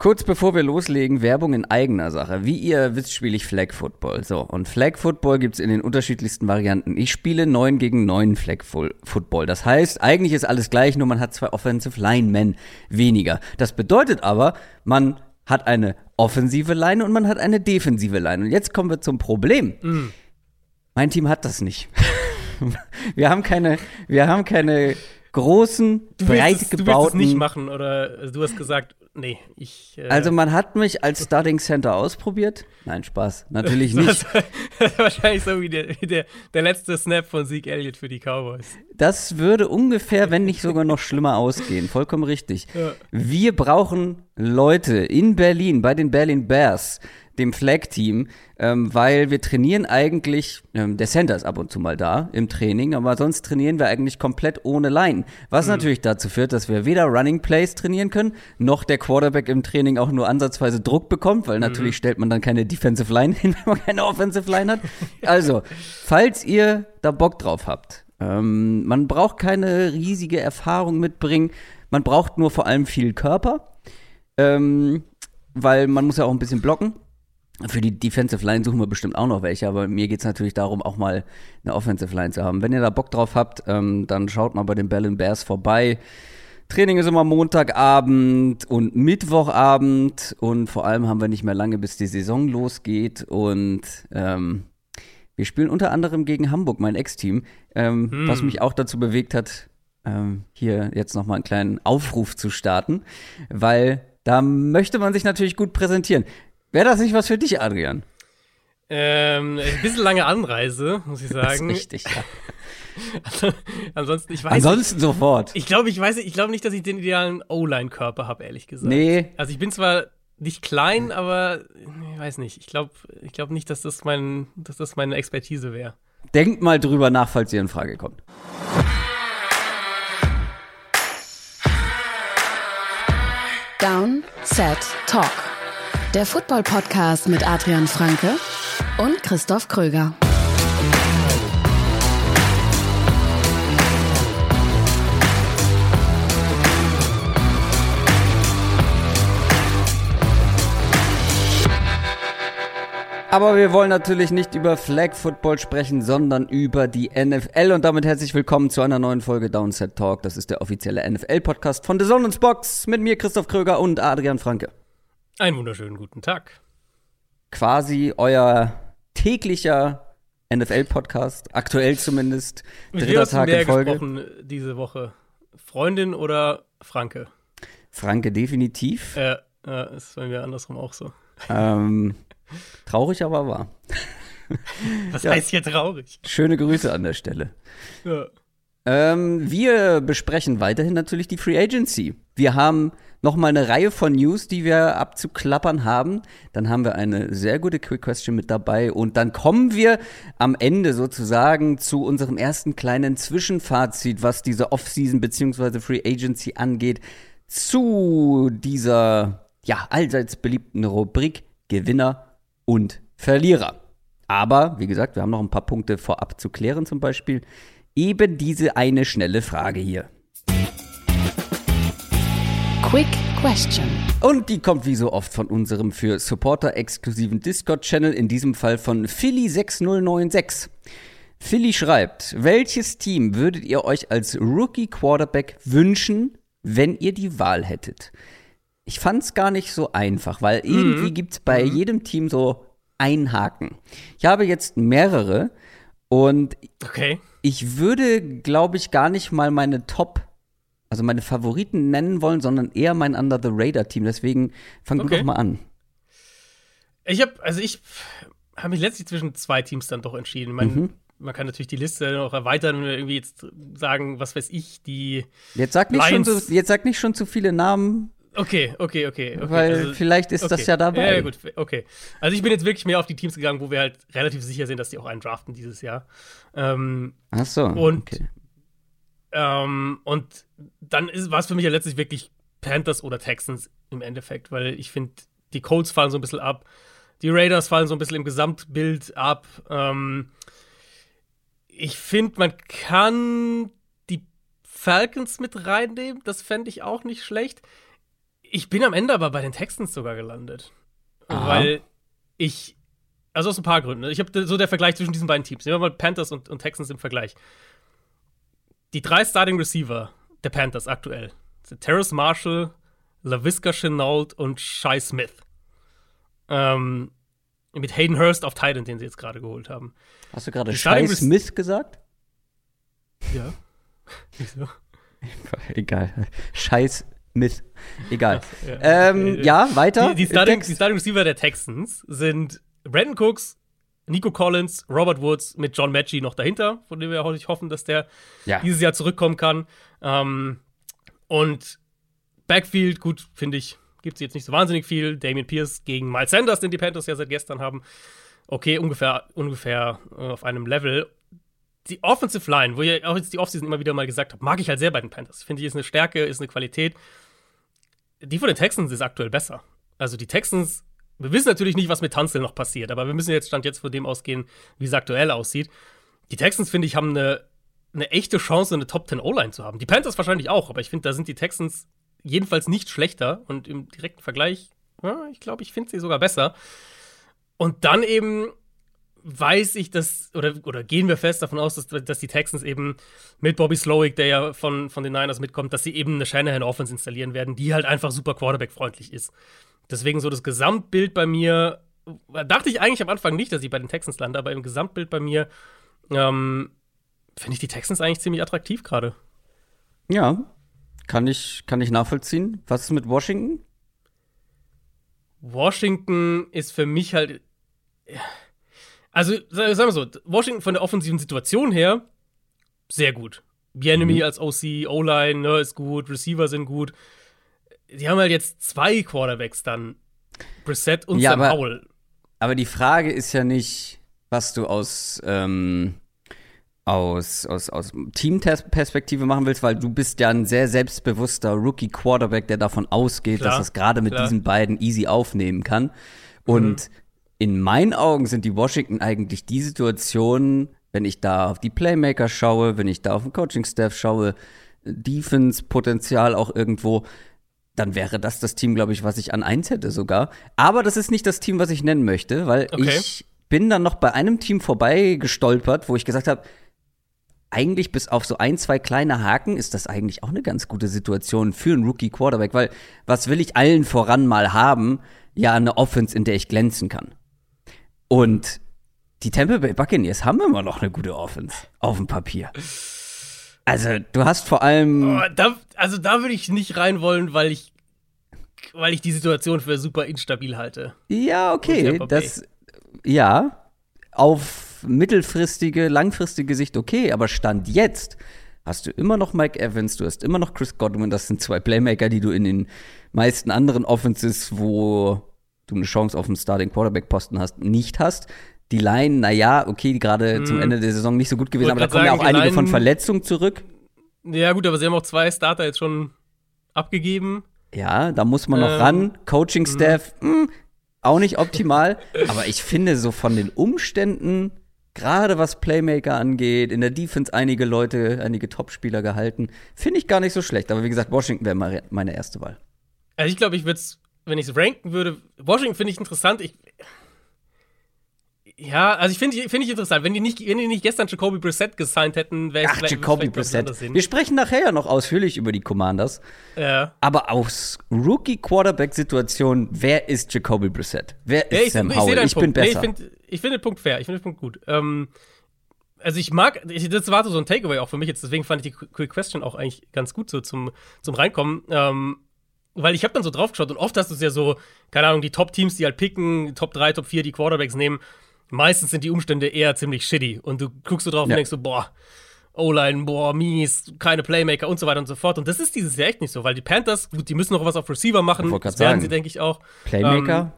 Kurz bevor wir loslegen, Werbung in eigener Sache. Wie ihr wisst, spiele ich Flag Football. So, und Flag Football gibt's in den unterschiedlichsten Varianten. Ich spiele 9 gegen 9 Flag Football. Das heißt, eigentlich ist alles gleich, nur man hat zwei Offensive Linemen weniger. Das bedeutet aber, man hat eine offensive Line und man hat eine defensive Line. Und jetzt kommen wir zum Problem. Mm. Mein Team hat das nicht. wir haben keine, wir haben keine großen, du breit gebauten. Du willst es nicht machen oder du hast gesagt, nee, ich. Äh also man hat mich als Starting Center ausprobiert. Nein, Spaß, natürlich nicht. das ist wahrscheinlich so wie, der, der, der letzte Snap von Zeke Elliott für die Cowboys. Das würde ungefähr, wenn nicht sogar noch schlimmer ausgehen. Vollkommen richtig. Ja. Wir brauchen Leute in Berlin bei den Berlin Bears dem Flag-Team, ähm, weil wir trainieren eigentlich, ähm, der Center ist ab und zu mal da im Training, aber sonst trainieren wir eigentlich komplett ohne Line. Was mhm. natürlich dazu führt, dass wir weder Running Plays trainieren können, noch der Quarterback im Training auch nur ansatzweise Druck bekommt, weil mhm. natürlich stellt man dann keine Defensive Line hin, wenn man keine Offensive Line hat. Also, falls ihr da Bock drauf habt, ähm, man braucht keine riesige Erfahrung mitbringen, man braucht nur vor allem viel Körper. Ähm, weil man muss ja auch ein bisschen blocken. Für die Defensive Line suchen wir bestimmt auch noch welche, aber mir geht es natürlich darum, auch mal eine Offensive Line zu haben. Wenn ihr da Bock drauf habt, ähm, dann schaut mal bei den Berlin Bears vorbei. Training ist immer Montagabend und Mittwochabend und vor allem haben wir nicht mehr lange, bis die Saison losgeht und ähm, wir spielen unter anderem gegen Hamburg, mein Ex-Team, ähm, hm. was mich auch dazu bewegt hat, ähm, hier jetzt nochmal einen kleinen Aufruf zu starten, weil da möchte man sich natürlich gut präsentieren. Wäre das nicht was für dich, Adrian? Ähm, ein bisschen lange Anreise, muss ich sagen. Das ist richtig, ja. Also, ansonsten, ich weiß Ansonsten nicht, sofort. Ich glaube, ich weiß, ich glaube nicht, dass ich den idealen O-Line-Körper habe, ehrlich gesagt. Nee. Also ich bin zwar nicht klein, aber ich weiß nicht. Ich glaube, ich glaube nicht, dass das mein, dass das meine Expertise wäre. Denkt mal drüber nach, falls ihr in Frage kommt. Down, Set, Talk. Der Football-Podcast mit Adrian Franke und Christoph Kröger. Aber wir wollen natürlich nicht über Flag Football sprechen, sondern über die NFL. Und damit herzlich willkommen zu einer neuen Folge Downset Talk. Das ist der offizielle NFL-Podcast von The Zone Box mit mir, Christoph Kröger und Adrian Franke. Einen wunderschönen guten Tag. Quasi euer täglicher NFL-Podcast, aktuell zumindest. Dritter Tag in Folge. gesprochen diese Woche? Freundin oder Franke? Franke definitiv. Äh, äh, ist bei mir andersrum auch so. Ähm, traurig, aber wahr. Was ja. heißt hier traurig? Schöne Grüße an der Stelle. Ja. Ähm, wir besprechen weiterhin natürlich die Free Agency. Wir haben noch mal eine Reihe von News, die wir abzuklappern haben. Dann haben wir eine sehr gute Quick Question mit dabei und dann kommen wir am Ende sozusagen zu unserem ersten kleinen Zwischenfazit, was diese Offseason bzw. Free Agency angeht, zu dieser ja allseits beliebten Rubrik Gewinner und Verlierer. Aber wie gesagt, wir haben noch ein paar Punkte vorab zu klären, zum Beispiel eben diese eine schnelle Frage hier. Quick Question. Und die kommt wie so oft von unserem für Supporter exklusiven Discord-Channel, in diesem Fall von Philly6096. Philly schreibt, welches Team würdet ihr euch als Rookie Quarterback wünschen, wenn ihr die Wahl hättet? Ich fand es gar nicht so einfach, weil mhm. irgendwie gibt es bei mhm. jedem Team so einen Haken. Ich habe jetzt mehrere und okay. ich würde, glaube ich, gar nicht mal meine Top also meine Favoriten nennen wollen, sondern eher mein Under the Radar Team. Deswegen fang okay. du doch mal an. Ich habe, also ich habe mich letztlich zwischen zwei Teams dann doch entschieden. Man, mhm. man kann natürlich die Liste noch erweitern und irgendwie jetzt sagen, was weiß ich, die. Jetzt sag nicht, schon so, jetzt sag nicht schon zu viele Namen. Okay, okay, okay. okay. Weil also, vielleicht ist okay. das ja dabei. Ja, gut, okay. Also ich bin jetzt wirklich mehr auf die Teams gegangen, wo wir halt relativ sicher sind, dass die auch einen draften dieses Jahr. Ähm, Ach so. Und okay. Ähm, und dann war es für mich ja letztlich wirklich Panthers oder Texans im Endeffekt, weil ich finde, die Colts fallen so ein bisschen ab, die Raiders fallen so ein bisschen im Gesamtbild ab. Ähm, ich finde, man kann die Falcons mit reinnehmen, das fände ich auch nicht schlecht. Ich bin am Ende aber bei den Texans sogar gelandet. Aha. Weil ich, also aus ein paar Gründen. Ich habe so der Vergleich zwischen diesen beiden Teams. Nehmen wir mal Panthers und, und Texans im Vergleich. Die drei Starting Receiver der Panthers aktuell sind Terrace Marshall, LaVisca Chenault und Shai Smith. Ähm, mit Hayden Hurst auf Titan, den sie jetzt gerade geholt haben. Hast du gerade Shai Smith gesagt? Ja. Wieso? Egal. Scheiß Smith. Egal. ja. Ähm, ja, weiter. Die, die, Starting, die Starting Receiver der Texans sind Brandon Cooks, Nico Collins, Robert Woods mit John Matchy noch dahinter, von dem wir heute hoffen, dass der ja. dieses Jahr zurückkommen kann. Ähm, und Backfield, gut, finde ich, gibt es jetzt nicht so wahnsinnig viel. Damian Pierce gegen Miles Sanders, den die Panthers ja seit gestern haben. Okay, ungefähr, ungefähr äh, auf einem Level. Die Offensive Line, wo ihr auch jetzt die Offseason immer wieder mal gesagt habt, mag ich halt sehr bei den Panthers. Finde ich, ist eine Stärke, ist eine Qualität. Die von den Texans ist aktuell besser. Also die Texans, wir wissen natürlich nicht, was mit Tanzel noch passiert, aber wir müssen jetzt Stand jetzt von dem ausgehen, wie es aktuell aussieht. Die Texans, finde ich, haben eine, eine echte Chance, eine Top 10 O-Line zu haben. Die Panthers wahrscheinlich auch, aber ich finde, da sind die Texans jedenfalls nicht schlechter und im direkten Vergleich, ja, ich glaube, ich finde sie sogar besser. Und dann eben weiß ich, dass, oder, oder gehen wir fest davon aus, dass, dass die Texans eben mit Bobby Slowick, der ja von, von den Niners mitkommt, dass sie eben eine Shanahan-Offense installieren werden, die halt einfach super Quarterback-freundlich ist. Deswegen so das Gesamtbild bei mir, dachte ich eigentlich am Anfang nicht, dass ich bei den Texans lande, aber im Gesamtbild bei mir ähm, finde ich die Texans eigentlich ziemlich attraktiv gerade. Ja, kann ich, kann ich nachvollziehen. Was ist mit Washington? Washington ist für mich halt. Also, sagen wir so, Washington von der offensiven Situation her sehr gut. Bienemy mhm. als OC, O-Line ne, ist gut, Receiver sind gut. Die haben halt jetzt zwei Quarterbacks dann. Brissett und ja, Sam aber, Howell. Aber die Frage ist ja nicht, was du aus ähm, aus, aus, aus Teamperspektive machen willst, weil du bist ja ein sehr selbstbewusster Rookie-Quarterback, der davon ausgeht, klar, dass es gerade mit klar. diesen beiden easy aufnehmen kann. Und mhm. In meinen Augen sind die Washington eigentlich die Situation, wenn ich da auf die Playmaker schaue, wenn ich da auf den Coaching-Staff schaue, Defense-Potenzial auch irgendwo, dann wäre das das Team, glaube ich, was ich an eins hätte sogar. Aber das ist nicht das Team, was ich nennen möchte, weil okay. ich bin dann noch bei einem Team vorbei gestolpert, wo ich gesagt habe, eigentlich bis auf so ein, zwei kleine Haken ist das eigentlich auch eine ganz gute Situation für einen Rookie Quarterback, weil was will ich allen voran mal haben? Ja, eine Offense, in der ich glänzen kann. Und die Tampa Bay Buccaneers haben immer noch eine gute Offense auf dem Papier. Also, du hast vor allem. Oh, da, also, da würde ich nicht rein wollen, weil ich, weil ich die Situation für super instabil halte. Ja, okay. Das, ja, auf mittelfristige, langfristige Sicht okay, aber Stand jetzt hast du immer noch Mike Evans, du hast immer noch Chris Godwin, das sind zwei Playmaker, die du in den meisten anderen Offenses, wo du eine Chance auf einen Starting Quarterback Posten hast, nicht hast. Die Line, naja, okay, gerade hm. zum Ende der Saison nicht so gut gewesen, aber da kommen sagen, ja auch einige Line, von Verletzungen zurück. Ja, gut, aber sie haben auch zwei Starter jetzt schon abgegeben. Ja, da muss man noch ähm, ran. Coaching Staff, mh, hm, auch nicht optimal. aber ich finde so von den Umständen gerade was Playmaker angeht, in der Defense einige Leute, einige Topspieler gehalten. Finde ich gar nicht so schlecht. Aber wie gesagt, Washington wäre meine erste Wahl. Also ich glaube, ich würde es, wenn ich es ranken würde, Washington finde ich interessant. Ich, ja, also ich finde find ich interessant. Wenn die, nicht, wenn die nicht gestern Jacoby Brissett gesigned hätten, wäre es Ach, Jacoby Brissett. Wir sprechen nachher ja noch ausführlich über die Commanders. Ja. Aber aus Rookie-Quarterback-Situation, wer ist Jacoby Brissett? Wer ist ja, ich, Sam Howell? Ich, ich bin besser. Nee, ich ich finde den Punkt fair. Ich finde den Punkt gut. Ähm, also ich mag, ich, das war so ein Takeaway auch für mich jetzt, deswegen fand ich die Quick Question auch eigentlich ganz gut so zum, zum Reinkommen. Ähm, weil ich habe dann so draufgeschaut und oft hast du es ja so, keine Ahnung, die Top-Teams, die halt picken, Top 3, Top 4, die Quarterbacks nehmen. Meistens sind die Umstände eher ziemlich shitty und du guckst so drauf ja. und denkst so, boah, O-Line, boah, mies, keine Playmaker und so weiter und so fort. Und das ist dieses Jahr echt nicht so, weil die Panthers, gut, die müssen noch was auf Receiver machen. Das werden sagen. sie, denke ich, auch. Playmaker? Ähm,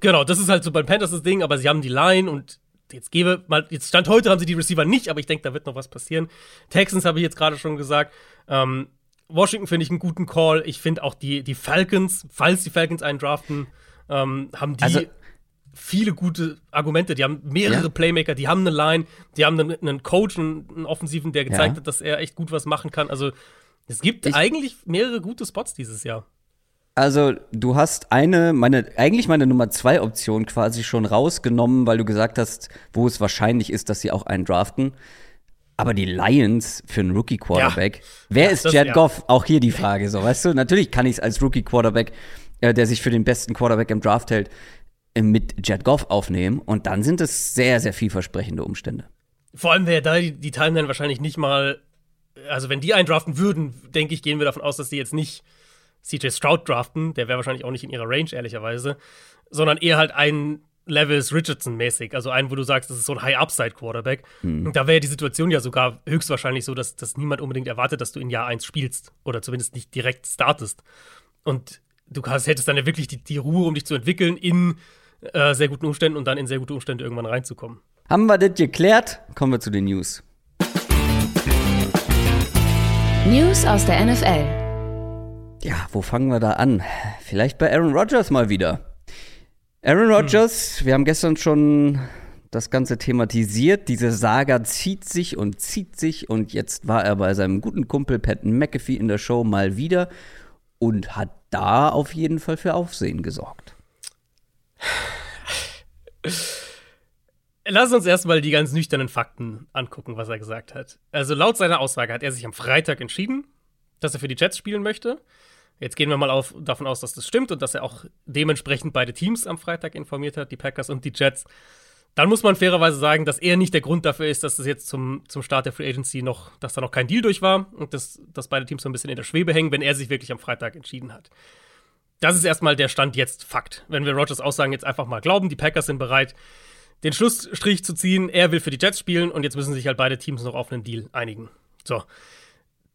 Genau, das ist halt so bei Panthers das Ding, aber sie haben die Line und jetzt gebe mal, jetzt Stand heute haben sie die Receiver nicht, aber ich denke, da wird noch was passieren. Texans habe ich jetzt gerade schon gesagt. Ähm, Washington finde ich einen guten Call. Ich finde auch die, die Falcons, falls die Falcons einen draften, ähm, haben die also, viele gute Argumente. Die haben mehrere ja. Playmaker, die haben eine Line, die haben einen, einen Coach, einen, einen, Offensiven, der gezeigt ja. hat, dass er echt gut was machen kann. Also es gibt ich, eigentlich mehrere gute Spots dieses Jahr. Also, du hast eine, meine, eigentlich meine Nummer zwei Option quasi schon rausgenommen, weil du gesagt hast, wo es wahrscheinlich ist, dass sie auch einen draften. Aber die Lions für einen Rookie-Quarterback. Ja. Wer ist Jared ja. Goff? Auch hier die Frage, so, weißt du? Natürlich kann ich es als Rookie-Quarterback, äh, der sich für den besten Quarterback im Draft hält, äh, mit Jared Goff aufnehmen. Und dann sind es sehr, sehr vielversprechende Umstände. Vor allem wäre da die, die Timeline wahrscheinlich nicht mal, also wenn die einen draften würden, denke ich, gehen wir davon aus, dass die jetzt nicht CJ Stroud draften, der wäre wahrscheinlich auch nicht in ihrer Range, ehrlicherweise, sondern eher halt einen Levels Richardson-mäßig, also einen, wo du sagst, das ist so ein High-Upside-Quarterback. Mhm. Und da wäre die Situation ja sogar höchstwahrscheinlich so, dass, dass niemand unbedingt erwartet, dass du in Jahr 1 spielst oder zumindest nicht direkt startest. Und du hast, hättest dann ja wirklich die, die Ruhe, um dich zu entwickeln in äh, sehr guten Umständen und dann in sehr gute Umstände irgendwann reinzukommen. Haben wir das geklärt? Kommen wir zu den News. News aus der NFL. Ja, wo fangen wir da an? Vielleicht bei Aaron Rodgers mal wieder. Aaron Rodgers, hm. wir haben gestern schon das Ganze thematisiert. Diese Saga zieht sich und zieht sich und jetzt war er bei seinem guten Kumpel Patton McAfee in der Show mal wieder und hat da auf jeden Fall für Aufsehen gesorgt. Lass uns erstmal die ganz nüchternen Fakten angucken, was er gesagt hat. Also laut seiner Aussage hat er sich am Freitag entschieden, dass er für die Jets spielen möchte. Jetzt gehen wir mal auf, davon aus, dass das stimmt und dass er auch dementsprechend beide Teams am Freitag informiert hat, die Packers und die Jets. Dann muss man fairerweise sagen, dass er nicht der Grund dafür ist, dass das jetzt zum, zum Start der Free Agency noch, dass da noch kein Deal durch war und dass, dass beide Teams so ein bisschen in der Schwebe hängen, wenn er sich wirklich am Freitag entschieden hat. Das ist erstmal der Stand jetzt Fakt. Wenn wir Rogers Aussagen jetzt einfach mal glauben, die Packers sind bereit, den Schlussstrich zu ziehen. Er will für die Jets spielen und jetzt müssen sich halt beide Teams noch auf einen Deal einigen. So.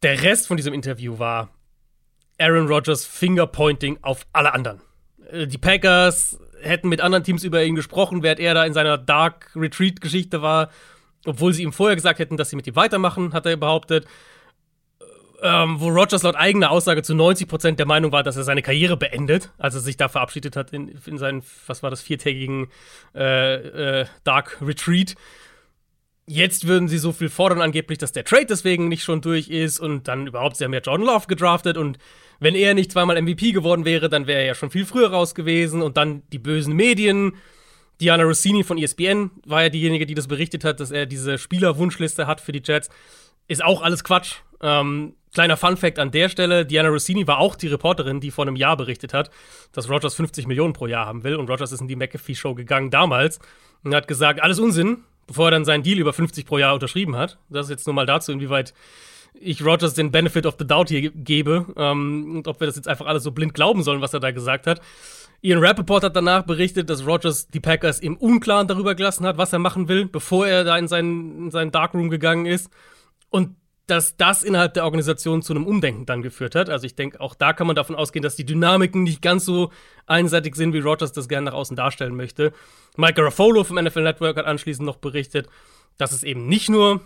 Der Rest von diesem Interview war Aaron Rodgers Fingerpointing auf alle anderen. Äh, die Packers hätten mit anderen Teams über ihn gesprochen, während er da in seiner Dark Retreat Geschichte war, obwohl sie ihm vorher gesagt hätten, dass sie mit ihm weitermachen, hat er behauptet ähm, wo Rogers laut eigener Aussage zu 90 Prozent der Meinung war, dass er seine Karriere beendet, als er sich da verabschiedet hat in, in seinen, was war das, viertägigen äh, äh, Dark Retreat. Jetzt würden sie so viel fordern angeblich, dass der Trade deswegen nicht schon durch ist und dann überhaupt, sie haben ja John Love gedraftet und wenn er nicht zweimal MVP geworden wäre, dann wäre er ja schon viel früher raus gewesen und dann die bösen Medien. Diana Rossini von ESPN war ja diejenige, die das berichtet hat, dass er diese Spielerwunschliste hat für die Jets. Ist auch alles Quatsch. Ähm, Kleiner Fun-Fact an der Stelle: Diana Rossini war auch die Reporterin, die vor einem Jahr berichtet hat, dass Rogers 50 Millionen pro Jahr haben will. Und Rogers ist in die McAfee-Show gegangen damals und hat gesagt: Alles Unsinn, bevor er dann seinen Deal über 50 pro Jahr unterschrieben hat. Das ist jetzt nur mal dazu, inwieweit ich Rogers den Benefit of the Doubt hier gebe ähm, und ob wir das jetzt einfach alles so blind glauben sollen, was er da gesagt hat. Ian Rappaport hat danach berichtet, dass Rogers die Packers im Unklaren darüber gelassen hat, was er machen will, bevor er da in seinen, in seinen Darkroom gegangen ist. Und dass das innerhalb der Organisation zu einem Umdenken dann geführt hat. Also ich denke, auch da kann man davon ausgehen, dass die Dynamiken nicht ganz so einseitig sind, wie Rogers das gerne nach außen darstellen möchte. Mike Garafolo vom NFL Network hat anschließend noch berichtet, dass es eben nicht nur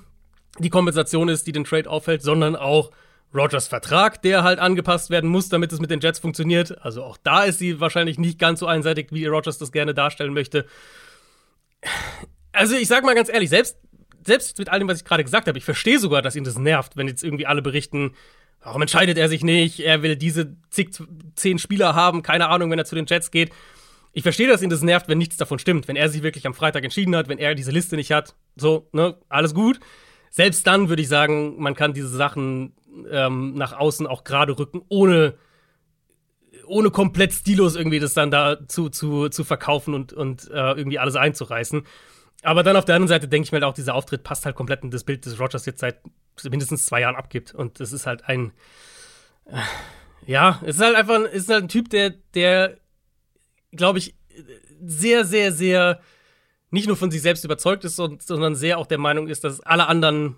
die Kompensation ist, die den Trade aufhält, sondern auch Rogers Vertrag, der halt angepasst werden muss, damit es mit den Jets funktioniert. Also auch da ist sie wahrscheinlich nicht ganz so einseitig, wie Rogers das gerne darstellen möchte. Also ich sag mal ganz ehrlich, selbst selbst mit all dem, was ich gerade gesagt habe, ich verstehe sogar, dass ihn das nervt, wenn jetzt irgendwie alle berichten, warum entscheidet er sich nicht, er will diese zig, zehn Spieler haben, keine Ahnung, wenn er zu den Jets geht. Ich verstehe, dass ihn das nervt, wenn nichts davon stimmt, wenn er sich wirklich am Freitag entschieden hat, wenn er diese Liste nicht hat, so, ne, alles gut. Selbst dann würde ich sagen, man kann diese Sachen ähm, nach außen auch gerade rücken, ohne ohne komplett stilos irgendwie das dann da zu, zu, zu verkaufen und, und äh, irgendwie alles einzureißen. Aber dann auf der anderen Seite denke ich mir halt auch, dieser Auftritt passt halt komplett in das Bild, das Rogers jetzt seit mindestens zwei Jahren abgibt. Und das ist halt ein, äh, ja, es ist halt einfach, es ist halt ein Typ, der, der, glaube ich, sehr, sehr, sehr nicht nur von sich selbst überzeugt ist, sondern sehr auch der Meinung ist, dass alle anderen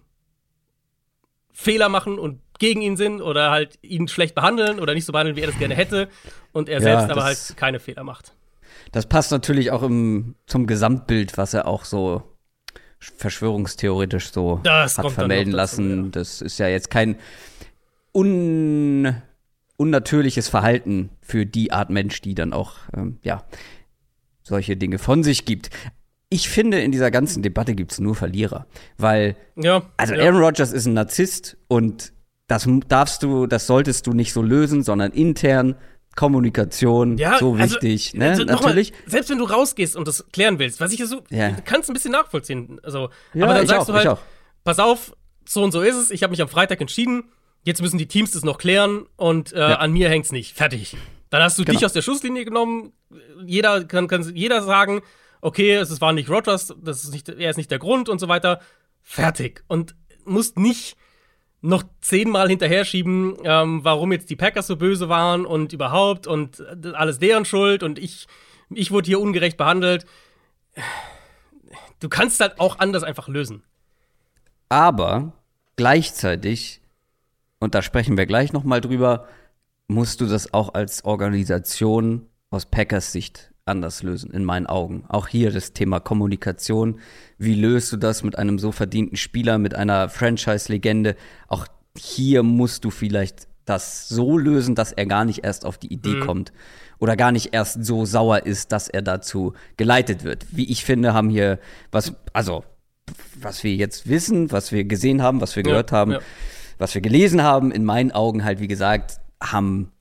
Fehler machen und gegen ihn sind oder halt ihn schlecht behandeln oder nicht so behandeln, wie er das gerne hätte. Und er ja, selbst aber halt keine Fehler macht. Das passt natürlich auch im, zum Gesamtbild, was er auch so verschwörungstheoretisch so das hat vermelden lassen. ja. Das ist ja jetzt kein un, unnatürliches Verhalten für die Art Mensch, die dann auch, ähm, ja, solche Dinge von sich gibt. Ich finde, in dieser ganzen Debatte gibt es nur Verlierer. Weil, ja, also ja. Aaron Rodgers ist ein Narzisst und das darfst du, das solltest du nicht so lösen, sondern intern Kommunikation, Ja, so also, wichtig. ne? also Natürlich. selbst wenn du rausgehst und das klären willst, was ich so, Ja. du kannst ein bisschen nachvollziehen. Also, Ja, aber dann sagst auch, du halt, pass auf, so und so ist es. Ich habe mich am Freitag entschieden. Jetzt müssen die Teams das noch klären und äh, an mir hängt's nicht. Fertig. Dann hast du Genau. dich aus der Schusslinie genommen. Jeder kann, kann jeder sagen, okay, es war nicht Rogers, das ist nicht, er ist nicht der Grund und so weiter. Fertig. Und musst nicht noch zehnmal hinterher schieben, ähm, warum jetzt die Packers so böse waren und überhaupt und äh, alles deren Schuld und ich, ich wurde hier ungerecht behandelt. Du kannst halt auch anders einfach lösen. Aber gleichzeitig, und da sprechen wir gleich noch mal drüber, musst du das auch als Organisation aus Packers Sicht anders lösen, in meinen Augen. Auch hier das Thema Kommunikation. Wie löst du das mit einem so verdienten Spieler, mit einer Franchise-Legende? Auch hier musst du vielleicht das so lösen, dass er gar nicht erst auf die Idee kommt oder gar nicht erst so sauer ist, dass er dazu geleitet wird. Wie ich finde, haben hier was, also was wir jetzt wissen, was wir gesehen haben, was wir gehört haben, ja. was wir gelesen haben, in meinen Augen halt, wie gesagt, haben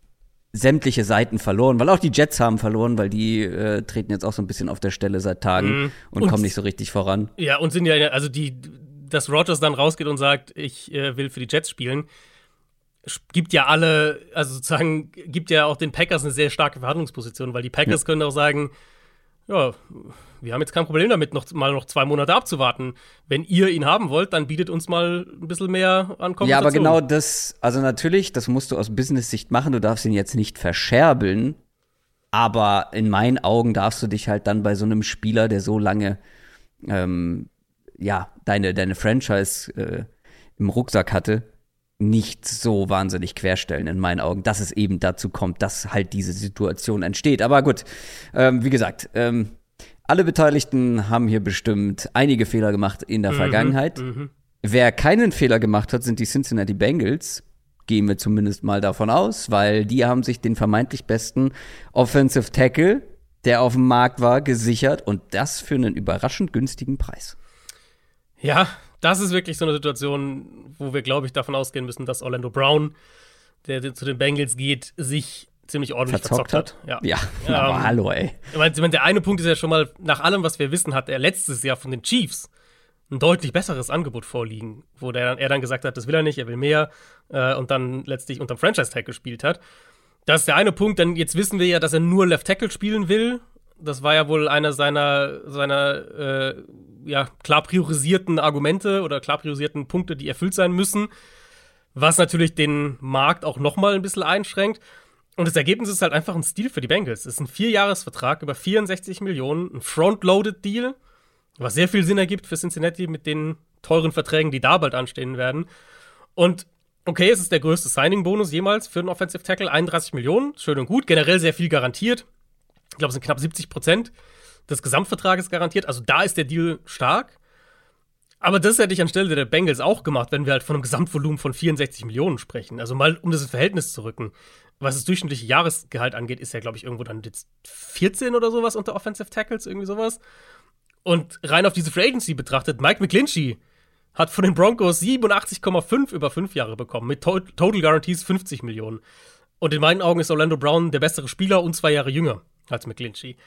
sämtliche Seiten verloren, weil auch die Jets haben verloren, weil die äh, treten jetzt auch so ein bisschen auf der Stelle seit Tagen Mhm. und, Und- kommen nicht so richtig voran. Ja, und sind ja, also die, dass Rogers dann rausgeht und sagt, ich äh, will für die Jets spielen, gibt ja alle, also sozusagen, gibt ja auch den Packers eine sehr starke Verhandlungsposition, weil die Packers können auch sagen, ja, wir haben jetzt kein Problem damit, noch mal noch zwei Monate abzuwarten. Wenn ihr ihn haben wollt, dann bietet uns mal ein bisschen mehr an Kompensation. Ja, aber genau das, also natürlich, das musst du aus Business-Sicht machen, du darfst ihn jetzt nicht verscherbeln, aber in meinen Augen darfst du dich halt dann bei so einem Spieler, der so lange, ähm, ja, deine, deine Franchise äh, im Rucksack hatte, nicht so wahnsinnig querstellen in meinen Augen, dass es eben dazu kommt, dass halt diese Situation entsteht. Aber gut, ähm, wie gesagt, ähm, alle Beteiligten haben hier bestimmt einige Fehler gemacht in der Vergangenheit. Wer keinen Fehler gemacht hat, sind die Cincinnati Bengals. Gehen wir zumindest mal davon aus, weil die haben sich den vermeintlich besten Offensive Tackle, der auf dem Markt war, gesichert und das für einen überraschend günstigen Preis. Ja, das ist wirklich so eine Situation, wo wir, glaube ich, davon ausgehen müssen, dass Orlando Brown, der zu den Bengals geht, sich ziemlich ordentlich Verzockt verzockt, hat? hat. Ja. Ja, aber Ähm, hallo, ey. Ich meine, ich meine, der eine Punkt ist ja schon mal, nach allem, was wir wissen, hat er letztes Jahr von den Chiefs ein deutlich besseres Angebot vorliegen, wo der, er dann gesagt hat, das will er nicht, er will mehr äh, und dann letztlich unterm Franchise-Tag gespielt hat. Das ist der eine Punkt, denn jetzt wissen wir ja, dass er nur Left Tackle spielen will. Das war ja wohl einer seiner, seiner äh, ja, klar priorisierten Argumente oder klar priorisierten Punkte, die erfüllt sein müssen, was natürlich den Markt auch noch mal ein bisschen einschränkt. Und das Ergebnis ist halt einfach ein Stil für die Bengals. Es ist ein Vierjahresvertrag über 64 Millionen, ein Front-Loaded-Deal, was sehr viel Sinn ergibt für Cincinnati mit den teuren Verträgen, die da bald anstehen werden. Und okay, es ist der größte Signing-Bonus jemals für einen Offensive Tackle, 31 Millionen, schön und gut, generell sehr viel garantiert. Ich glaube, es sind knapp 70 Prozent des Gesamtvertrages garantiert. Also da ist der Deal stark. Aber das hätte ich anstelle der Bengals auch gemacht, wenn wir halt von einem Gesamtvolumen von 64 Millionen sprechen. Also mal, um das Verhältnis zu rücken. Was das durchschnittliche Jahresgehalt angeht, ist ja, glaube ich, irgendwo dann jetzt 14 oder sowas unter Offensive Tackles, irgendwie sowas. Und rein auf diese Free Agency betrachtet, Mike McGlinchey hat von den Broncos 87,5 über fünf Jahre bekommen, mit to Total Guarantees 50 Millionen. Und in meinen Augen ist Orlando Brown der bessere Spieler und zwei Jahre jünger als McGlinchey.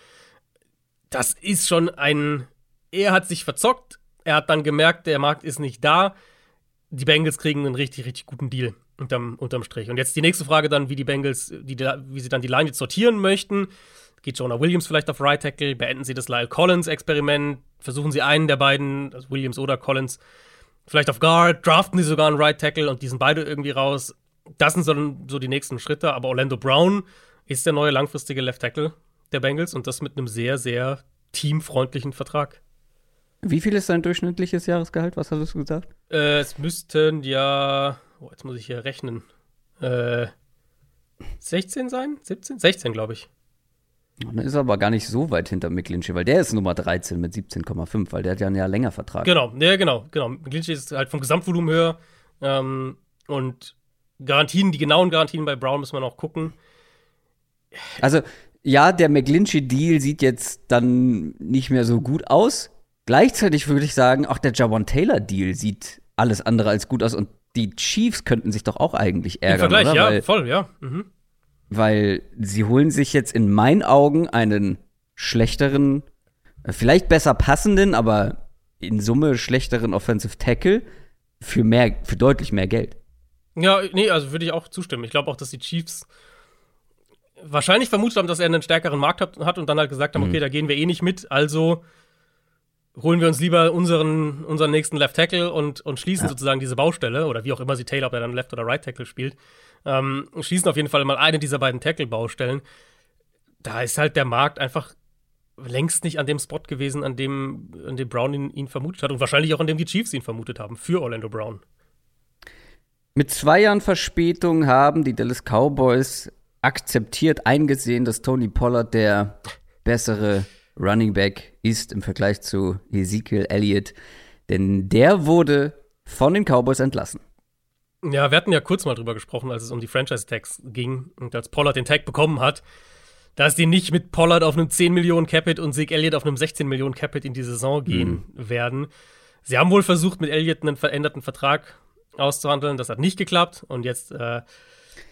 Das ist schon ein. Er hat sich verzockt, er hat dann gemerkt, der Markt ist nicht da. Die Bengals kriegen einen richtig, richtig guten Deal unterm, unterm Strich. Und jetzt die nächste Frage dann, wie die Bengals, die, wie sie dann die Line jetzt sortieren möchten. Geht Jonah Williams vielleicht auf Right Tackle? Beenden sie das Lyle Collins-Experiment? Versuchen sie einen der beiden, also Williams oder Collins, vielleicht auf Guard? Draften sie sogar einen Right Tackle und die sind beide irgendwie raus? Das sind so, so die nächsten Schritte. Aber Orlando Brown ist der neue langfristige Left Tackle der Bengals und das mit einem sehr, sehr teamfreundlichen Vertrag. Wie viel ist dein durchschnittliches Jahresgehalt? Was hast du gesagt? Äh, es müssten ja, oh, jetzt muss ich hier rechnen, äh, 16 sein? 17? 16, glaube ich. Dann ist er aber gar nicht so weit hinter McGlinchey, weil der ist Nummer 13 mit 17,5, weil der hat ja ein Jahr länger Vertrag. Genau, ja, genau, genau. McGlinchey ist halt vom Gesamtvolumen höher. Ähm, und Garantien, die genauen Garantien bei Brown müssen wir noch gucken. Also, ja, der McGlinchey-Deal sieht jetzt dann nicht mehr so gut aus. Gleichzeitig würde ich sagen, auch der Jawan Taylor-Deal sieht alles andere als gut aus. Und die Chiefs könnten sich doch auch eigentlich Im ärgern, Vergleich, oder? ja, Weil voll, ja. Mhm. weil sie holen sich jetzt in meinen Augen einen schlechteren, vielleicht besser passenden, aber in Summe schlechteren Offensive Tackle für mehr, für deutlich mehr Geld. Ja, nee, also würde ich auch zustimmen. Ich glaube auch, dass die Chiefs wahrscheinlich vermutet haben, dass er einen stärkeren Markt hat, hat und dann halt gesagt haben, mhm. okay, da gehen wir eh nicht mit, also holen wir uns lieber unseren, unseren nächsten Left Tackle und, und schließen ja. sozusagen diese Baustelle oder wie auch immer sie Taylor, ob er dann Left oder Right Tackle spielt, ähm, schließen auf jeden Fall mal eine dieser beiden Tackle-Baustellen. Da ist halt der Markt einfach längst nicht an dem Spot gewesen, an dem, an dem Brown ihn, ihn vermutet hat und wahrscheinlich auch an dem die Chiefs ihn vermutet haben für Orlando Brown. Mit zwei Jahren Verspätung haben die Dallas Cowboys akzeptiert, eingesehen, dass Tony Pollard der bessere Running Back ist im Vergleich zu Ezekiel Elliott. Denn der wurde von den Cowboys entlassen. Ja, wir hatten ja kurz mal drüber gesprochen, als es um die Franchise-Tags ging und als Pollard den Tag bekommen hat, dass die nicht mit Pollard auf einem 10 Millionen Capit und Zeke Elliott auf einem 16 Millionen Capit in die Saison gehen mhm. werden. Sie haben wohl versucht, mit Elliott einen veränderten Vertrag auszuhandeln. Das hat nicht geklappt und jetzt äh,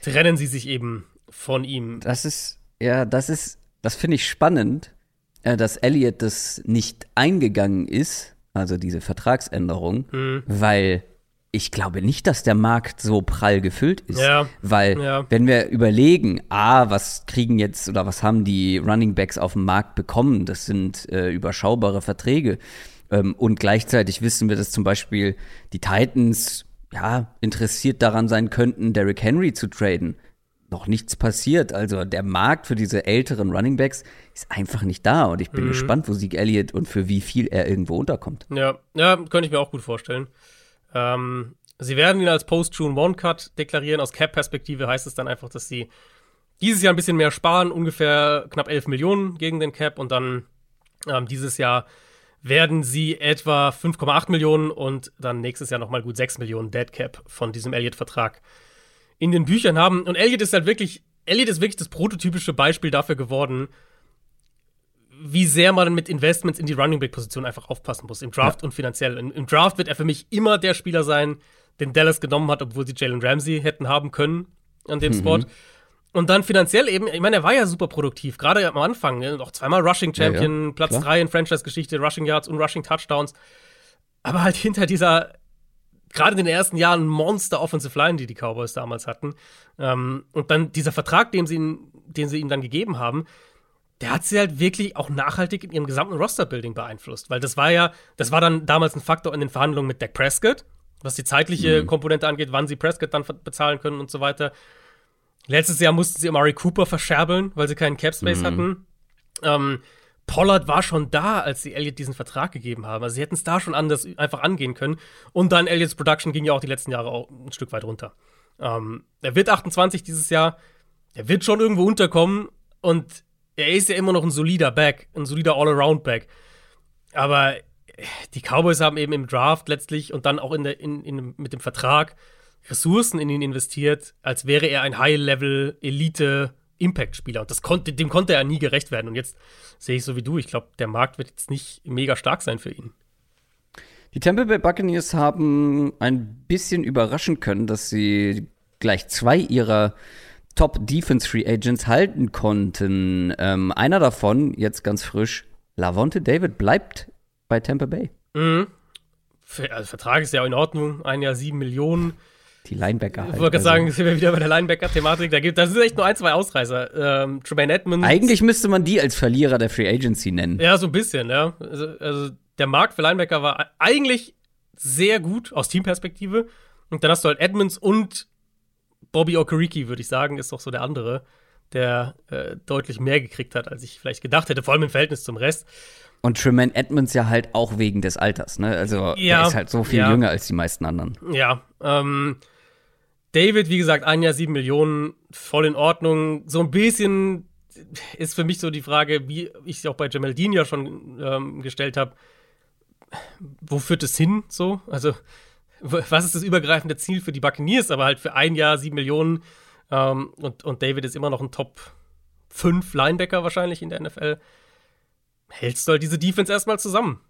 trennen sie sich eben von ihm. Das ist, ja, das ist, das finde ich spannend, dass Elliott das nicht eingegangen ist, also diese Vertragsänderung, mhm. weil ich glaube nicht, dass der Markt so prall gefüllt ist. Ja. Weil, ja. wenn wir überlegen, ah, was kriegen jetzt oder was haben die Running Backs auf dem Markt bekommen, das sind äh, überschaubare Verträge. Ähm, und gleichzeitig wissen wir, dass zum Beispiel die Titans ja interessiert daran sein könnten, Derrick Henry zu traden noch nichts passiert. Also der Markt für diese älteren Runningbacks ist einfach nicht da und ich bin mhm. gespannt, wo Sieg Elliott und für wie viel er irgendwo unterkommt. Ja, ja, könnte ich mir auch gut vorstellen. Ähm, sie werden ihn als Post-June One-Cut deklarieren. Aus Cap-Perspektive heißt es dann einfach, dass sie dieses Jahr ein bisschen mehr sparen, ungefähr knapp 11 Millionen gegen den Cap und dann ähm, dieses Jahr werden sie etwa 5,8 Millionen und dann nächstes Jahr nochmal gut 6 Millionen Dead Cap von diesem Elliott-Vertrag in den Büchern haben. Und Elliot ist halt wirklich, Elliot ist wirklich das prototypische Beispiel dafür geworden, wie sehr man mit Investments in die Running Back Position einfach aufpassen muss, im Draft ja. und finanziell. Im, Im, Draft wird er für mich immer der Spieler sein, den Dallas genommen hat, obwohl sie Jalen Ramsey hätten haben können an dem mhm. Spot. Und dann finanziell eben, ich meine, er war ja super produktiv, gerade am Anfang, ne? noch zweimal Rushing Champion, ja, ja. Platz 3 in Franchise-Geschichte, Rushing Yards und Rushing Touchdowns. Aber halt hinter dieser gerade in den ersten Jahren Monster Offensive Line, die die Cowboys damals hatten. Ähm, und dann dieser Vertrag, den sie, ihn, den sie ihm dann gegeben haben, der hat sie halt wirklich auch nachhaltig in ihrem gesamten Roster-Building beeinflusst. Weil das war ja, das war dann damals ein Faktor in den Verhandlungen mit Dak Prescott, was die zeitliche mhm. Komponente angeht, wann sie Prescott dann bezahlen können und so weiter. Letztes Jahr mussten sie Amari Cooper verscherbeln, weil sie keinen Cap Space mhm. hatten. Ähm, Pollard war schon da, als sie Elliott diesen Vertrag gegeben haben. Also sie hätten es da schon anders einfach angehen können. Und dann Elliots Production ging ja auch die letzten Jahre auch ein Stück weit runter. Ähm, er wird 28 dieses Jahr. Er wird schon irgendwo unterkommen. Und er ist ja immer noch ein solider Back, ein solider All-Around-Back. Aber die Cowboys haben eben im Draft letztlich und dann auch in der, in, in, mit dem Vertrag Ressourcen in ihn investiert, als wäre er ein High-Level-Elite- Impact-Spieler. Und das konnte, dem konnte er nie gerecht werden. Und jetzt sehe ich so wie du. Ich glaube, der Markt wird jetzt nicht mega stark sein für ihn. Die Tampa Bay Buccaneers haben ein bisschen überraschen können, dass sie gleich zwei ihrer Top Defense Free Agents halten konnten. Ähm, einer davon, jetzt ganz frisch, Lavonte David, bleibt bei Tampa Bay. Mhm. Also, Vertrag ist ja in Ordnung. Ein Jahr sieben Millionen. Die Linebacker halt. Ich wollte gerade also. sagen, sind wir wieder bei der Linebacker-Thematik. Da, gibt, da sind echt nur ein, zwei Ausreißer. Ähm, Tremaine Edmonds. Eigentlich müsste man die als Verlierer der Free Agency nennen. Ja, so ein bisschen, ja. Also, also der Markt für Linebacker war eigentlich sehr gut aus Teamperspektive. Und dann hast du halt Edmonds und Bobby Okereke, würde ich sagen, ist doch so der andere, der äh, deutlich mehr gekriegt hat, als ich vielleicht gedacht hätte, vor allem im Verhältnis zum Rest. Und Tremaine Edmonds ja halt auch wegen des Alters, ne? Also ja, er ist halt so viel ja. jünger als die meisten anderen. Ja, ähm, David, wie gesagt, ein Jahr sieben Millionen, voll in Ordnung. So ein bisschen ist für mich so die Frage, wie ich sie auch bei Jamal Dean ja schon ähm, gestellt habe, wo führt es hin so? Also, was ist das übergreifende Ziel für die Buccaneers? Aber halt für ein Jahr sieben Millionen ähm, und, und David ist immer noch ein Top 5 Linebacker wahrscheinlich in der NFL. Hältst du halt diese Defense erstmal zusammen.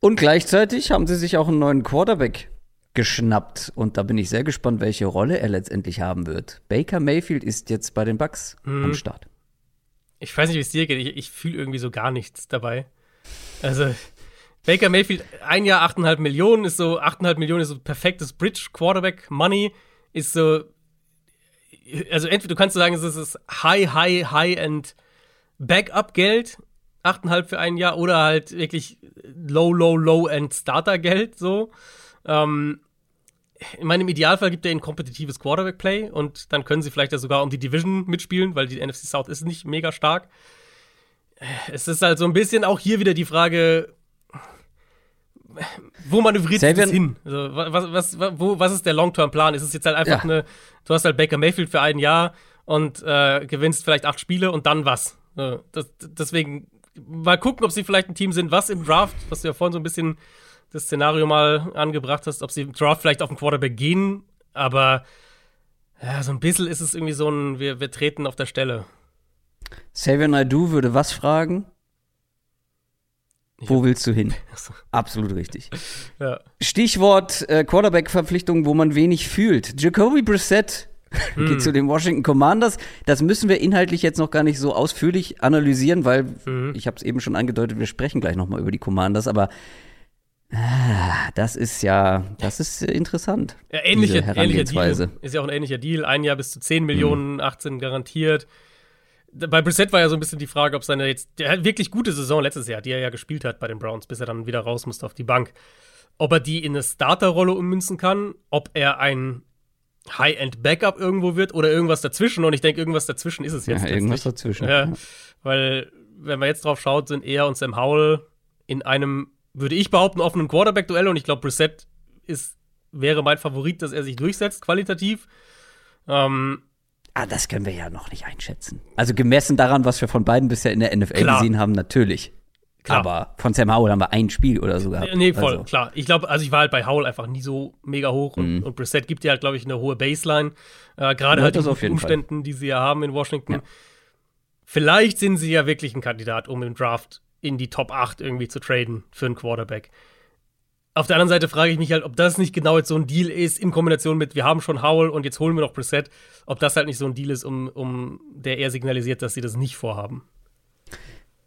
Und gleichzeitig haben sie sich auch einen neuen Quarterback geschnappt und da bin ich sehr gespannt, welche Rolle er letztendlich haben wird. Baker Mayfield ist jetzt bei den Bucks mhm. am Start. Ich weiß nicht, wie es dir geht. Ich, ich fühle irgendwie so gar nichts dabei. Also, Baker Mayfield, ein Jahr 8,5 Millionen ist so, 8,5 Millionen ist so perfektes Bridge Quarterback Money, ist so, also entweder du kannst sagen, es ist High, High, High-End Backup-Geld, 8,5 für ein Jahr, oder halt wirklich Low, Low, Low-End Starter-Geld, so. Ähm, in meinem Idealfall gibt er ihnen kompetitives Quarterback-Play und dann können sie vielleicht ja sogar um die Division mitspielen, weil die NFC South ist nicht mega stark. Es ist halt so ein bisschen auch hier wieder die Frage, wo manövriert sich das hin? Also, was, was, wo, was ist der Long-Term-Plan? Ist es jetzt halt einfach ja. eine, du hast halt Baker Mayfield für ein Jahr und äh, gewinnst vielleicht acht Spiele und dann was? Das, deswegen mal gucken, ob sie vielleicht ein Team sind, was im Draft, was du ja vorhin so ein bisschen das Szenario mal angebracht hast, ob sie im Draft vielleicht auf den Quarterback gehen, aber ja, so ein bisschen ist es irgendwie so ein, wir, wir treten auf der Stelle. Xavier Naidoo würde was fragen? Wo willst du hin? Absolut richtig. Ja. Stichwort äh, Quarterback-Verpflichtung, wo man wenig fühlt. Jacoby Brissett hm. geht zu den Washington Commanders. Das müssen wir inhaltlich jetzt noch gar nicht so ausführlich analysieren, weil mhm. ich habe es eben schon angedeutet, wir sprechen gleich noch mal über die Commanders, aber ah, das ist ja, das ist interessant. Ja, ähnliche, ähnlicher Deal. Ist ja auch ein ähnlicher Deal. Ein Jahr bis zu 10 Millionen, mhm. 18 garantiert bei Brissett war ja so ein bisschen die Frage, ob seine jetzt, der wirklich gute Saison letztes Jahr, die er ja gespielt hat bei den Browns, bis er dann wieder raus musste auf die Bank. Ob er die in eine Starterrolle ummünzen kann, ob er ein High-End-Backup irgendwo wird oder irgendwas dazwischen. Und ich denke, irgendwas dazwischen ist es jetzt. Ja, irgendwas dazwischen. Ja. Weil, wenn man jetzt drauf schaut, sind er und Sam Howell in einem, würde ich behaupten, offenen Quarterback-Duell. Und ich glaube, Brissett ist, wäre mein Favorit, dass er sich durchsetzt, qualitativ. Ähm, Ah, das können wir ja noch nicht einschätzen. Also gemessen daran, was wir von beiden bisher in der NFL klar. gesehen haben, natürlich. Klar. Aber von Sam Howell haben wir ein Spiel oder so gehabt. Nee, voll, also. klar. Ich glaube, also ich war halt bei Howell einfach nie so mega hoch und, mhm. und Brissett gibt ja halt, glaube ich, eine hohe Baseline. Äh, Gerade halt in den Umständen, Fall. die sie ja haben in Washington. Ja. Vielleicht sind sie ja wirklich ein Kandidat, um im Draft in die Top 8 irgendwie zu traden für einen Quarterback. Auf der anderen Seite frage ich mich halt, ob das nicht genau jetzt so ein Deal ist, in Kombination mit, wir haben schon Howell und jetzt holen wir noch Preset, ob das halt nicht so ein Deal ist, um, um der er signalisiert, dass sie das nicht vorhaben.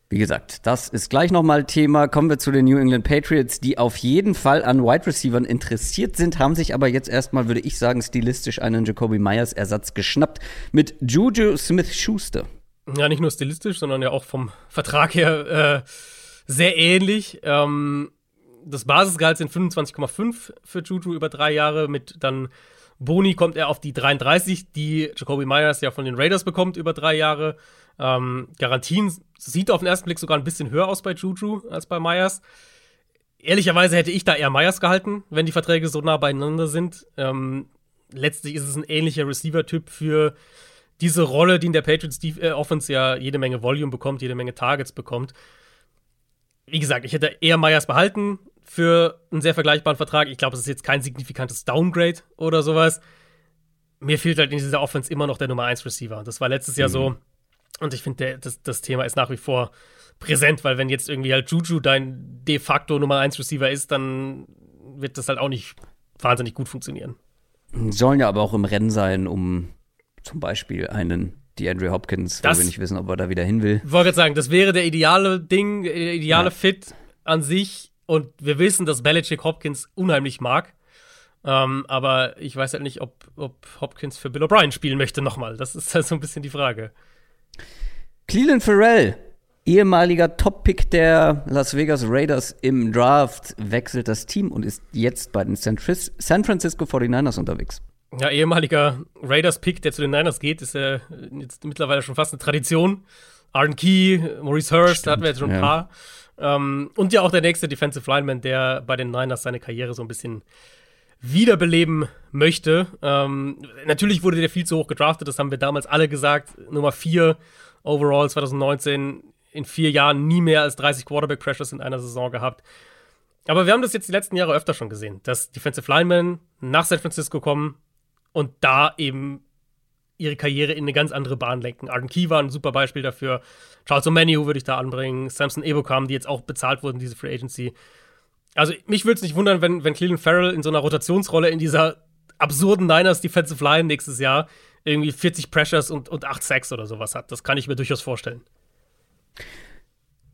Wie gesagt, das ist gleich nochmal Thema. Kommen wir zu den New England Patriots, die auf jeden Fall an Wide Receivern interessiert sind, haben sich aber jetzt erstmal, würde ich sagen, stilistisch einen Jacoby Myers Ersatz geschnappt mit Juju Smith-Schuster. Ja, nicht nur stilistisch, sondern ja auch vom Vertrag her äh, sehr ähnlich. Ähm, das Basisgehalt sind 25,5 für Juju über drei Jahre. Mit dann Boni kommt er auf die 33, die Jacoby Myers ja von den Raiders bekommt über drei Jahre. Ähm, Garantien sieht auf den ersten Blick sogar ein bisschen höher aus bei Juju als bei Myers. Ehrlicherweise hätte ich da eher Myers gehalten, wenn die Verträge so nah beieinander sind. Ähm, letztlich ist es ein ähnlicher Receiver-Typ für diese Rolle, die in der Patriots äh, Offense ja jede Menge Volume bekommt, jede Menge Targets bekommt. Wie gesagt, ich hätte eher Myers behalten für einen sehr vergleichbaren Vertrag. Ich glaube, es ist jetzt kein signifikantes Downgrade oder sowas. Mir fehlt halt in dieser Offense immer noch der Nummer 1 Receiver. Das war letztes mhm. Jahr so. Und ich finde, das, das Thema ist nach wie vor präsent, weil wenn jetzt irgendwie halt Juju dein de facto Nummer 1 Receiver ist, dann wird das halt auch nicht wahnsinnig gut funktionieren. Sollen ja aber auch im Rennen sein, um zum Beispiel einen die Andrew Hopkins, das, weil wir nicht wissen, ob er da wieder hin will. Ich wollte gerade sagen, das wäre der ideale Ding, der ideale ja. Fit an sich. Und wir wissen, dass Belichick Hopkins unheimlich mag. Ähm, aber ich weiß halt nicht, ob, ob Hopkins für Bill O'Brien spielen möchte nochmal. Das ist halt so ein bisschen die Frage. Cleveland Farrell, ehemaliger Top-Pick der Las Vegas Raiders im Draft, wechselt das Team und ist jetzt bei den San, Francisco 49ers unterwegs. Ja, ehemaliger Raiders-Pick, der zu den Niners geht, ist ja jetzt mittlerweile schon fast eine Tradition. Arden Key, Maurice Hurst, Stimmt, da hatten wir jetzt schon ein ja. paar. Ähm, und ja auch der nächste Defensive Lineman, der bei den Niners seine Karriere so ein bisschen wiederbeleben möchte. Ähm, natürlich wurde der viel zu hoch gedraftet, das haben wir damals alle gesagt. Nummer 4 overall 2019, in vier Jahren nie mehr als 30 Quarterback-Pressures in einer Saison gehabt. Aber wir haben das jetzt die letzten Jahre öfter schon gesehen, dass Defensive Linemen nach San Francisco kommen und da eben ihre Karriere in eine ganz andere Bahn lenken. Arden Key war ein super Beispiel dafür. Charles O'Manu würde ich da anbringen. Samson Ebokam, die jetzt auch bezahlt wurden, diese Free Agency. Also, mich würde es nicht wundern, wenn, wenn Cleveland Farrell in so einer Rotationsrolle in dieser absurden Niners Defensive Line nächstes Jahr irgendwie 40 Pressures und, und 8 Sacks oder sowas hat. Das kann ich mir durchaus vorstellen.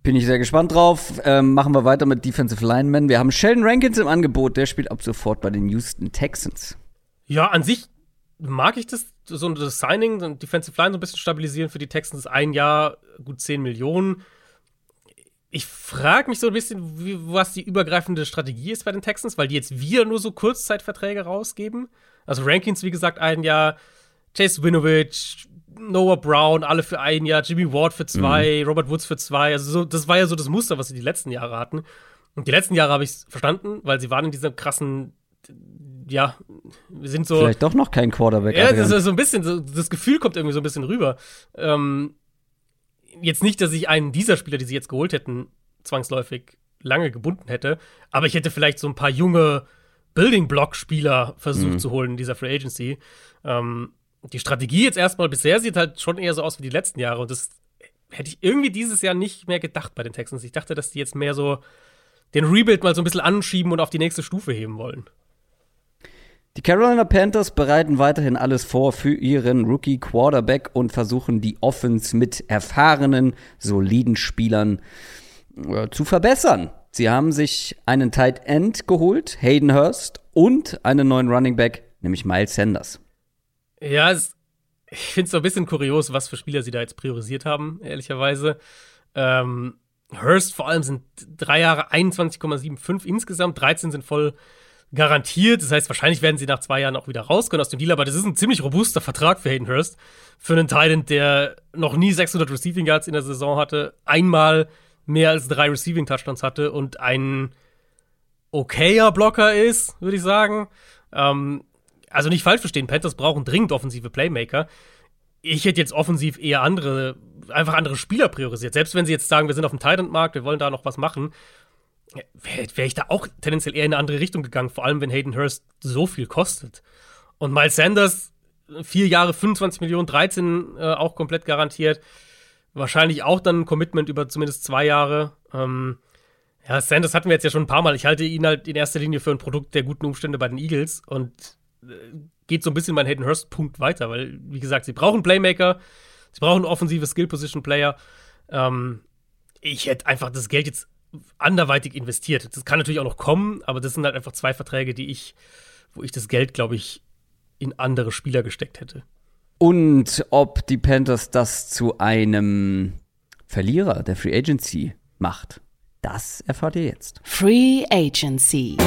Bin ich sehr gespannt drauf. Ähm, machen wir weiter mit Defensive Linemen. Wir haben Sheldon Rankins im Angebot. Der spielt ab sofort bei den Houston Texans. Ja, an sich mag ich das, so das Signing, und Defensive Line so ein bisschen stabilisieren für die Texans. Ein Jahr, gut 10 Millionen. Ich frage mich so ein bisschen, wie, was die übergreifende Strategie ist bei den Texans, weil die jetzt wieder nur so Kurzzeitverträge rausgeben. Also Rankins, wie gesagt, ein Jahr, Chase Winovich, Noah Brown, alle für ein Jahr, Jimmy Ward für zwei, mhm. Robert Woods für zwei. Also so, das war ja so das Muster, was sie die letzten Jahre hatten. Und die letzten Jahre habe ich verstanden, weil sie waren in dieser krassen, ja, wir sind so. Vielleicht doch noch kein Quarterback. Ja, das ist so ein bisschen, so, das Gefühl kommt irgendwie so ein bisschen rüber. Ähm, jetzt nicht, dass ich einen dieser Spieler, die sie jetzt geholt hätten, zwangsläufig lange gebunden hätte, aber ich hätte vielleicht so ein paar junge Building Block Spieler versucht mhm. zu holen in dieser Free Agency. Ähm, die Strategie jetzt erstmal bisher sieht halt schon eher so aus wie die letzten Jahre. Und das hätte ich irgendwie dieses Jahr nicht mehr gedacht bei den Texans. Ich dachte, dass die jetzt mehr so den Rebuild mal so ein bisschen anschieben und auf die nächste Stufe heben wollen. Die Carolina Panthers bereiten weiterhin alles vor für ihren Rookie Quarterback und versuchen die Offense mit erfahrenen, soliden Spielern äh, zu verbessern. Sie haben sich einen Tight End geholt, Hayden Hurst, und einen neuen Running Back, nämlich Miles Sanders. Ja, es, ich finde es so ein bisschen kurios, was für Spieler sie da jetzt priorisiert haben, ehrlicherweise. Ähm, Hurst vor allem sind drei Jahre 21,75 insgesamt, 13 sind voll garantiert. Das heißt, wahrscheinlich werden sie nach zwei Jahren auch wieder raus können aus dem Deal, aber das ist ein ziemlich robuster Vertrag für Hayden Hurst. Für einen Titan, der noch nie 600 Receiving Yards in der Saison hatte, einmal mehr als drei Receiving Touchdowns hatte und ein okayer Blocker ist, würde ich sagen. Ähm, also nicht falsch verstehen, Panthers brauchen dringend offensive Playmaker. Ich hätte jetzt offensiv eher andere, einfach andere Spieler priorisiert. Selbst wenn sie jetzt sagen, wir sind auf dem Titan-Markt, wir wollen da noch was machen, wäre wär ich da auch tendenziell eher in eine andere Richtung gegangen, vor allem wenn Hayden Hurst so viel kostet. Und Miles Sanders, vier Jahre, 25 Millionen, 13 äh, auch komplett garantiert. Wahrscheinlich auch dann ein Commitment über zumindest zwei Jahre. Ähm, ja, Sanders hatten wir jetzt ja schon ein paar Mal. Ich halte ihn halt in erster Linie für ein Produkt der guten Umstände bei den Eagles und geht so ein bisschen mein Hayden Hurst-Punkt weiter, weil, wie gesagt, sie brauchen Playmaker, sie brauchen offensive Skill-Position-Player. Ähm, ich hätte einfach das Geld jetzt anderweitig investiert. Das kann natürlich auch noch kommen, aber das sind halt einfach zwei Verträge, die ich, wo ich das Geld, glaube ich, in andere Spieler gesteckt hätte. Und ob die Panthers das zu einem Verlierer der Free Agency macht, das erfahrt ihr jetzt. Free Agency.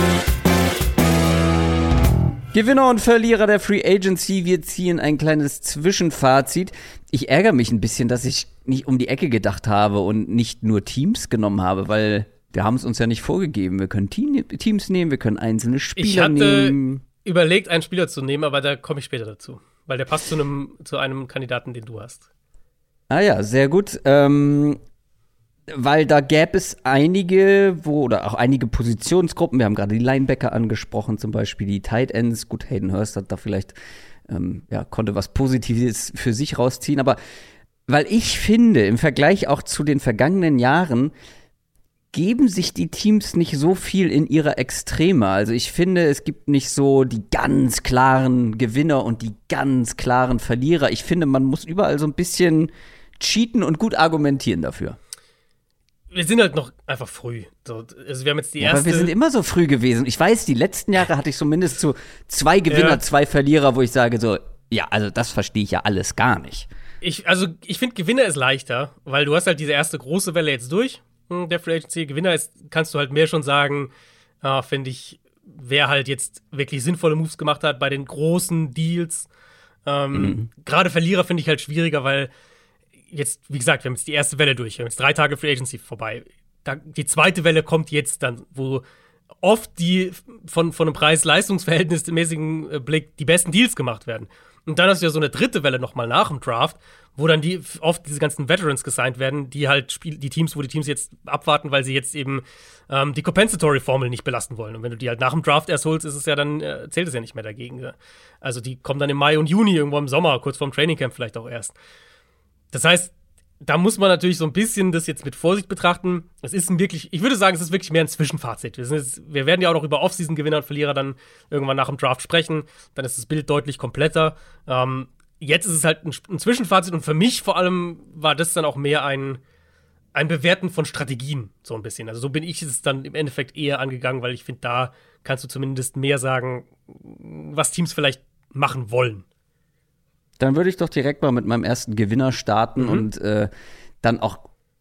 Gewinner und Verlierer der Free Agency. Wir ziehen ein kleines Zwischenfazit. Ich ärgere mich ein bisschen, dass ich nicht um die Ecke gedacht habe und nicht nur Teams genommen habe, weil wir haben es uns ja nicht vorgegeben. Wir können Teams nehmen, wir können einzelne Spieler ich hatte nehmen. überlegt, einen Spieler zu nehmen, aber da komme ich später dazu. Weil der passt zu einem, zu einem Kandidaten, den du hast. Ah ja, sehr gut. Ähm, weil da gäbe es einige, wo, oder auch einige Positionsgruppen, wir haben gerade die Linebacker angesprochen, zum Beispiel die Tight Ends. Gut, Hayden Hurst hat da vielleicht, ähm, ja, konnte was Positives für sich rausziehen, aber weil ich finde, im Vergleich auch zu den vergangenen Jahren, geben sich die Teams nicht so viel in ihrer Extreme. Also ich finde, es gibt nicht so die ganz klaren Gewinner und die ganz klaren Verlierer. Ich finde, man muss überall so ein bisschen cheaten und gut argumentieren dafür wir sind halt noch einfach früh. So, also wir haben jetzt die erste. aber wir sind immer so früh gewesen. Ich weiß, die letzten Jahre hatte ich zumindest so zwei Gewinner, ja. zwei Verlierer, wo ich sage so, ja, also das verstehe ich ja alles gar nicht. Ich, also ich finde, Gewinner ist leichter, weil du hast halt diese erste große Welle jetzt durch, hm, der Free Agency. Gewinner ist, kannst du halt mehr schon sagen, äh, finde ich, wer halt jetzt wirklich sinnvolle Moves gemacht hat bei den großen Deals. Ähm, mhm. Gerade Verlierer finde ich halt schwieriger, weil jetzt, wie gesagt, wir haben jetzt die erste Welle durch, wir haben jetzt drei Tage Free Agency vorbei. Da, die zweite Welle kommt jetzt dann, wo oft die von, von einem Preis-Leistungs-Verhältnismäßigen äh, Blick die besten Deals gemacht werden. Und dann hast du ja so eine dritte Welle nochmal nach dem Draft, wo dann die oft diese ganzen Veterans gesigned werden, die halt Spiel, die Teams, wo die Teams jetzt abwarten, weil sie jetzt eben ähm, die Compensatory-Formel nicht belasten wollen. Und wenn du die halt nach dem Draft erst holst, ist es ja dann, äh, zählt es ja nicht mehr dagegen. Also die kommen dann im Mai und Juni, irgendwo im Sommer, kurz vorm Training Camp vielleicht auch erst. Das heißt, da muss man natürlich so ein bisschen das jetzt mit Vorsicht betrachten. Es ist ein wirklich, ich würde sagen, es ist wirklich mehr ein Zwischenfazit. Wir, jetzt, wir werden ja auch noch über Offseason-Gewinner und Verlierer dann irgendwann nach dem Draft sprechen. Dann ist das Bild deutlich kompletter. Ähm, jetzt ist es halt ein, ein, Zwischenfazit und für mich vor allem war das dann auch mehr ein, ein Bewerten von Strategien, so ein bisschen. Also so bin ich es dann im Endeffekt eher angegangen, weil ich finde, da kannst du zumindest mehr sagen, was Teams vielleicht machen wollen. Dann würde ich doch direkt mal mit meinem ersten Gewinner starten mhm. und äh, dann auch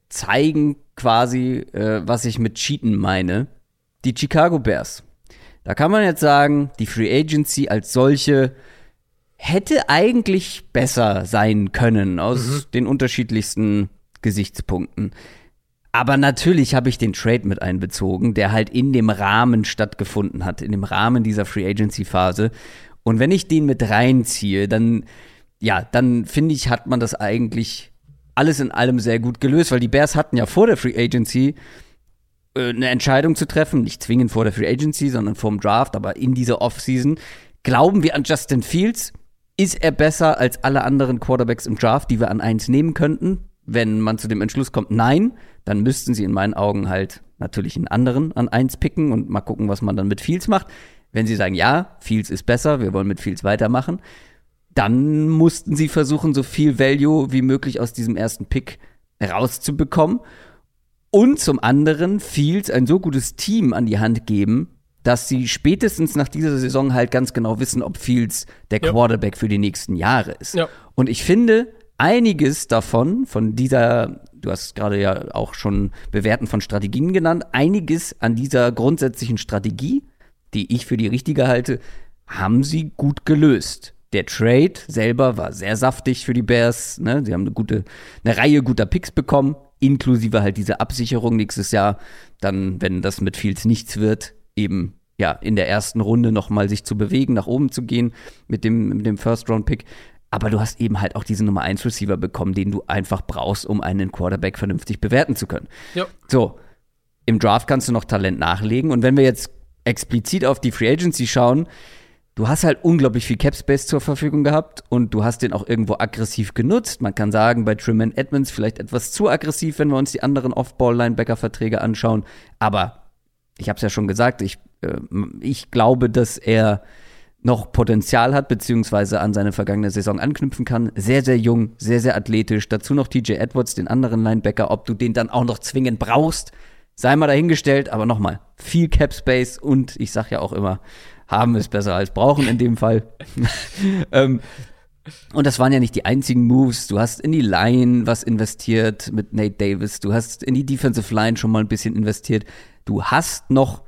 zeigen, quasi, äh, was ich mit Cheaten meine. Die Chicago Bears. Da kann man jetzt sagen, die Free Agency als solche hätte eigentlich besser sein können aus mhm. den unterschiedlichsten Gesichtspunkten. Aber natürlich habe ich den Trade mit einbezogen, der halt in dem Rahmen stattgefunden hat, in dem Rahmen dieser Free Agency Phase. Und wenn ich den mit reinziehe, dann ja, dann finde ich, hat man das eigentlich alles in allem sehr gut gelöst, weil die Bears hatten ja vor der Free Agency äh, eine Entscheidung zu treffen, nicht zwingend vor der Free Agency, sondern vor dem Draft, aber in dieser Offseason. Glauben wir an Justin Fields? Ist er besser als alle anderen Quarterbacks im Draft, die wir an eins nehmen könnten? Wenn man zu dem Entschluss kommt, nein, dann müssten sie in meinen Augen halt natürlich einen anderen an eins picken und mal gucken, was man dann mit Fields macht. Wenn sie sagen, ja, Fields ist besser, wir wollen mit Fields weitermachen, dann mussten sie versuchen, so viel Value wie möglich aus diesem ersten Pick rauszubekommen. Und zum anderen Fields ein so gutes Team an die Hand geben, dass sie spätestens nach dieser Saison halt ganz genau wissen, ob Fields der ja. Quarterback für die nächsten Jahre ist. Ja. Und ich finde, einiges davon, von dieser, du hast gerade ja auch schon Bewerten von Strategien genannt, einiges an dieser grundsätzlichen Strategie, die ich für die richtige halte, haben sie gut gelöst. Der Trade selber war sehr saftig für die Bears. Ne? Sie haben eine gute, eine Reihe guter Picks bekommen, inklusive halt diese Absicherung nächstes Jahr. Dann, wenn das mit Fields nichts wird, eben ja in der ersten Runde noch mal sich zu bewegen, nach oben zu gehen mit dem, mit dem First Round Pick. Aber du hast eben halt auch diesen Nummer 1 Receiver bekommen, den du einfach brauchst, um einen Quarterback vernünftig bewerten zu können. Ja. So, im Draft kannst du noch Talent nachlegen. Und wenn wir jetzt explizit auf die Free Agency schauen, du hast halt unglaublich viel Cap Space zur Verfügung gehabt und du hast den auch irgendwo aggressiv genutzt. Man kann sagen, bei Truman Edmonds vielleicht etwas zu aggressiv, wenn wir uns die anderen Off-Ball-Linebacker-Verträge anschauen. Aber ich habe es ja schon gesagt, ich, äh, ich glaube, dass er noch Potenzial hat, beziehungsweise an seine vergangene Saison anknüpfen kann. Sehr, sehr jung, sehr, sehr athletisch. Dazu noch TJ Edwards, den anderen Linebacker. Ob du den dann auch noch zwingend brauchst, sei mal dahingestellt. Aber nochmal, viel Cap Space und ich sag ja auch immer, haben ist besser als brauchen in dem Fall. ähm, und das waren ja nicht die einzigen Moves. Du hast in die Line was investiert mit Nate Davis. Du hast in die Defensive Line schon mal ein bisschen investiert. Du hast noch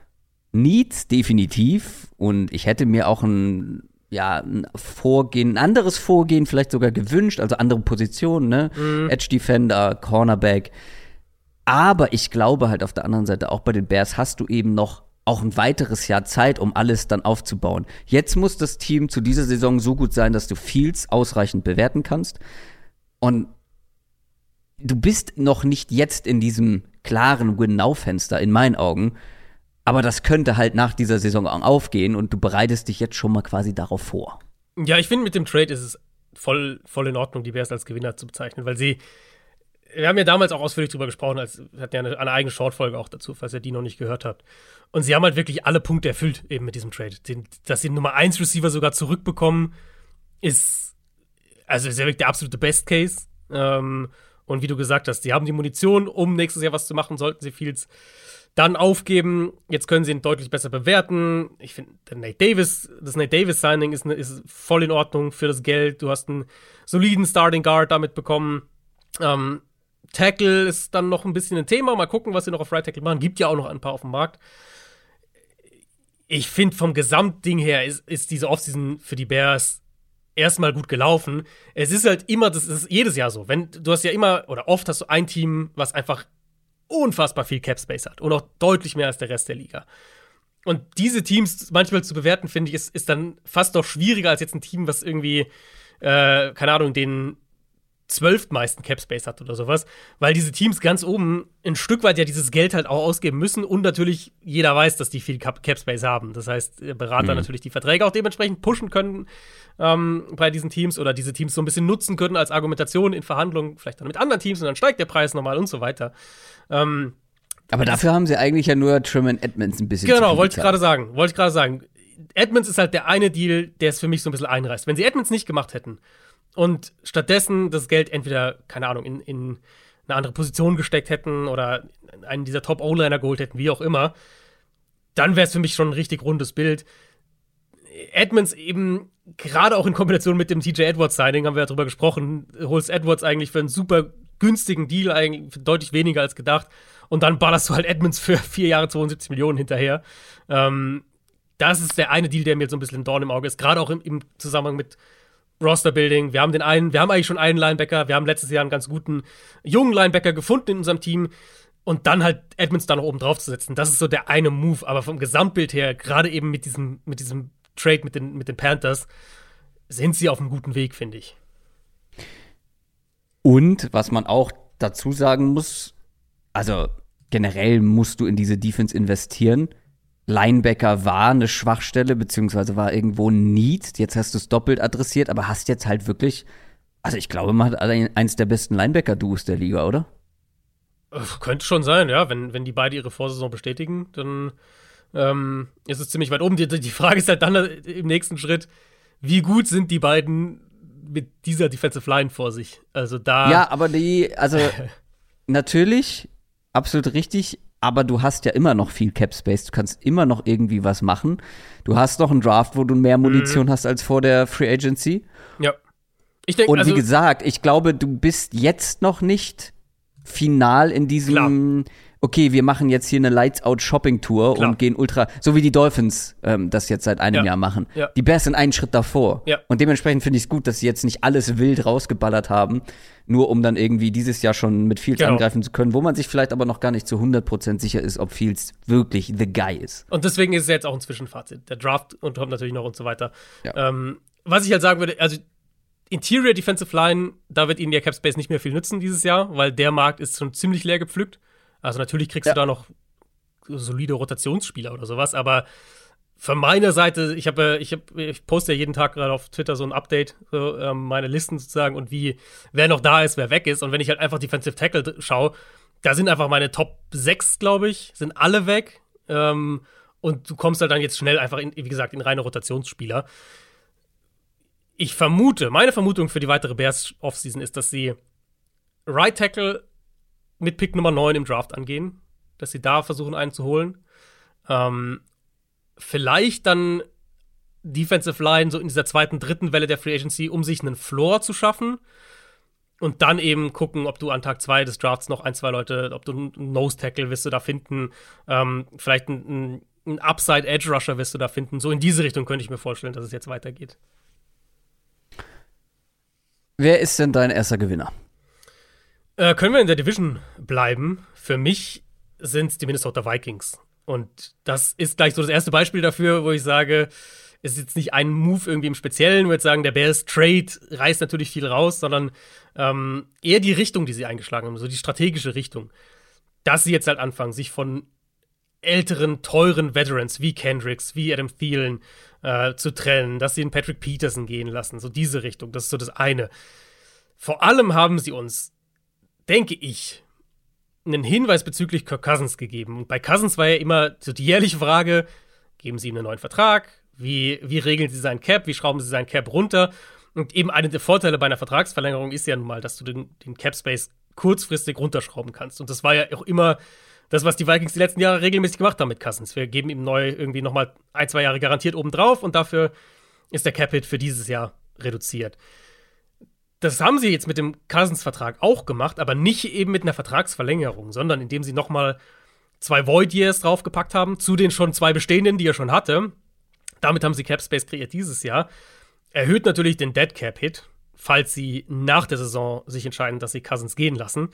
Needs definitiv. Und ich hätte mir auch ein, ja, ein Vorgehen, ein anderes Vorgehen vielleicht sogar gewünscht. Also andere Positionen, ne? Mhm. Edge Defender, Cornerback. Aber ich glaube halt auf der anderen Seite, auch bei den Bears hast du eben noch auch ein weiteres Jahr Zeit, um alles dann aufzubauen. Jetzt muss das Team zu dieser Saison so gut sein, dass du Fields ausreichend bewerten kannst. Und du bist noch nicht jetzt in diesem klaren Win-Now-Fenster, in meinen Augen. Aber das könnte halt nach dieser Saison aufgehen und du bereitest dich jetzt schon mal quasi darauf vor. Ja, ich finde, mit dem Trade ist es voll, voll in Ordnung, die Bears als Gewinner zu bezeichnen, weil sie wir haben ja damals auch ausführlich drüber gesprochen, als wir hatten ja eine, eine eigene Shortfolge auch dazu, falls ihr die noch nicht gehört habt. Und sie haben halt wirklich alle Punkte erfüllt, eben mit diesem Trade. Den, dass sie den Nummer 1 Receiver sogar zurückbekommen, ist, also ist ja wirklich der absolute Best Case. Ähm, und wie du gesagt hast, sie haben die Munition, um nächstes Jahr was zu machen, sollten sie Fields dann aufgeben. Jetzt können sie ihn deutlich besser bewerten. Ich finde, Nate Davis, das Nate Davis Signing ist, ist voll in Ordnung für das Geld. Du hast einen soliden Starting Guard damit bekommen. Ähm, Tackle ist dann noch ein bisschen ein Thema. Mal gucken, was sie noch auf Right Tackle machen. Gibt ja auch noch ein paar auf dem Markt. Ich finde, vom Gesamtding her ist, ist diese Offseason für die Bears erstmal gut gelaufen. Es ist halt immer, das ist jedes Jahr so. Wenn, du hast ja immer, oder oft hast du ein Team, was einfach unfassbar viel Cap Space hat. Und auch deutlich mehr als der Rest der Liga. Und diese Teams manchmal zu bewerten, finde ich, ist, ist dann fast noch schwieriger als jetzt ein Team, was irgendwie, äh, keine Ahnung, den zwölftmeisten Cap Space hat oder sowas, weil diese Teams ganz oben ein Stück weit ja dieses Geld halt auch ausgeben müssen und natürlich jeder weiß, dass die viel Cap, Space haben. Das heißt, Berater mhm. natürlich die Verträge auch dementsprechend pushen können ähm, bei diesen Teams oder diese Teams so ein bisschen nutzen können als Argumentation in Verhandlungen, vielleicht dann mit anderen Teams und dann steigt der Preis nochmal und so weiter. Ähm, aber dafür haben sie eigentlich ja nur Truman Edmonds ein bisschen Genau, wollte ich gerade sagen. Wollte ich gerade sagen. Edmonds ist halt der eine Deal, der es für mich so ein bisschen einreißt. Wenn sie Edmonds nicht gemacht hätten, und stattdessen das Geld entweder, keine Ahnung, in, in eine andere Position gesteckt hätten oder einen dieser Top-O-Liner geholt hätten, wie auch immer, dann wäre es für mich schon ein richtig rundes Bild. Edmonds eben, gerade auch in Kombination mit dem TJ Edwards-Signing, haben wir ja drüber gesprochen, holst Edwards eigentlich für einen super günstigen Deal, eigentlich für deutlich weniger als gedacht. Und dann ballerst du halt Edmonds für vier Jahre 72 Millionen hinterher. Ähm, das ist der eine Deal, der mir so ein bisschen ein Dorn im Auge ist, gerade auch im, im Zusammenhang mit Roster-Building. Wir haben den einen, wir haben eigentlich schon einen Linebacker. Wir haben letztes Jahr einen ganz guten jungen Linebacker gefunden in unserem Team. Und dann halt Edmonds da noch oben drauf zu setzen. Das ist so der eine Move. Aber vom Gesamtbild her, gerade eben mit diesem, mit diesem Trade mit den, mit den Panthers, sind sie auf einem guten Weg, finde ich. Und was man auch dazu sagen muss, also generell musst du in diese Defense investieren. Linebacker war eine Schwachstelle, beziehungsweise war irgendwo ein Need. Jetzt hast du es doppelt adressiert, aber hast jetzt halt wirklich, also ich glaube, man hat eins der besten Linebacker-Duos der Liga, oder? Äh, könnte schon sein, ja. Wenn, wenn die beide ihre Vorsaison bestätigen, dann ähm, ist es ziemlich weit oben. Die, die Frage ist halt dann im nächsten Schritt, wie gut sind die beiden mit dieser Defensive Line vor sich? Also da. Ja, aber die, also natürlich, absolut richtig, aber du hast ja immer noch viel Cap Space, du kannst immer noch irgendwie was machen. Du hast noch einen Draft, wo du mehr Munition mhm. hast als vor der Free Agency. Ja. Ich denk, Und also, wie gesagt, ich glaube, du bist jetzt noch nicht final in diesem klar okay, wir machen jetzt hier eine Lights-Out-Shopping-Tour und gehen ultra, so wie die Dolphins ähm, das jetzt seit einem ja. Jahr machen. Ja. Die Bears sind einen Schritt davor. Ja. Und dementsprechend finde ich es gut, dass sie jetzt nicht alles wild rausgeballert haben, nur um dann irgendwie dieses Jahr schon mit Fields genau. angreifen zu können, wo man sich vielleicht aber noch gar nicht zu 100% sicher ist, ob Fields wirklich the guy ist. Und deswegen ist es jetzt auch ein Zwischenfazit. Der Draft und kommt natürlich noch und so weiter. Ähm, was ich halt sagen würde, also Interior Defensive Line, da wird ihnen der Cap Space nicht mehr viel nützen dieses Jahr, weil der Markt ist schon ziemlich leer gepflückt. Also natürlich kriegst ja. du da noch solide Rotationsspieler oder sowas, aber von meiner Seite, ich habe, ich, hab, ich poste ja jeden Tag gerade auf Twitter so ein Update, so, ähm, meine Listen sozusagen und wie, wer noch da ist, wer weg ist. Und wenn ich halt einfach Defensive Tackle schaue, da sind einfach meine Top 6, glaube ich, sind alle weg. Ähm, und du kommst halt dann jetzt schnell einfach, in, wie gesagt, in reine Rotationsspieler. Ich vermute, meine Vermutung für die weitere Bears Offseason ist, dass sie Right Tackle mit Pick Nummer 9 im Draft angehen, dass sie da versuchen, einen zu holen. Ähm, vielleicht dann Defensive Line so in dieser zweiten, dritten Welle der Free Agency, um sich einen Floor zu schaffen. Und dann eben gucken, ob du an Tag 2 des Drafts noch ein, zwei Leute, ob du einen Nose Tackle wirst du da finden, ähm, vielleicht einen, einen Upside Edge Rusher wirst du da finden. So in diese Richtung könnte ich mir vorstellen, dass es jetzt weitergeht. Wer ist denn dein erster Gewinner? Äh, können wir in der Division bleiben? Für mich sind es die Minnesota Vikings. Und das ist gleich so das erste Beispiel dafür, wo ich sage, es ist jetzt nicht ein Move irgendwie im Speziellen, wo jetzt sagen, der Bears Trade reißt natürlich viel raus, sondern ähm, eher die Richtung, die sie eingeschlagen haben, so die strategische Richtung. Dass sie jetzt halt anfangen, sich von älteren, teuren Veterans wie Kendricks, wie Adam Thielen äh, zu trennen, dass sie in Patrick Peterson gehen lassen, so diese Richtung, das ist so das eine. Vor allem haben sie uns denke ich, einen Hinweis bezüglich Kirk Cousins gegeben. Und bei Cousins war ja immer so die jährliche Frage: Geben Sie ihm einen neuen Vertrag? Wie, wie regeln Sie sein Cap? Wie schrauben Sie sein Cap runter? Und eben einer der Vorteile bei einer Vertragsverlängerung ist ja nun mal, dass du den, den Cap Space kurzfristig runterschrauben kannst. Und das war ja auch immer das, was die Vikings die letzten Jahre regelmäßig gemacht haben mit Cousins. Wir geben ihm neu irgendwie nochmal ein, zwei Jahre garantiert obendrauf und dafür ist der Cap-Hit für dieses Jahr reduziert. Das haben sie jetzt mit dem Cousins-Vertrag auch gemacht, aber nicht eben mit einer Vertragsverlängerung, sondern indem sie noch mal zwei Void Years draufgepackt haben, zu den schon zwei bestehenden, die er schon hatte. Damit haben sie Cap Space kreiert dieses Jahr. Erhöht natürlich den Dead Cap Hit, falls sie nach der Saison sich entscheiden, dass sie Cousins gehen lassen.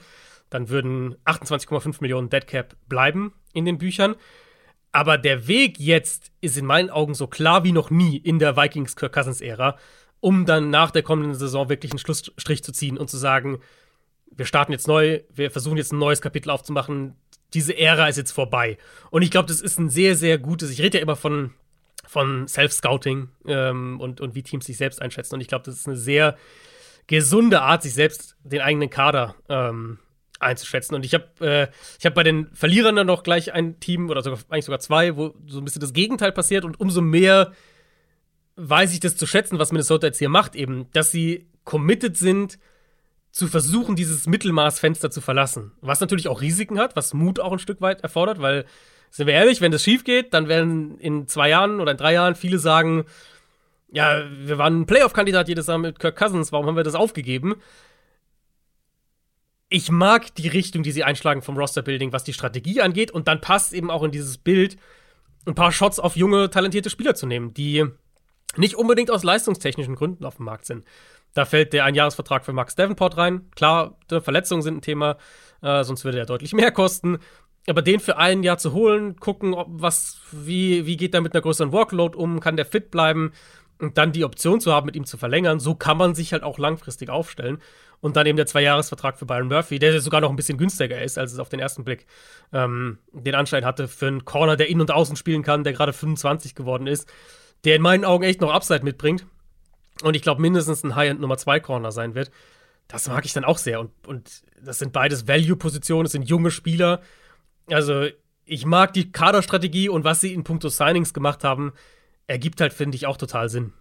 Dann würden 28,5 Millionen Dead Cap bleiben in den Büchern. Aber der Weg jetzt ist in meinen Augen so klar wie noch nie in der Vikings Kirk Cousins Ära um dann nach der kommenden Saison wirklich einen Schlussstrich zu ziehen und zu sagen, wir starten jetzt neu, wir versuchen jetzt ein neues Kapitel aufzumachen, diese Ära ist jetzt vorbei. Und ich glaube, das ist ein sehr, sehr gutes, ich rede ja immer von, von Self-Scouting ähm, und, und wie Teams sich selbst einschätzen. Und ich glaube, das ist eine sehr gesunde Art, sich selbst den eigenen Kader ähm, einzuschätzen. Und ich habe äh, hab bei den Verlierern dann noch gleich ein Team oder sogar eigentlich sogar zwei, wo so ein bisschen das Gegenteil passiert und umso mehr weiß ich das zu schätzen, was Minnesota jetzt hier macht, eben, dass sie committed sind, zu versuchen, dieses Mittelmaßfenster zu verlassen. Was natürlich auch Risiken hat, was Mut auch ein Stück weit erfordert, weil, sind wir ehrlich, wenn das schief geht, dann werden in zwei Jahren oder in drei Jahren viele sagen, ja, wir waren ein Playoff-Kandidat jedes Jahr mit Kirk Cousins, warum haben wir das aufgegeben? Ich mag die Richtung, die sie einschlagen vom Roster-Building, was die Strategie angeht, und dann passt eben auch in dieses Bild, ein paar Shots auf junge, talentierte Spieler zu nehmen, die nicht unbedingt aus leistungstechnischen Gründen auf dem Markt sind. Da fällt der Einjahresvertrag für Max Davenport rein. Klar, Verletzungen sind ein Thema, äh, sonst würde er deutlich mehr kosten. Aber den für ein Jahr zu holen, gucken, ob was, wie, wie geht er mit einer größeren Workload um, kann der fit bleiben und dann die Option zu haben, mit ihm zu verlängern, so kann man sich halt auch langfristig aufstellen. Und dann eben der Zweijahresvertrag für Byron Murphy, der sogar noch ein bisschen günstiger ist, als es auf den ersten Blick ähm, den Anschein hatte für einen Corner, der in- und außen spielen kann, der gerade 25 geworden ist, der in meinen Augen echt noch Upside mitbringt und ich glaube mindestens ein High-End Nummer 2 Corner sein wird. Das mag ich dann auch sehr. Und, und das sind beides Value-Positionen, es sind junge Spieler. Also, ich mag die Kaderstrategie und was sie in puncto Signings gemacht haben, ergibt halt, finde ich, auch total Sinn.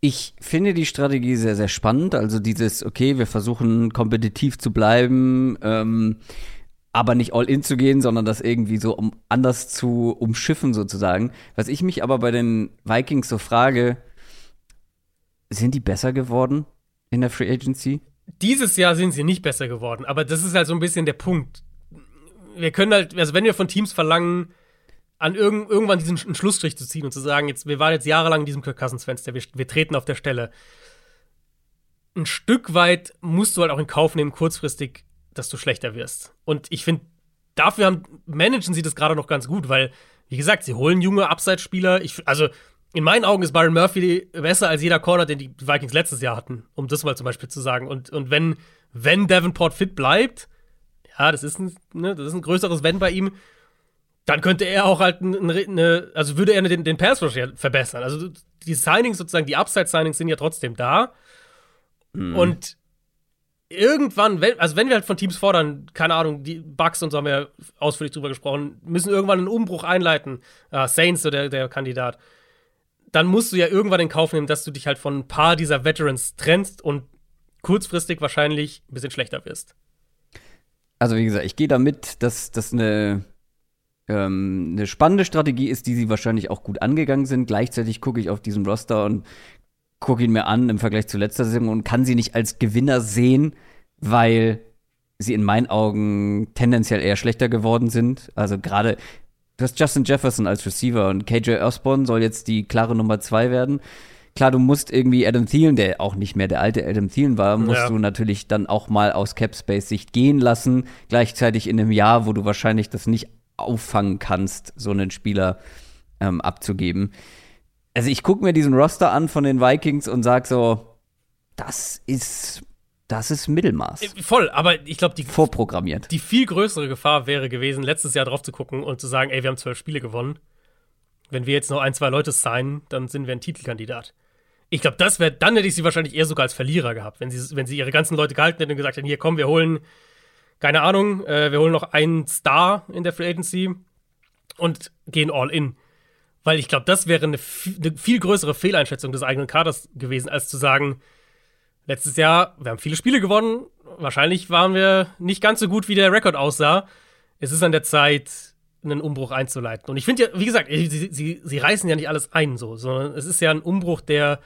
Ich finde die Strategie sehr, sehr spannend. Also dieses, okay, wir versuchen kompetitiv zu bleiben, ähm, aber nicht all in zu gehen, sondern das irgendwie so um anders zu umschiffen sozusagen. Was ich mich aber bei den Vikings so frage, sind die besser geworden in der Free Agency? Dieses Jahr sind sie nicht besser geworden, aber das ist halt so ein bisschen der Punkt. Wir können halt, also wenn wir von Teams verlangen, an irgend, irgendwann diesen Schlussstrich zu ziehen und zu sagen, jetzt, wir waren jetzt jahrelang in diesem Kirk Cousins-Fenster, wir, wir treten auf der Stelle. Ein Stück weit musst du halt auch in Kauf nehmen, kurzfristig, dass du schlechter wirst. Und ich finde, dafür haben, managen sie das gerade noch ganz gut, weil, wie gesagt, sie holen junge Abseitsspieler. Ich, also, in meinen Augen ist Byron Murphy besser als jeder Corner, den die Vikings letztes Jahr hatten, um das mal zum Beispiel zu sagen. Und, und wenn, wenn Davenport fit bleibt, ja, das ist ein, ne, das ist ein größeres Wenn bei ihm, dann könnte er auch halt eine, also würde er den, den Pass Rush verbessern. Also die Signings sozusagen, die Upside-Signings sind ja trotzdem da. Mhm. Und irgendwann, wenn, also wenn wir halt von Teams fordern, keine Ahnung, die Bugs und so haben wir ausführlich drüber gesprochen, müssen irgendwann einen Umbruch einleiten. Uh, Saints, so der, der Kandidat. Dann musst du ja irgendwann in Kauf nehmen, dass du dich halt von ein paar dieser Veterans trennst und kurzfristig wahrscheinlich ein bisschen schlechter wirst. Also wie gesagt, ich gehe damit, dass das eine ähm, eine spannende Strategie ist, die sie wahrscheinlich auch gut angegangen sind. Gleichzeitig gucke ich auf diesen Roster und gucke ihn mir an im Vergleich zu letzter Saison und kann sie nicht als Gewinner sehen, weil sie in meinen Augen tendenziell eher schlechter geworden sind. Also gerade du hast Justin Jefferson als Receiver und KJ Osborne soll jetzt die klare Nummer zwei werden. Klar, du musst irgendwie Adam Thielen, der auch nicht mehr der alte Adam Thielen war, musst ja. du natürlich dann auch mal aus Cap Space Sicht gehen lassen. Gleichzeitig in einem Jahr, wo du wahrscheinlich das nicht auffangen kannst, so einen Spieler ähm, abzugeben. Also ich gucke mir diesen Roster an von den Vikings und sag so, das ist das ist Mittelmaß. Äh, voll, aber ich glaube, die vorprogrammiert. Die viel größere Gefahr wäre gewesen, letztes Jahr drauf zu gucken und zu sagen, ey, wir haben zwölf Spiele gewonnen. Wenn wir jetzt noch ein, zwei Leute signen, dann sind wir ein Titelkandidat. Ich glaube, das wäre, dann hätte ich sie wahrscheinlich eher sogar als Verlierer gehabt, wenn sie, wenn sie ihre ganzen Leute gehalten hätten und gesagt hätten, hier komm, wir holen keine Ahnung, äh, wir holen noch einen Star in der Free Agency und gehen all in. Weil ich glaube, das wäre eine, eine, viel größere Fehleinschätzung des eigenen Kaders gewesen, als zu sagen, letztes Jahr, wir haben viele Spiele gewonnen, wahrscheinlich waren wir nicht ganz so gut, wie der Rekord aussah. Es ist an der Zeit, einen Umbruch einzuleiten. Und ich finde ja, wie gesagt, sie, sie, sie reißen ja nicht alles ein, so, sondern es ist ja ein Umbruch, der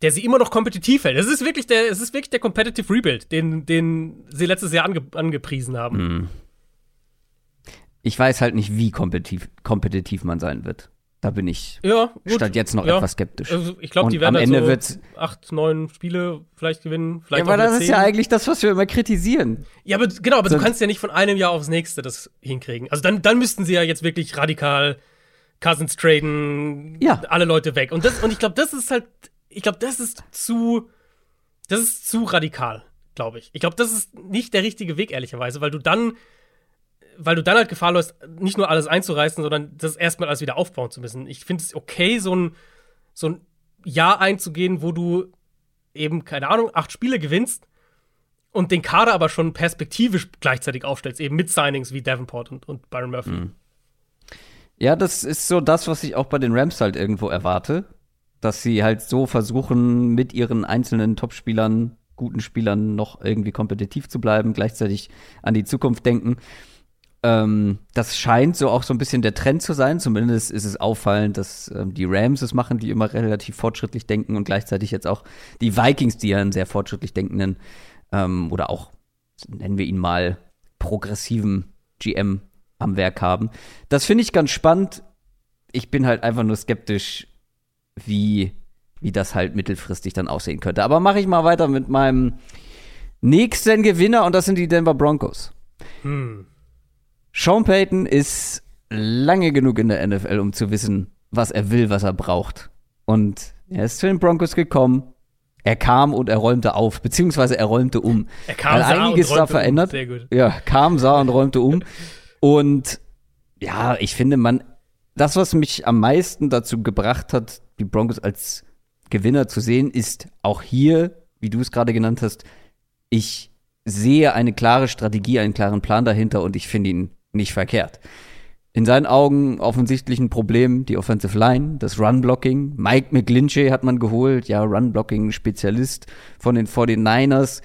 der sie immer noch kompetitiv hält. Es ist wirklich der, es ist wirklich der Competitive Rebuild, den, den sie letztes Jahr ange, angepriesen haben. Hm. Ich weiß halt nicht, wie kompetitiv, kompetitiv man sein wird. Da bin ich ja, statt jetzt noch ja. etwas skeptisch. Also ich glaube, die werden am Ende so wird's acht, neun Spiele vielleicht gewinnen. Vielleicht ja, aber das ist ja eigentlich das, was wir immer kritisieren. Ja, aber genau, aber so. du kannst ja nicht von einem Jahr aufs nächste das hinkriegen. Also dann, dann müssten sie ja jetzt wirklich radikal Cousins traden, Ja. alle Leute weg. Und, das, und ich glaube, das ist halt, ich glaube, das ist zu, das ist zu radikal, glaube ich. Ich glaube, das ist nicht der richtige Weg, ehrlicherweise, weil du dann, weil du dann halt Gefahr läufst, nicht nur alles einzureißen, sondern das erstmal alles wieder aufbauen zu müssen. Ich finde es okay, so ein, so ein Jahr einzugehen, wo du eben, keine Ahnung, acht Spiele gewinnst und den Kader aber schon perspektivisch gleichzeitig aufstellst, eben mit Signings wie Davenport und, und Byron Murphy. Ja, das ist so das, was ich auch bei den Rams halt irgendwo erwarte. Dass sie halt so versuchen, mit ihren einzelnen Topspielern, guten Spielern noch irgendwie kompetitiv zu bleiben, gleichzeitig an die Zukunft denken. Ähm, das scheint so auch so ein bisschen der Trend zu sein. Zumindest ist es auffallend, dass ähm, die Rams es machen, die immer relativ fortschrittlich denken und gleichzeitig jetzt auch die Vikings, die ja einen sehr fortschrittlich denkenden ähm, oder auch, nennen wir ihn mal, progressiven GM am Werk haben. Das finde ich ganz spannend. Ich bin halt einfach nur skeptisch, wie, wie das halt mittelfristig dann aussehen könnte. Aber mache ich mal weiter mit meinem nächsten Gewinner und das sind die Denver Broncos. Hm. Sean Payton ist lange genug in der NFL, um zu wissen, was er will, was er braucht. Und er ist zu den Broncos gekommen. Er kam und er räumte auf, beziehungsweise er räumte um. Er kam, Weil sah und einiges da räumte um. verändert. Sehr gut. Ja, kam, sah und räumte um. Und ja, ich finde, man, das, was mich am meisten dazu gebracht hat, die Broncos als Gewinner zu sehen, ist auch hier, wie du es gerade genannt hast, ich sehe eine klare Strategie, einen klaren Plan dahinter und ich finde ihn nicht verkehrt. In seinen Augen offensichtlich ein Problem, die Offensive Line, das Run-Blocking. Mike McGlinchey hat man geholt, ja, Run-Blocking-Spezialist von den 49ers.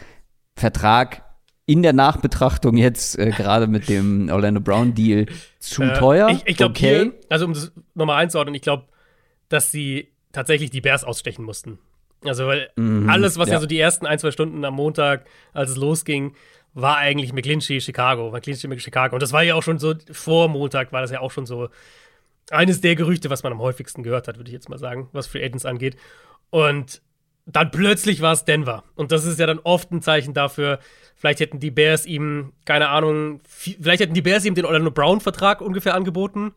Vertrag in der Nachbetrachtung jetzt äh, gerade mit dem Orlando Brown-Deal zu Äh, teuer. Ich, ich glaube okay. hier, also um das nochmal einzuordnen, ich glaube, dass sie tatsächlich die Bears ausstechen mussten. Also, weil alles, was ja. Mhm, ja. so die ersten ein, zwei Stunden am Montag, als es losging, war eigentlich McClinchy, Chicago, McClinchy, Chicago. Und das war ja auch schon so, vor Montag war das ja auch schon so eines der Gerüchte, was man am häufigsten gehört hat, würde ich jetzt mal sagen, was Free Agents angeht. Und dann plötzlich war es Denver. Und das ist ja dann oft ein Zeichen dafür, vielleicht hätten die Bears ihm, keine Ahnung, vi- vielleicht hätten die Bears ihm den Orlando Brown-Vertrag ungefähr angeboten.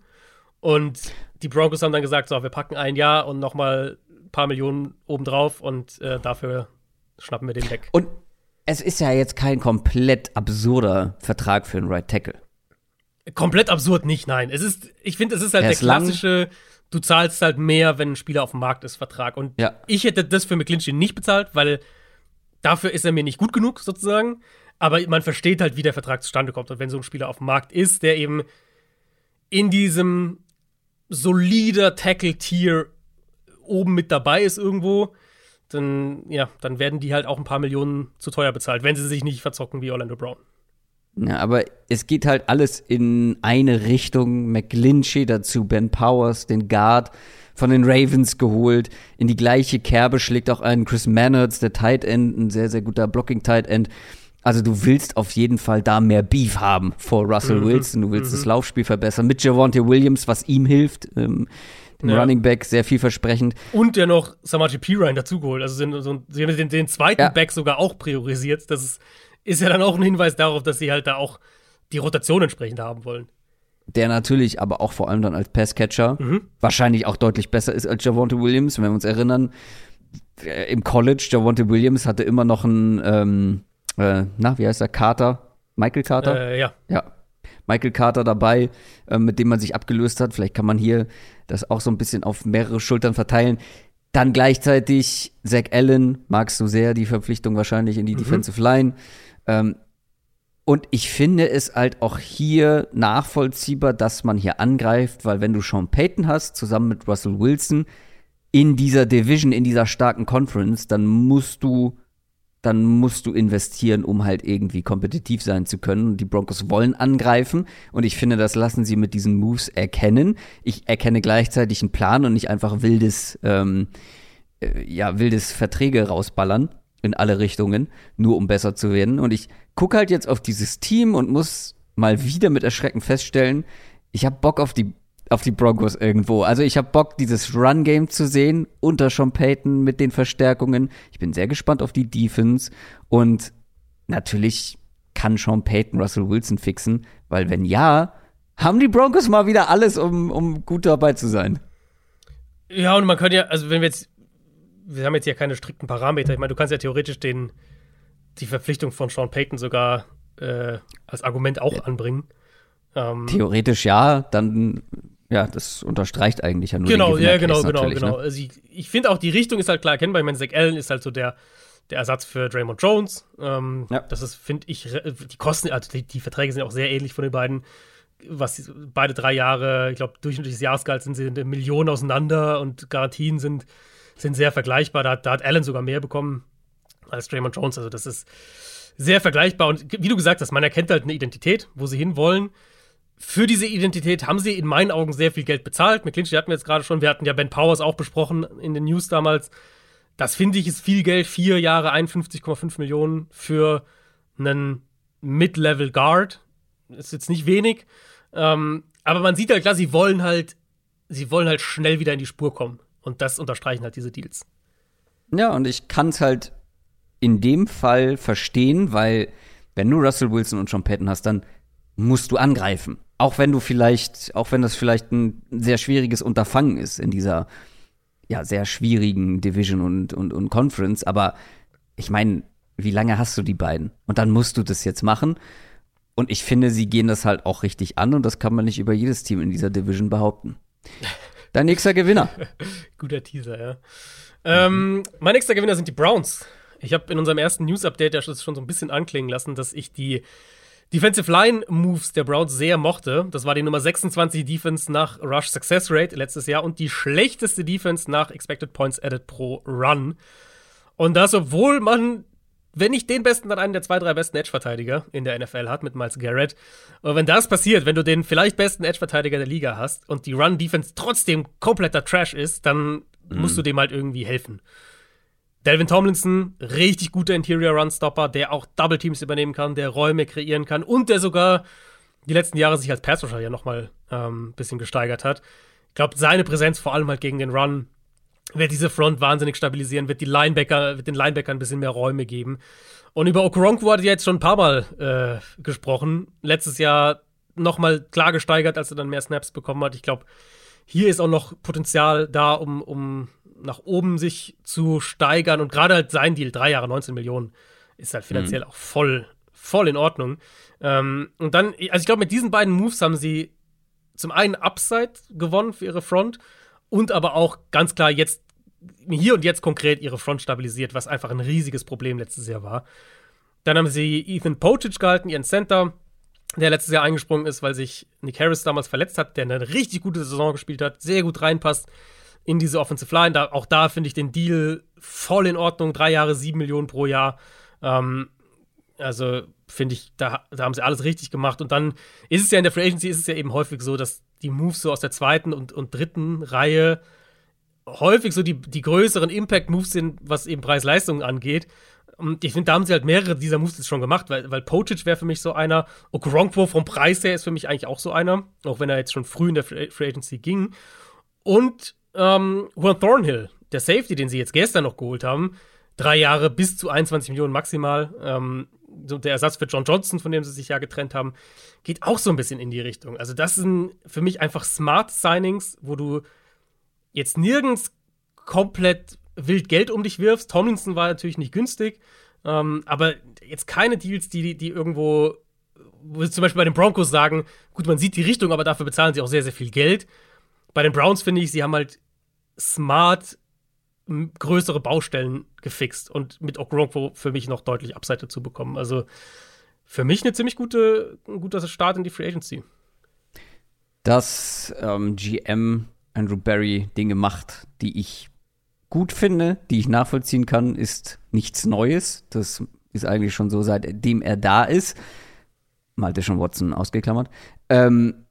Und die Broncos haben dann gesagt, so, wir packen ein Jahr und noch mal ein paar Millionen obendrauf und äh, dafür schnappen wir den weg. Und es ist ja jetzt kein komplett absurder Vertrag für einen Right Tackle. Komplett absurd nicht, nein. Es ist, ich finde, es ist halt Er der ist lang. klassische, du zahlst halt mehr, wenn ein Spieler auf dem Markt ist, Vertrag. Und Ja. ich hätte das für McClinchy nicht bezahlt, weil dafür ist er mir nicht gut genug, sozusagen. Aber man versteht halt, wie der Vertrag zustande kommt. Und wenn so ein Spieler auf dem Markt ist, der eben in diesem solider Tackle-Tier oben mit dabei ist irgendwo, dann, ja, dann werden die halt auch ein paar Millionen zu teuer bezahlt, wenn sie sich nicht verzocken wie Orlando Brown. Ja, aber es geht halt alles in eine Richtung. McGlinchey dazu, Ben Powers, den Guard von den Ravens geholt. In die gleiche Kerbe schlägt auch ein Chris Mannertz, der Tight End, ein sehr, sehr guter Blocking-Tight End. Also du willst auf jeden Fall da mehr Beef haben vor Russell Wilson. Du willst das Laufspiel verbessern mit Javonte Williams, was ihm hilft. Ähm, dem Ja. Running Back sehr vielversprechend. Und ja noch Samaji Pirine dazugeholt. Also sind, so, sie haben den, den zweiten Ja. Back sogar auch priorisiert. Das ist, ist ja dann auch ein Hinweis darauf, dass sie halt da auch die Rotation entsprechend haben wollen. der natürlich aber auch vor allem dann als Passcatcher wahrscheinlich auch deutlich besser ist als Javonte Williams. Wenn wir uns erinnern, äh, im College, Javonte Williams hatte immer noch einen, ähm, äh, na, wie heißt er, Carter? Michael Carter? Äh, ja. Ja. Michael Carter dabei, äh, mit dem man sich abgelöst hat. Vielleicht kann man hier das auch so ein bisschen auf mehrere Schultern verteilen. Dann gleichzeitig Zach Allen, magst du sehr die Verpflichtung wahrscheinlich in die Defensive Line. Ähm, und ich finde es halt auch hier nachvollziehbar, dass man hier angreift, weil wenn du Sean Payton hast, zusammen mit Russell Wilson, in dieser Division, in dieser starken Conference, dann musst du dann musst du investieren, um halt irgendwie kompetitiv sein zu können. Und die Broncos wollen angreifen und ich finde, das lassen sie mit diesen Moves erkennen. Ich erkenne gleichzeitig einen Plan und nicht einfach wildes, ähm, äh, ja, wildes Verträge rausballern in alle Richtungen, nur um besser zu werden. Und ich gucke halt jetzt auf dieses Team und muss mal wieder mit Erschrecken feststellen, ich habe Bock auf die auf die Broncos irgendwo. Also ich habe Bock, dieses Run-Game zu sehen unter Sean Payton mit den Verstärkungen. Ich bin sehr gespannt auf die Defense. Und natürlich kann Sean Payton Russell Wilson fixen, weil wenn ja, haben die Broncos mal wieder alles, um, um gut dabei zu sein. Ja, und man könnte ja, also wenn wir jetzt, wir haben jetzt ja keine strikten Parameter. Ich meine, du kannst ja theoretisch den, die Verpflichtung von Sean Payton sogar äh, als Argument auch ja. anbringen. Ähm, Theoretisch ja, dann ja, das unterstreicht eigentlich ja nur Genau, ja, genau, genau, genau. Ne? Also ich, ich finde auch, die Richtung ist halt klar erkennbar. Ich meine, Zach Allen ist halt so der, der Ersatz für Draymond Jones. Ähm, ja. Das ist, finde ich, die Kosten, also die, die, Verträge sind auch sehr ähnlich von den beiden. Was beide drei Jahre, ich glaube, durchschnittliches Jahresgehalt sind sie eine Million auseinander und Garantien sind, sind sehr vergleichbar. Da, da hat Allen sogar mehr bekommen als Draymond Jones. Also das ist sehr vergleichbar. Und wie du gesagt hast, man erkennt halt eine Identität, wo sie hinwollen. Für diese Identität haben sie in meinen Augen sehr viel Geld bezahlt. McClinchy hatten wir jetzt gerade schon. Wir hatten ja Ben Powers auch besprochen in den News damals. Das finde ich ist viel Geld. Vier Jahre, 51,5 Millionen für einen Mid-Level Guard. Ist jetzt nicht wenig. Ähm, aber man sieht halt klar, sie wollen halt, sie wollen halt schnell wieder in die Spur kommen. Und das unterstreichen halt diese Deals. Ja, und ich kann es halt in dem Fall verstehen, weil wenn du Russell Wilson und John Patton hast, dann musst du angreifen. Auch wenn du vielleicht, auch wenn das vielleicht ein sehr schwieriges Unterfangen ist in dieser ja, sehr schwierigen Division und, und, und Conference, aber ich meine, wie lange hast du die beiden? Und dann musst du das jetzt machen. Und ich finde, sie gehen das halt auch richtig an und das kann man nicht über jedes Team in dieser Division behaupten. Dein nächster Gewinner. Guter Teaser, ja. Ähm, mein nächster Gewinner sind die Browns. Ich habe in unserem ersten News-Update ja schon so ein bisschen anklingen lassen, dass ich die Defensive Line Moves der Browns sehr mochte. Das war die Nummer 26 Defense nach Rush Success Rate letztes Jahr und die schlechteste Defense nach Expected Points Added pro Run. Und das, obwohl man, wenn nicht den besten, dann einen der zwei, drei besten Edge-Verteidiger in der NFL hat mit Miles Garrett. Und wenn das passiert, wenn du den vielleicht besten Edge-Verteidiger der Liga hast und die Run-Defense trotzdem kompletter Trash ist, dann mhm. musst du dem halt irgendwie helfen. Delvin Tomlinson, richtig guter Interior Run-Stopper, der auch Double Teams übernehmen kann, der Räume kreieren kann und der sogar die letzten Jahre sich als Pass Rusher ja nochmal ein ähm, bisschen gesteigert hat. Ich glaube, seine Präsenz vor allem halt gegen den Run wird diese Front wahnsinnig stabilisieren, wird die Linebacker, wird den Linebackern ein bisschen mehr Räume geben. Und über Okoronkwo er jetzt schon ein paar Mal äh, gesprochen. Letztes Jahr nochmal klar gesteigert, als er dann mehr Snaps bekommen hat. Ich glaube, hier ist auch noch Potenzial da, um, um nach oben sich zu steigern. Und gerade halt sein Deal, drei Jahre, 19 Millionen, ist halt finanziell mhm. auch voll, voll in Ordnung. Ähm, und dann, also ich glaube, mit diesen beiden Moves haben sie zum einen Upside gewonnen für ihre Front und aber auch ganz klar jetzt hier und jetzt konkret ihre Front stabilisiert, was einfach ein riesiges Problem letztes Jahr war. Dann haben sie Ethan Potage gehalten, ihren Center, der letztes Jahr eingesprungen ist, weil sich Nick Harris damals verletzt hat, der eine richtig gute Saison gespielt hat, sehr gut reinpasst in diese Offensive Line. Da, auch da finde ich den Deal voll in Ordnung. Drei Jahre, sieben Millionen pro Jahr. Ähm, also finde ich, da, da haben sie alles richtig gemacht. Und dann ist es ja in der Free Agency ist es ja eben häufig so, dass die Moves so aus der zweiten und, und dritten Reihe häufig so die, die größeren Impact-Moves sind, was eben Preis-Leistung angeht. Und ich finde, da haben sie halt mehrere dieser Moves jetzt schon gemacht, weil, weil Pochic wäre für mich so einer. Okoronkwo vom Preis her ist für mich eigentlich auch so einer, auch wenn er jetzt schon früh in der Free Agency ging. Und ähm, Juan Thornhill, der Safety, den sie jetzt gestern noch geholt haben, drei Jahre bis zu 21 Millionen maximal. Ähm, der Ersatz für John Johnson, von dem sie sich ja getrennt haben, geht auch so ein bisschen in die Richtung. Also, das sind für mich einfach Smart Signings, wo du jetzt nirgends komplett wild Geld um dich wirfst. Tomlinson war natürlich nicht günstig, ähm, aber jetzt keine Deals, die, die irgendwo, wo sie zum Beispiel bei den Broncos sagen, gut, man sieht die Richtung, aber dafür bezahlen sie auch sehr, sehr viel Geld. Bei den Browns finde ich, sie haben halt smart größere Baustellen gefixt und mit Okoronkwo für mich noch deutlich Upside dazu bekommen. Also für mich eine ziemlich gute, ein guter Start in die Free Agency. Dass ähm, GM Andrew Barry Dinge macht, die ich gut finde, die ich nachvollziehen kann, ist nichts Neues. Das ist eigentlich schon so, seitdem er da ist. Malte schon Watson ausgeklammert. Ähm,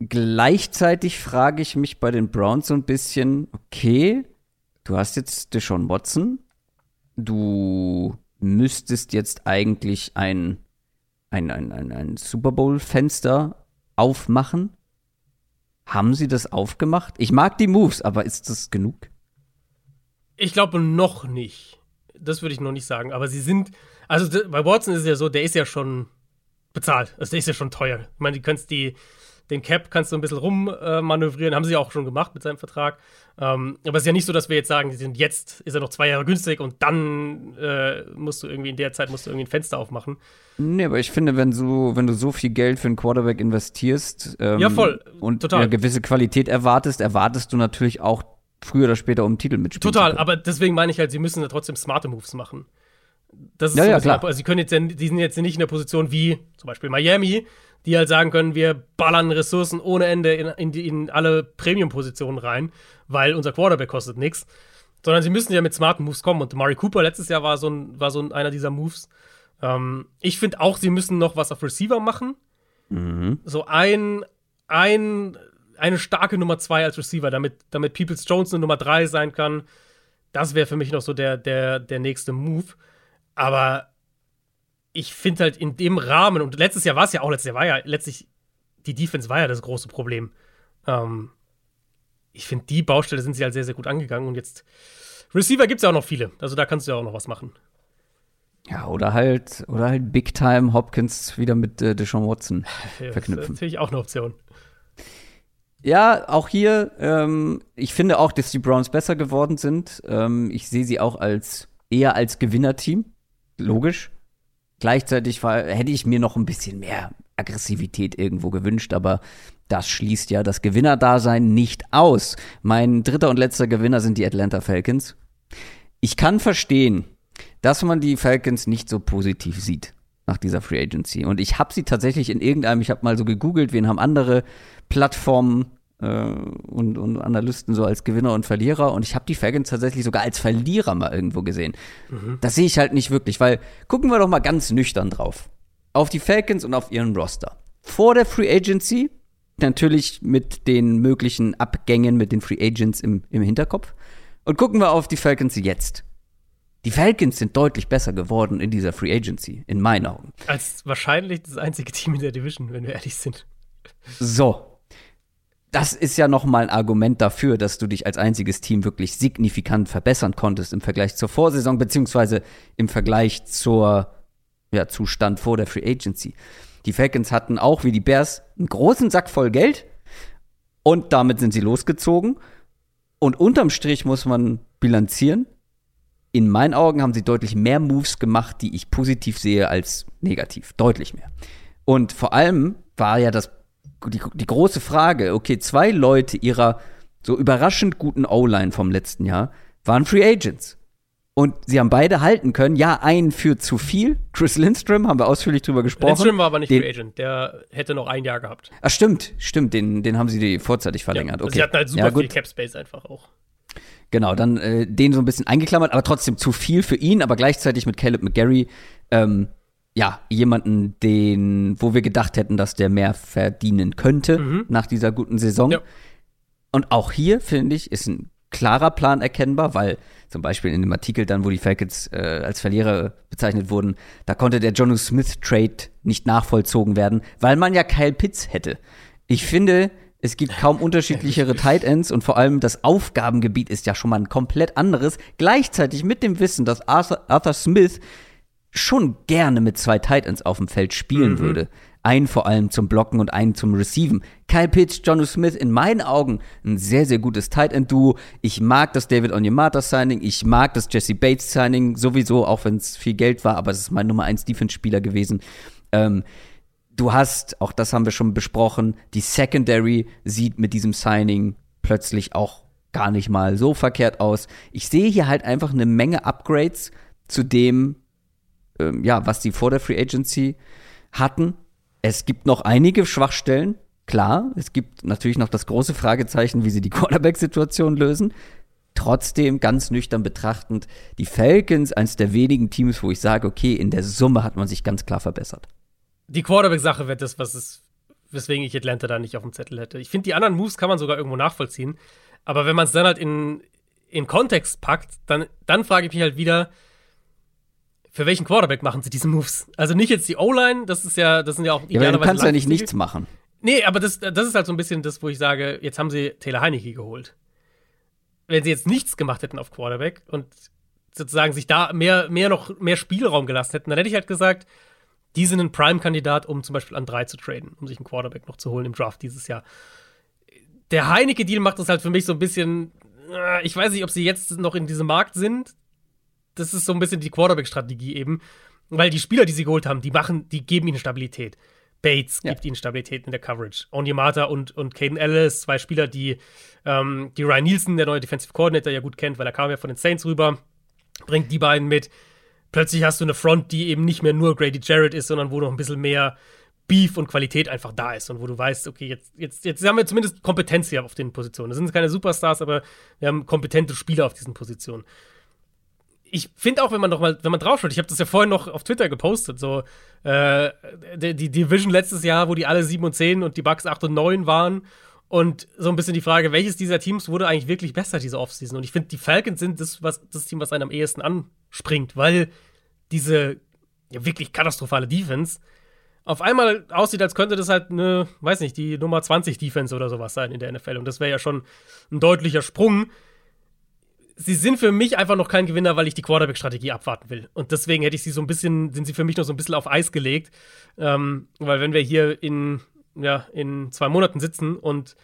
gleichzeitig frage ich mich bei den Browns so ein bisschen, okay, du hast jetzt Deshaun Watson, du müsstest jetzt eigentlich ein, ein, ein, ein, ein Super Bowl-Fenster aufmachen. Haben sie das aufgemacht? Ich mag die Moves, aber ist das genug? Ich glaube noch nicht. Das würde ich noch nicht sagen. Aber sie sind, also bei Watson ist es ja so, der ist ja schon bezahlt. Also der ist ja schon teuer. Ich meine, du kannst die, den Cap kannst du ein bisschen rummanövrieren, äh, haben sie auch schon gemacht mit seinem Vertrag. Ähm, aber es ist ja nicht so, dass wir jetzt sagen, jetzt ist er noch zwei Jahre günstig und dann äh, musst du irgendwie in der Zeit musst du irgendwie ein Fenster aufmachen. Nee, aber ich finde, wenn du, wenn du so viel Geld für einen Quarterback investierst ähm, ja, voll. und Total. eine gewisse Qualität erwartest, erwartest du natürlich auch früher oder später um Titel mitspielen. Total, aber deswegen meine ich halt, sie müssen ja trotzdem smarte Moves machen. Das ist ja, so ja, klar. Also sie können jetzt, die sind jetzt nicht in der Position wie zum Beispiel Miami, die halt sagen können, wir ballern Ressourcen ohne Ende in, in, die, in alle Premium-Positionen rein, weil unser Quarterback kostet nichts. Sondern sie müssen ja mit smarten Moves kommen. Und Mari Cooper letztes Jahr war so, ein, war so ein, einer dieser Moves. Ähm, ich finde auch, sie müssen noch was auf Receiver machen. Mhm. So ein, ein, eine starke Nummer zwei als Receiver, damit, damit Peoples Jones eine Nummer drei sein kann. Das wäre für mich noch so der, der, der nächste Move. Aber ich finde halt in dem Rahmen, und letztes Jahr war es ja auch, letztes Jahr war ja letztlich, die Defense war ja das große Problem. Ähm, ich finde, die Baustelle sind sie halt sehr, sehr gut angegangen und jetzt Receiver gibt es ja auch noch viele. Also da kannst du ja auch noch was machen. Ja, oder halt, oder halt Big Time Hopkins wieder mit äh, Deshaun Watson ja, verknüpfen. Das ist natürlich auch eine Option. Ja, auch hier, ähm, ich finde auch, dass die Browns besser geworden sind. Ähm, ich sehe sie auch als eher als Gewinnerteam. Logisch. Gleichzeitig war, hätte ich mir noch ein bisschen mehr Aggressivität irgendwo gewünscht, aber das schließt ja das Gewinnerdasein nicht aus. Mein dritter und letzter Gewinner sind die Atlanta Falcons. Ich kann verstehen, dass man die Falcons nicht so positiv sieht nach dieser Free Agency. Und ich habe sie tatsächlich in irgendeinem, ich habe mal so gegoogelt, wen haben andere Plattformen und, und Analysten so als Gewinner und Verlierer. Und ich habe die Falcons tatsächlich sogar als Verlierer mal irgendwo gesehen. Mhm. Das sehe ich halt nicht wirklich, weil gucken wir doch mal ganz nüchtern drauf. Auf die Falcons und auf ihren Roster. Vor der Free Agency, natürlich mit den möglichen Abgängen mit den Free Agents im, im Hinterkopf. Und gucken wir auf die Falcons jetzt. Die Falcons sind deutlich besser geworden in dieser Free Agency, in meinen Augen. Als wahrscheinlich das einzige Team in der Division, wenn wir ehrlich sind. So, das ist ja noch mal ein Argument dafür, dass du dich als einziges Team wirklich signifikant verbessern konntest im Vergleich zur Vorsaison beziehungsweise im Vergleich zur ja, Zustand vor der Free Agency. Die Falcons hatten auch wie die Bears einen großen Sack voll Geld und damit sind sie losgezogen. Und unterm Strich muss man bilanzieren. In meinen Augen haben sie deutlich mehr Moves gemacht, die ich positiv sehe als negativ. Deutlich mehr. Und vor allem war ja das die, die große Frage, okay, zwei Leute ihrer so überraschend guten O-Line vom letzten Jahr waren Free Agents. Und sie haben beide halten können. Ja, einen für zu viel. Chris Lindstrom, haben wir ausführlich drüber gesprochen. Lindstrom war aber nicht den, Free Agent. Der hätte noch ein Jahr gehabt. Ach, stimmt, stimmt. Den, den haben sie vorzeitig verlängert. Ja, okay. Sie hatten halt super ja, viel Cap Space einfach auch. Genau, dann äh, den so ein bisschen eingeklammert, aber trotzdem zu viel für ihn, aber gleichzeitig mit Caleb McGarry ähm, ja, jemanden, den, wo wir gedacht hätten, dass der mehr verdienen könnte mhm. nach dieser guten Saison. Ja. Und auch hier, finde ich, ist ein klarer Plan erkennbar, weil zum Beispiel in dem Artikel dann, wo die Falcons äh, als Verlierer bezeichnet wurden, da konnte der Jonu Smith Trade nicht nachvollzogen werden, weil man ja Kyle Pitts hätte. Ich finde, es gibt kaum unterschiedlichere Tight Ends und vor allem das Aufgabengebiet ist ja schon mal ein komplett anderes. Gleichzeitig mit dem Wissen, dass Arthur, Arthur Smith schon gerne mit zwei Titans auf dem Feld spielen mhm. würde. Einen vor allem zum Blocken und einen zum Receiven. Kyle Pitts, Jono Smith, in meinen Augen ein sehr, sehr gutes Tight End Duo. Ich mag das David Onyemata Signing, ich mag das Jesse Bates Signing sowieso, auch wenn es viel Geld war, aber es ist mein Nummer 1 Defense Spieler gewesen. Ähm, du hast, auch das haben wir schon besprochen, die Secondary sieht mit diesem Signing plötzlich auch gar nicht mal so verkehrt aus. Ich sehe hier halt einfach eine Menge Upgrades zu dem, ähm, ja, was die vor der Free Agency hatten. Es gibt noch einige Schwachstellen, klar. Es gibt natürlich noch das große Fragezeichen, wie sie die Quarterback-Situation lösen. Trotzdem, ganz nüchtern betrachtend, die Falcons, eines der wenigen Teams, wo ich sage, okay, in der Summe hat man sich ganz klar verbessert. Die Quarterback-Sache wird das, was es, weswegen ich Atlanta da nicht auf dem Zettel hätte. Ich finde, die anderen Moves kann man sogar irgendwo nachvollziehen. Aber wenn man es dann halt in, in Kontext packt, dann, dann frage ich mich halt wieder, für welchen Quarterback machen sie diese Moves? Also nicht jetzt die O-Line, das ist ja, das sind ja auch Ja, aber du kannst ja nicht nichts machen. Nee, aber das, das ist halt so ein bisschen das, wo ich sage, jetzt haben sie Taylor Heineke geholt. Wenn sie jetzt nichts gemacht hätten auf Quarterback und sozusagen sich da mehr, mehr noch mehr Spielraum gelassen hätten, dann hätte ich halt gesagt, die sind ein Prime-Kandidat, um zum Beispiel an drei zu traden, um sich einen Quarterback noch zu holen im Draft dieses Jahr. Der Heineke-Deal macht das halt für mich so ein bisschen. Äh, ich weiß nicht, ob sie jetzt noch in diesem Markt sind. Das ist so ein bisschen die Quarterback-Strategie eben. Weil die Spieler, die sie geholt haben, die machen, die geben ihnen Stabilität. Bates ja. gibt ihnen Stabilität in der Coverage. Onyemata und, und Caden Ellis, zwei Spieler, die, ähm, die Ryan Nielsen, der neue Defensive Coordinator, ja gut kennt, weil er kam ja von den Saints rüber, bringt die beiden mit. Plötzlich hast du eine Front, die eben nicht mehr nur Grady Jarrett ist, sondern wo noch ein bisschen mehr Beef und Qualität einfach da ist und wo du weißt, okay, jetzt, jetzt, jetzt haben wir zumindest Kompetenz hier auf den Positionen. Das sind keine Superstars, aber wir haben kompetente Spieler auf diesen Positionen ich finde auch, wenn man noch mal, wenn man draufschaut, ich habe das ja vorhin noch auf Twitter gepostet, so äh, die, die, Division letztes Jahr, wo die alle 7 und 10 und die Bucks 8 und 9 waren. Und so ein bisschen die Frage, welches dieser Teams wurde eigentlich wirklich besser diese Offseason? Und ich finde, die Falcons sind das, was, das Team, was einem am ehesten anspringt, weil diese ja, wirklich katastrophale Defense auf einmal aussieht, als könnte das halt eine, weiß nicht, die Nummer 20 Defense oder sowas sein in der NFL. Und das wäre ja schon ein deutlicher Sprung sie sind für mich einfach noch kein Gewinner, weil ich die Quarterback-Strategie abwarten will. Und deswegen hätte ich sie so ein bisschen, sind sie für mich noch so ein bisschen auf Eis gelegt. Ähm, weil wenn wir hier in, ja, in zwei Monaten sitzen und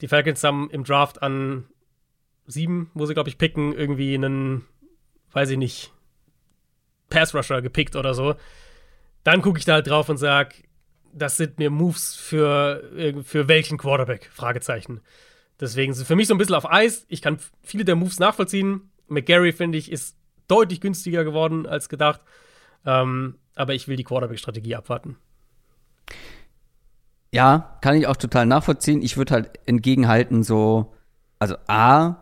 die Falcons haben im Draft an sieben, wo sie, glaube ich, picken, irgendwie einen, weiß ich nicht, Pass-Rusher gepickt oder so, dann gucke ich da halt drauf und sage, das sind mir Moves für, für welchen Quarterback? Fragezeichen. Deswegen sind für mich so ein bisschen auf Eis. Ich kann viele der Moves nachvollziehen. McGarry, finde ich, ist deutlich günstiger geworden als gedacht. Ähm, aber ich will die Quarterback-Strategie abwarten. Ja, kann ich auch total nachvollziehen. Ich würde halt entgegenhalten, so, also A,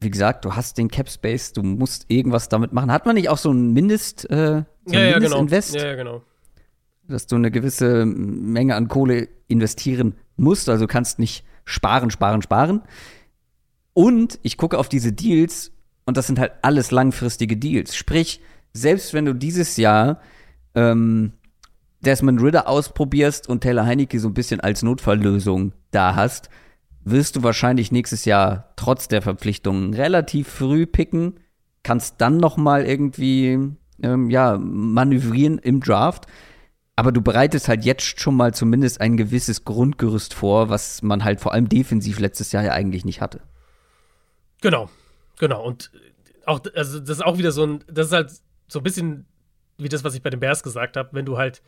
wie gesagt, du hast den Cap Space, du musst irgendwas damit machen. Hat man nicht auch so ein Mindest, äh, so ja, ein ja, Invest? Ja, ja, genau. Dass du eine gewisse Menge an Kohle investieren musst, also kannst nicht sparen, sparen, sparen. Und ich gucke auf diese Deals und das sind halt alles langfristige Deals. Sprich, selbst wenn du dieses Jahr ähm, Desmond Ritter ausprobierst und Taylor Heinecke so ein bisschen als Notfalllösung da hast, wirst du wahrscheinlich nächstes Jahr trotz der Verpflichtungen relativ früh picken, kannst dann noch mal irgendwie ähm, ja manövrieren im Draft aber du bereitest halt jetzt schon mal zumindest ein gewisses Grundgerüst vor, was man halt vor allem defensiv letztes Jahr ja eigentlich nicht hatte. Genau, genau. Und auch, also das ist auch wieder so ein, das ist halt so ein bisschen wie das, was ich bei den Bears gesagt habe, wenn du halt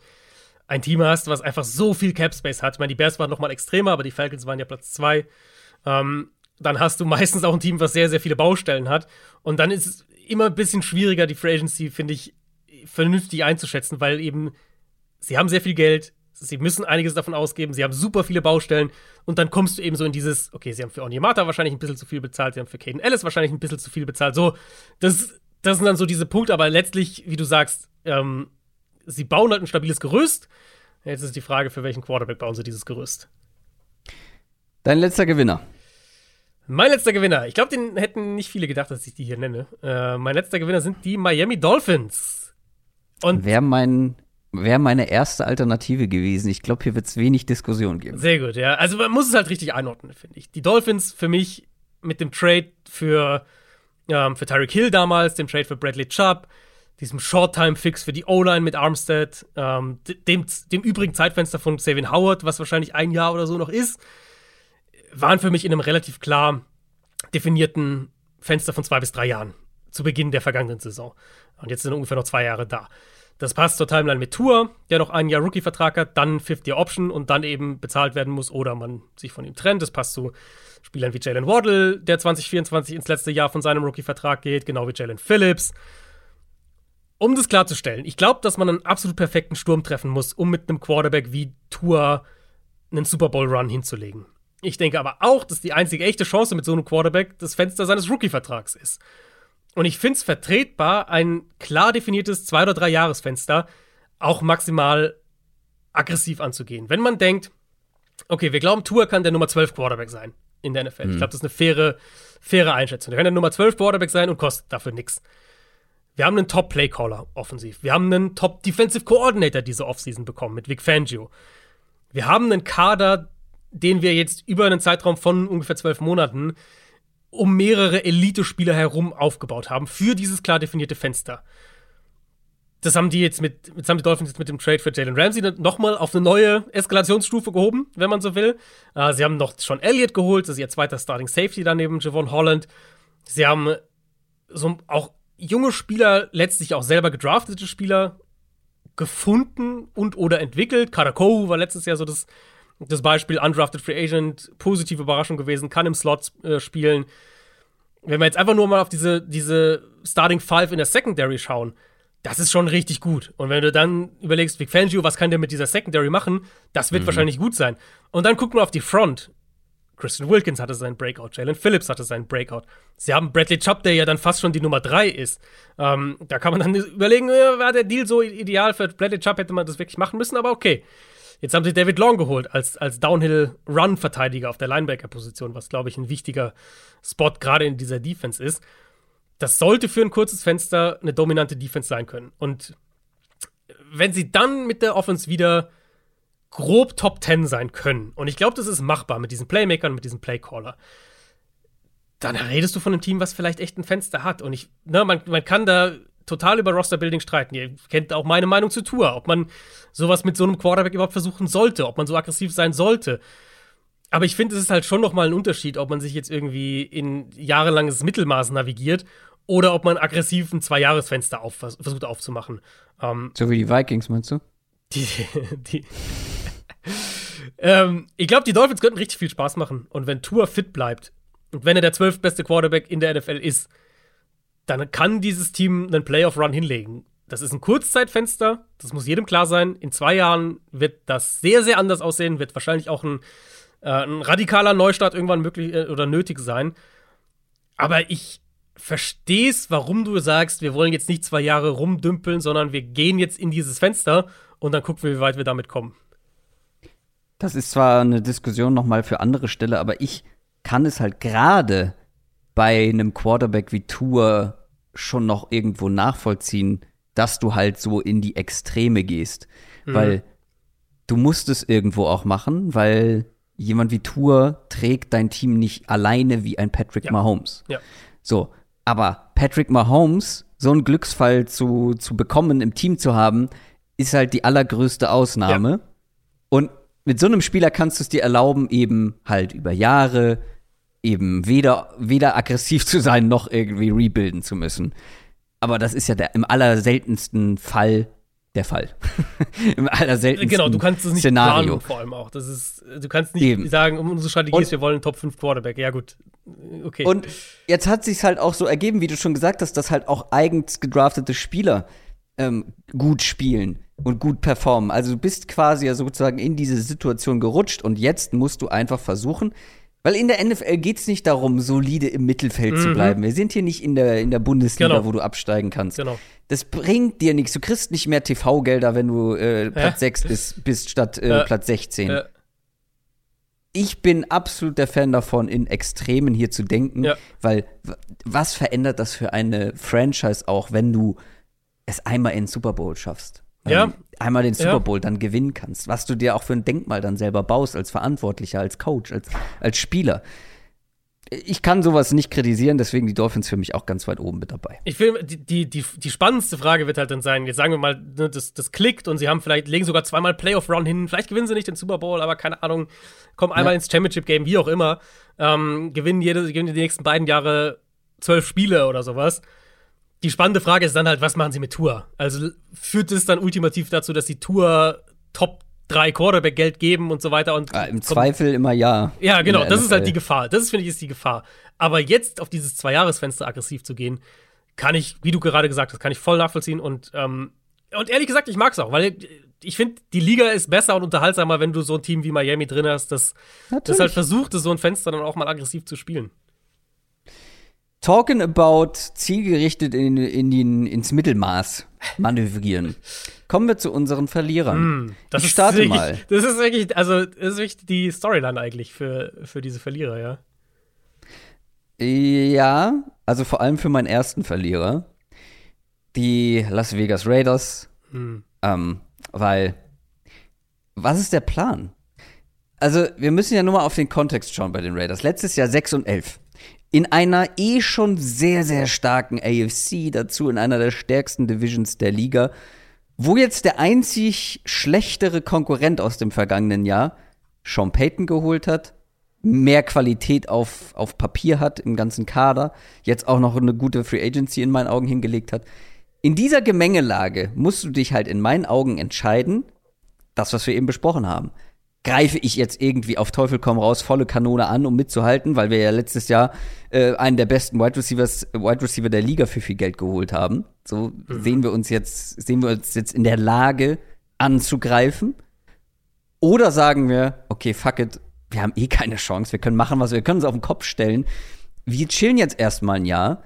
ein Team hast, was einfach so viel Cap Space hat. Ich meine, die Bears waren noch mal extremer, aber die Falcons waren ja Platz zwei. Ähm, dann hast du meistens auch ein Team, was sehr, sehr viele Baustellen hat. Und dann ist es immer ein bisschen schwieriger, die Free Agency, finde ich, vernünftig einzuschätzen, weil eben sie haben sehr viel Geld, sie müssen einiges davon ausgeben, sie haben super viele Baustellen und dann kommst du eben so in dieses, okay, sie haben für Onyemata wahrscheinlich ein bisschen zu viel bezahlt, sie haben für Caden Ellis wahrscheinlich ein bisschen zu viel bezahlt. So, das, das sind dann so diese Punkte, aber letztlich, wie du sagst, ähm, sie bauen halt ein stabiles Gerüst. Jetzt ist die Frage, für welchen Quarterback bauen sie dieses Gerüst? Dein letzter Gewinner. Mein letzter Gewinner. Ich glaube, den hätten nicht viele gedacht, dass ich die hier nenne. Äh, mein letzter Gewinner sind die Miami Dolphins. Und wer mein wäre meine erste Alternative gewesen. Ich glaube, hier wird es wenig Diskussion geben. Sehr gut, ja. Also man muss es halt richtig einordnen, finde ich. Die Dolphins für mich mit dem Trade für, ähm, für Tyreek Hill damals, dem Trade für Bradley Chubb, diesem Short-Time-Fix für die O-Line mit Armstead, ähm, dem, dem übrigen Zeitfenster von Savin Howard, was wahrscheinlich ein Jahr oder so noch ist, waren für mich in einem relativ klar definierten Fenster von zwei bis drei Jahren zu Beginn der vergangenen Saison. Und jetzt sind ungefähr noch zwei Jahre da. Das passt zur Timeline mit Tour, der noch ein Jahr Rookie-Vertrag hat, dann Fifth-Year-Option und dann eben bezahlt werden muss oder man sich von ihm trennt. Das passt zu Spielern wie Jalen Waddle, der 2024 ins letzte Jahr von seinem Rookie-Vertrag geht, genau wie Jalen Phillips. Um das klarzustellen, ich glaube, dass man einen absolut perfekten Sturm treffen muss, um mit einem Quarterback wie Tour einen Super Bowl-Run hinzulegen. Ich denke aber auch, dass die einzige echte Chance mit so einem Quarterback das Fenster seines Rookie-Vertrags ist. Und ich finde es vertretbar, ein klar definiertes zwei- oder drei Jahresfenster auch maximal aggressiv anzugehen. Wenn man denkt, okay, wir glauben, Tour kann der Nummer 12 Quarterback sein in der NFL. Mhm. Ich glaube, das ist eine faire, faire Einschätzung. Der kann der Nummer 12 Quarterback sein und kostet dafür nichts. Wir haben einen Top-Play-Caller offensiv. Wir haben einen Top-Defensive Coordinator diese Offseason bekommen mit Vic Fangio. Wir haben einen Kader, den wir jetzt über einen Zeitraum von ungefähr zwölf Monaten um mehrere Elite-Spieler herum aufgebaut haben für dieses klar definierte Fenster. das haben die jetzt mit, jetzt haben die Dolphins jetzt mit dem Trade für Jalen Ramsey nochmal auf eine neue Eskalationsstufe gehoben, wenn man so will. Äh, sie haben noch schon Elliott geholt, das ist ihr zweiter Starting Safety daneben Javon Holland. Sie haben so auch junge Spieler, letztlich auch selber gedraftete Spieler gefunden und oder entwickelt. Karakou war letztes Jahr so das, das Beispiel, undrafted Free Agent, positive Überraschung gewesen, kann im Slot äh, spielen. Wenn wir jetzt einfach nur mal auf diese, diese Starting Five in der Secondary schauen, das ist schon richtig gut. Und wenn du dann überlegst, Vic Fangio, was kann der mit dieser Secondary machen, das wird mhm. wahrscheinlich gut sein. Und dann guck mal auf die Front. Christian Wilkins hatte seinen Breakout, Jalen Phillips hatte seinen Breakout. Sie haben Bradley Chubb, der ja dann fast schon die Nummer 3 ist. Ähm, da kann man dann überlegen, war der Deal so ideal für Bradley Chubb, hätte man das wirklich machen müssen, aber okay. Jetzt haben sie David Long geholt als, als Downhill-Run-Verteidiger auf der Linebacker-Position, was, glaube ich, ein wichtiger Spot gerade in dieser Defense ist. Das sollte für ein kurzes Fenster eine dominante Defense sein können. Und wenn sie dann mit der Offense wieder grob Top 10 sein können. Und ich glaube, das ist machbar mit diesen Playmakern, mit diesem Playcaller. Dann redest du von einem Team, was vielleicht echt ein Fenster hat. Und ich, ne, man, man kann da total über Roster-Building streiten. Ihr kennt auch meine Meinung zu Tour, ob man sowas mit so einem Quarterback überhaupt versuchen sollte, ob man so aggressiv sein sollte. Aber ich finde, es ist halt schon noch mal ein Unterschied, ob man sich jetzt irgendwie in jahrelanges Mittelmaß navigiert oder ob man aggressiv ein Zwei-Jahres-Fenster auf, versucht aufzumachen. Ähm, so wie die Vikings, meinst du? Die, die, ähm, ich glaube, die Dolphins könnten richtig viel Spaß machen. Und wenn Tour fit bleibt und wenn er der zwölftbeste Quarterback in der NFL ist, dann kann dieses Team einen Playoff-Run hinlegen. Das ist ein Kurzzeitfenster, das muss jedem klar sein. In zwei Jahren wird das sehr, sehr anders aussehen, wird wahrscheinlich auch ein, äh, ein radikaler Neustart irgendwann möglich äh, oder nötig sein. Aber ich verstehe es, warum du sagst, wir wollen jetzt nicht zwei Jahre rumdümpeln, sondern wir gehen jetzt in dieses Fenster und dann gucken wir, wie weit wir damit kommen. Das ist zwar eine Diskussion noch mal für andere Stelle, aber ich kann es halt gerade bei einem Quarterback wie Tour schon noch irgendwo nachvollziehen, dass du halt so in die Extreme gehst, mhm. weil du musst es irgendwo auch machen, weil jemand wie Tour trägt dein Team nicht alleine wie ein Patrick ja. Mahomes. Ja. So, aber Patrick Mahomes, so einen Glücksfall zu, zu bekommen, im Team zu haben, ist halt die allergrößte Ausnahme. Ja. Und mit so einem Spieler kannst du es dir erlauben, eben halt über Jahre eben weder, weder aggressiv zu sein, noch irgendwie rebuilden zu müssen. Aber das ist ja der, im allerseltensten Fall der Fall. Im allerseltensten Genau, du kannst es nicht Szenario. planen, vor allem auch. Das ist, du kannst nicht Eben. sagen, unsere Strategie ist, wir wollen einen Top 5 Quarterback. Ja, gut. Okay. Und jetzt hat sich halt auch so ergeben, wie du schon gesagt hast, dass halt auch eigens gedraftete Spieler ähm, gut spielen und gut performen. Also du bist quasi ja sozusagen in diese Situation gerutscht und jetzt musst du einfach versuchen, weil in der NFL geht es nicht darum, solide im Mittelfeld mhm. zu bleiben. Wir sind hier nicht in der, in der Bundesliga, genau. wo du absteigen kannst. Genau. Das bringt dir nichts. Du kriegst nicht mehr TV-Gelder, wenn du äh, Platz ja. 6 bist, bist statt äh, ja. Platz 16. Ja. Ich bin absolut der Fan davon, in Extremen hier zu denken, weil was verändert das für eine Franchise auch, wenn du es einmal in den Super Bowl schaffst. Ja. Ähm, einmal den Super Bowl ja. dann gewinnen kannst. Was du dir auch für ein Denkmal dann selber baust, als Verantwortlicher, als Coach, als, als Spieler. Ich kann sowas nicht kritisieren, deswegen die Dolphins für mich auch ganz weit oben mit dabei. Ich finde, die, die, die, die spannendste Frage wird halt dann sein, jetzt sagen wir mal, ne, das, das klickt und sie haben vielleicht, legen sogar zweimal Playoff-Run hin, vielleicht gewinnen sie nicht den Super Bowl, aber keine Ahnung, kommen einmal ja. ins Championship-Game, wie auch immer, ähm, gewinnen, jede, gewinnen die nächsten beiden Jahre zwölf Spiele oder sowas die spannende Frage ist dann halt, was machen sie mit Tour? Also führt es dann ultimativ dazu, dass die Tour Top 3 Quarterback Geld geben und so weiter und ja, im Zweifel immer ja. Ja, genau, das ist halt die Gefahr. Das finde ich ist die Gefahr. Aber jetzt auf dieses Zwei-Jahres-Fenster aggressiv zu gehen, kann ich, wie du gerade gesagt hast, kann ich voll nachvollziehen und ähm, und ehrlich gesagt, ich mag es auch, weil ich finde, die Liga ist besser und unterhaltsamer, wenn du so ein Team wie Miami drin hast, das, das halt versucht, so ein Fenster dann auch mal aggressiv zu spielen. Talking about zielgerichtet in, in den, ins Mittelmaß manövrieren. Kommen wir zu unseren Verlierern. Mm, das ich starte wirklich, mal. Das ist wirklich, also das ist wirklich die Storyline eigentlich für, für diese Verlierer, ja. Ja, also vor allem für meinen ersten Verlierer. Die Las Vegas Raiders. Mm. Ähm, weil, was ist der Plan? Also, wir müssen ja nur mal auf den Kontext schauen bei den Raiders. Letztes Jahr 6 und 11 in einer eh schon sehr, sehr starken AFC, dazu in einer der stärksten Divisions der Liga, wo jetzt der einzig schlechtere Konkurrent aus dem vergangenen Jahr Sean Payton geholt hat, mehr Qualität auf, auf Papier hat im ganzen Kader, jetzt auch noch eine gute Free Agency in meinen Augen hingelegt hat. In dieser Gemengelage musst du dich halt in meinen Augen entscheiden, das, was wir eben besprochen haben. Greife ich jetzt irgendwie auf Teufel komm raus volle Kanone an, um mitzuhalten, weil wir ja letztes Jahr äh, einen der besten Wide Receivers, Wide Receiver der Liga für viel Geld geholt haben. So mhm. sehen wir uns jetzt, sehen wir uns jetzt in der Lage anzugreifen. Oder sagen wir, okay, fuck it, wir haben eh keine Chance, wir können machen, was wir können uns auf den Kopf stellen. Wir chillen jetzt erstmal ein Jahr,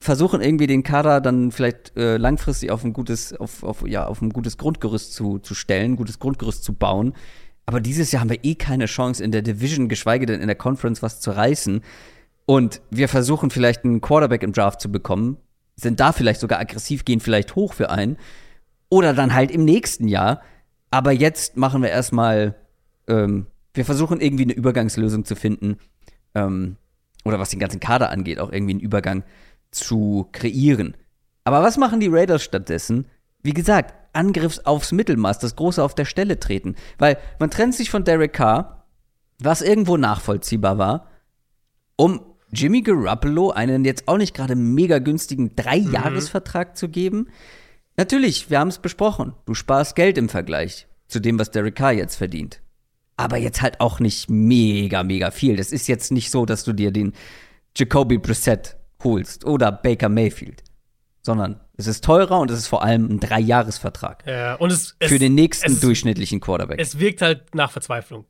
versuchen irgendwie den Kader dann vielleicht äh, langfristig auf ein gutes, auf, auf, ja, auf ein gutes Grundgerüst zu, zu stellen, ein gutes Grundgerüst zu bauen. Aber dieses Jahr haben wir eh keine Chance in der Division, geschweige denn in der Conference was zu reißen. Und wir versuchen vielleicht einen Quarterback im Draft zu bekommen, sind da vielleicht sogar aggressiv, gehen vielleicht hoch für einen. Oder dann halt im nächsten Jahr. Aber jetzt machen wir erstmal, ähm, wir versuchen irgendwie eine Übergangslösung zu finden. Ähm, oder was den ganzen Kader angeht, auch irgendwie einen Übergang zu kreieren. Aber was machen die Raiders stattdessen? Wie gesagt, Angriffs aufs Mittelmaß, das große auf der Stelle treten. Weil man trennt sich von Derek Carr, was irgendwo nachvollziehbar war, um Jimmy Garoppolo einen jetzt auch nicht gerade mega günstigen Drei-Jahres-Vertrag mhm. zu geben. Natürlich, wir haben es besprochen. Du sparst Geld im Vergleich zu dem, was Derek Carr jetzt verdient. Aber jetzt halt auch nicht mega, mega viel. Das ist jetzt nicht so, dass du dir den Jacoby Brissett holst oder Baker Mayfield sondern es ist teurer und es ist vor allem ein Dreijahresvertrag. Ja, und es, es für den nächsten es, durchschnittlichen Quarterback. Es wirkt halt nach Verzweiflung.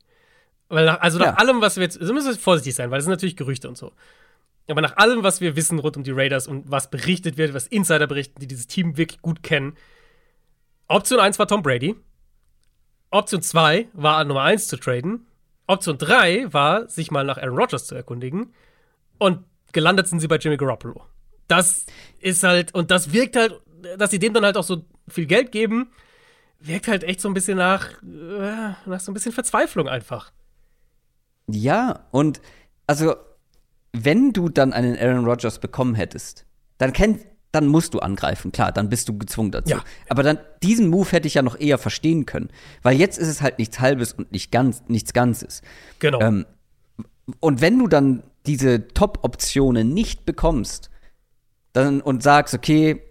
Weil nach, also nach ja. allem, was wir jetzt, also müssen wir vorsichtig sein, weil es sind natürlich Gerüchte und so. Aber nach allem, was wir wissen rund um die Raiders und was berichtet wird, was Insider berichten, die dieses Team wirklich gut kennen, Option 1 war Tom Brady. Option 2 war Nummer 1 zu traden. Option 3 war, sich mal nach Aaron Rodgers zu erkundigen. Und gelandet sind sie bei Jimmy Garoppolo das ist halt, und das wirkt halt, dass sie dem dann halt auch so viel Geld geben, wirkt halt echt so ein bisschen nach, äh, nach so ein bisschen Verzweiflung einfach. Ja, und also, wenn du dann einen Aaron Rodgers bekommen hättest, dann kennt, dann musst du angreifen, klar, dann bist du gezwungen dazu. Ja. Aber dann, diesen Move hätte ich ja noch eher verstehen können. Weil jetzt ist es halt nichts Halbes und nicht ganz, nichts Ganzes. Genau. Ähm, und wenn du dann diese Top-Optionen nicht bekommst, dann und sagst, okay,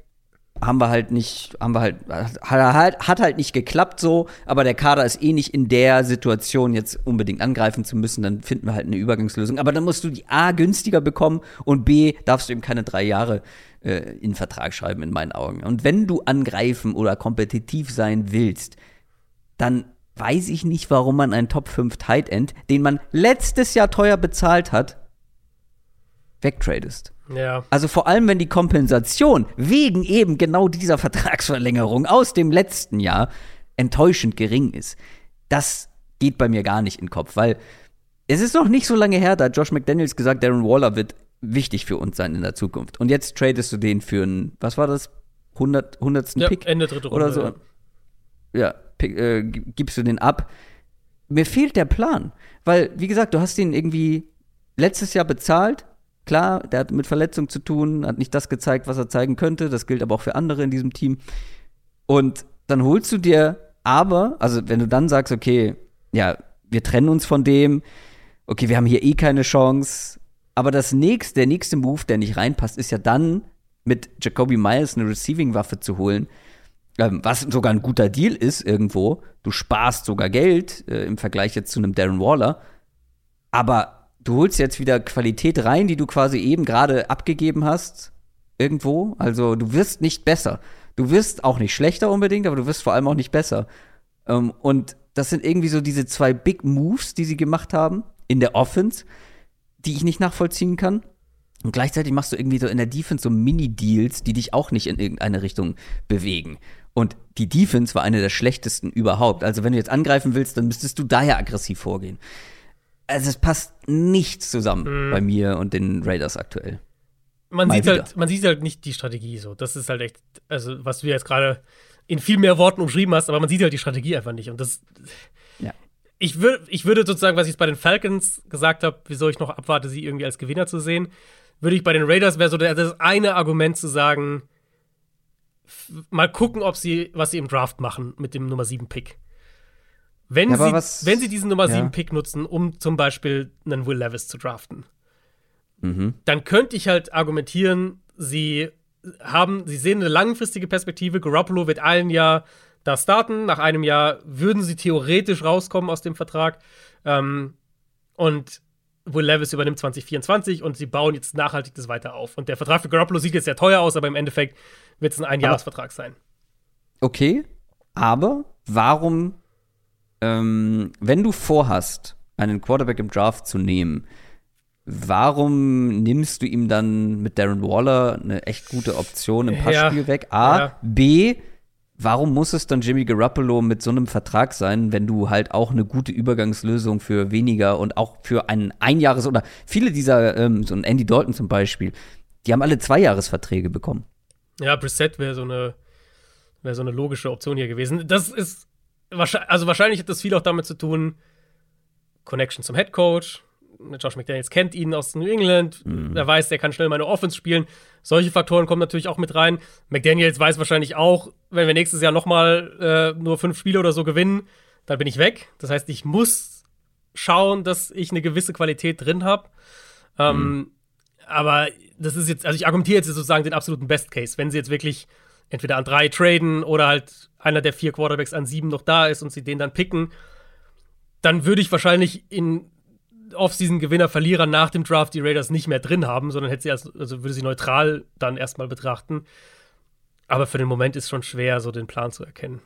haben wir halt nicht, haben wir halt, hat, hat halt nicht geklappt so, aber der Kader ist eh nicht in der Situation, jetzt unbedingt angreifen zu müssen, dann finden wir halt eine Übergangslösung. Aber dann musst du die A günstiger bekommen und B darfst du eben keine drei Jahre äh, in Vertrag schreiben, in meinen Augen. Und wenn du angreifen oder kompetitiv sein willst, dann weiß ich nicht, warum man einen Top 5 Tight End, den man letztes Jahr teuer bezahlt hat, wegtradest. Ja. Also vor allem, wenn die Kompensation wegen eben genau dieser Vertragsverlängerung aus dem letzten Jahr enttäuschend gering ist. Das geht bei mir gar nicht in den Kopf, weil es ist noch nicht so lange her, da hat Josh McDaniels gesagt, Darren Waller wird wichtig für uns sein in der Zukunft. Und jetzt tradest du den für einen, was war das? 100, 100. Ja, Pick? Ende dritte Runde. Oder so. Ja, pick, äh, gibst du den ab. Mir fehlt der Plan, weil, wie gesagt, du hast ihn irgendwie letztes Jahr bezahlt, Klar, der hat mit Verletzung zu tun, hat nicht das gezeigt, was er zeigen könnte. Das gilt aber auch für andere in diesem Team. Und dann holst du dir aber, also wenn du dann sagst, okay, ja, wir trennen uns von dem, okay, wir haben hier eh keine Chance. Aber das nächste, der nächste Move, der nicht reinpasst, ist ja dann mit Jacoby Myers eine Receiving-Waffe zu holen, ähm, was sogar ein guter Deal ist irgendwo. Du sparst sogar Geld äh, im Vergleich jetzt zu einem Darren Waller. Aber du holst jetzt wieder Qualität rein, die du quasi eben gerade abgegeben hast, irgendwo. Also du wirst nicht besser. Du wirst auch nicht schlechter unbedingt, aber du wirst vor allem auch nicht besser. Ähm, und das sind irgendwie so diese zwei Big Moves, die sie gemacht haben in der Offense, die ich nicht nachvollziehen kann. Und gleichzeitig machst du irgendwie so in der Defense so Mini-Deals, die dich auch nicht in irgendeine Richtung bewegen. Und die Defense war eine der schlechtesten überhaupt. Also wenn du jetzt angreifen willst, dann müsstest du daher aggressiv vorgehen also es passt nicht zusammen mhm. bei mir und den Raiders aktuell. Man sieht, halt, man sieht halt nicht die Strategie so. Das ist halt echt, also was du jetzt gerade in viel mehr Worten umschrieben hast, aber man sieht halt die Strategie einfach nicht. Und das. Ja. Ich, würd, ich würde sozusagen, was ich bei den Falcons gesagt habe, wieso ich noch abwarte, sie irgendwie als Gewinner zu sehen, würde ich bei den Raiders wäre so das eine Argument zu sagen, mal gucken, ob sie, was sie im Draft machen mit dem Nummer 7 Pick. Wenn, ja, sie, wenn sie diesen Nummer 7 ja. Pick nutzen, um zum Beispiel einen Will Levis zu draften, mhm. dann könnte ich halt argumentieren, sie haben, sie sehen eine langfristige Perspektive. Garoppolo wird ein Jahr da starten. Nach einem Jahr würden sie theoretisch rauskommen aus dem Vertrag. Ähm, und Will Levis übernimmt 2024 und sie bauen jetzt nachhaltig das weiter auf. Und der Vertrag für Garoppolo sieht jetzt sehr teuer aus, aber im Endeffekt wird es ein Einjahresvertrag sein. Okay, aber warum, ähm, wenn du vorhast, einen Quarterback im Draft zu nehmen, warum nimmst du ihm dann mit Darren Waller eine echt gute Option im Passspiel ja, weg? A. Ja. B warum muss es dann Jimmy Garoppolo mit so einem Vertrag sein, wenn du halt auch eine gute Übergangslösung für weniger und auch für einen Einjahres- oder viele dieser, ähm, so ein Andy Dalton zum Beispiel, die haben alle Zweijahresverträge bekommen. Ja, Brissett wäre so eine wäre so eine logische Option hier gewesen. Das ist also wahrscheinlich hat das viel auch damit zu tun, Connection zum Head Coach, Josh McDaniels kennt ihn aus New England. Mhm. Er weiß, der kann schnell meine Offense spielen. Solche Faktoren kommen natürlich auch mit rein. McDaniels weiß wahrscheinlich auch, wenn wir nächstes Jahr nochmal äh, nur fünf Spiele oder so gewinnen, dann bin ich weg. Das heißt, ich muss schauen, dass ich eine gewisse Qualität drin habe. Ähm, mhm. Aber das ist jetzt, also ich argumentiere jetzt sozusagen den absoluten Best Case. Wenn sie jetzt wirklich entweder an drei traden oder halt einer der vier Quarterbacks an sieben noch da ist und sie den dann picken, dann würde ich wahrscheinlich in Offseason-Gewinner, Verlierer nach dem Draft die Raiders nicht mehr drin haben, sondern hätte sie als, also würde sie neutral dann erstmal betrachten. Aber für den Moment ist schon schwer, so den Plan zu erkennen.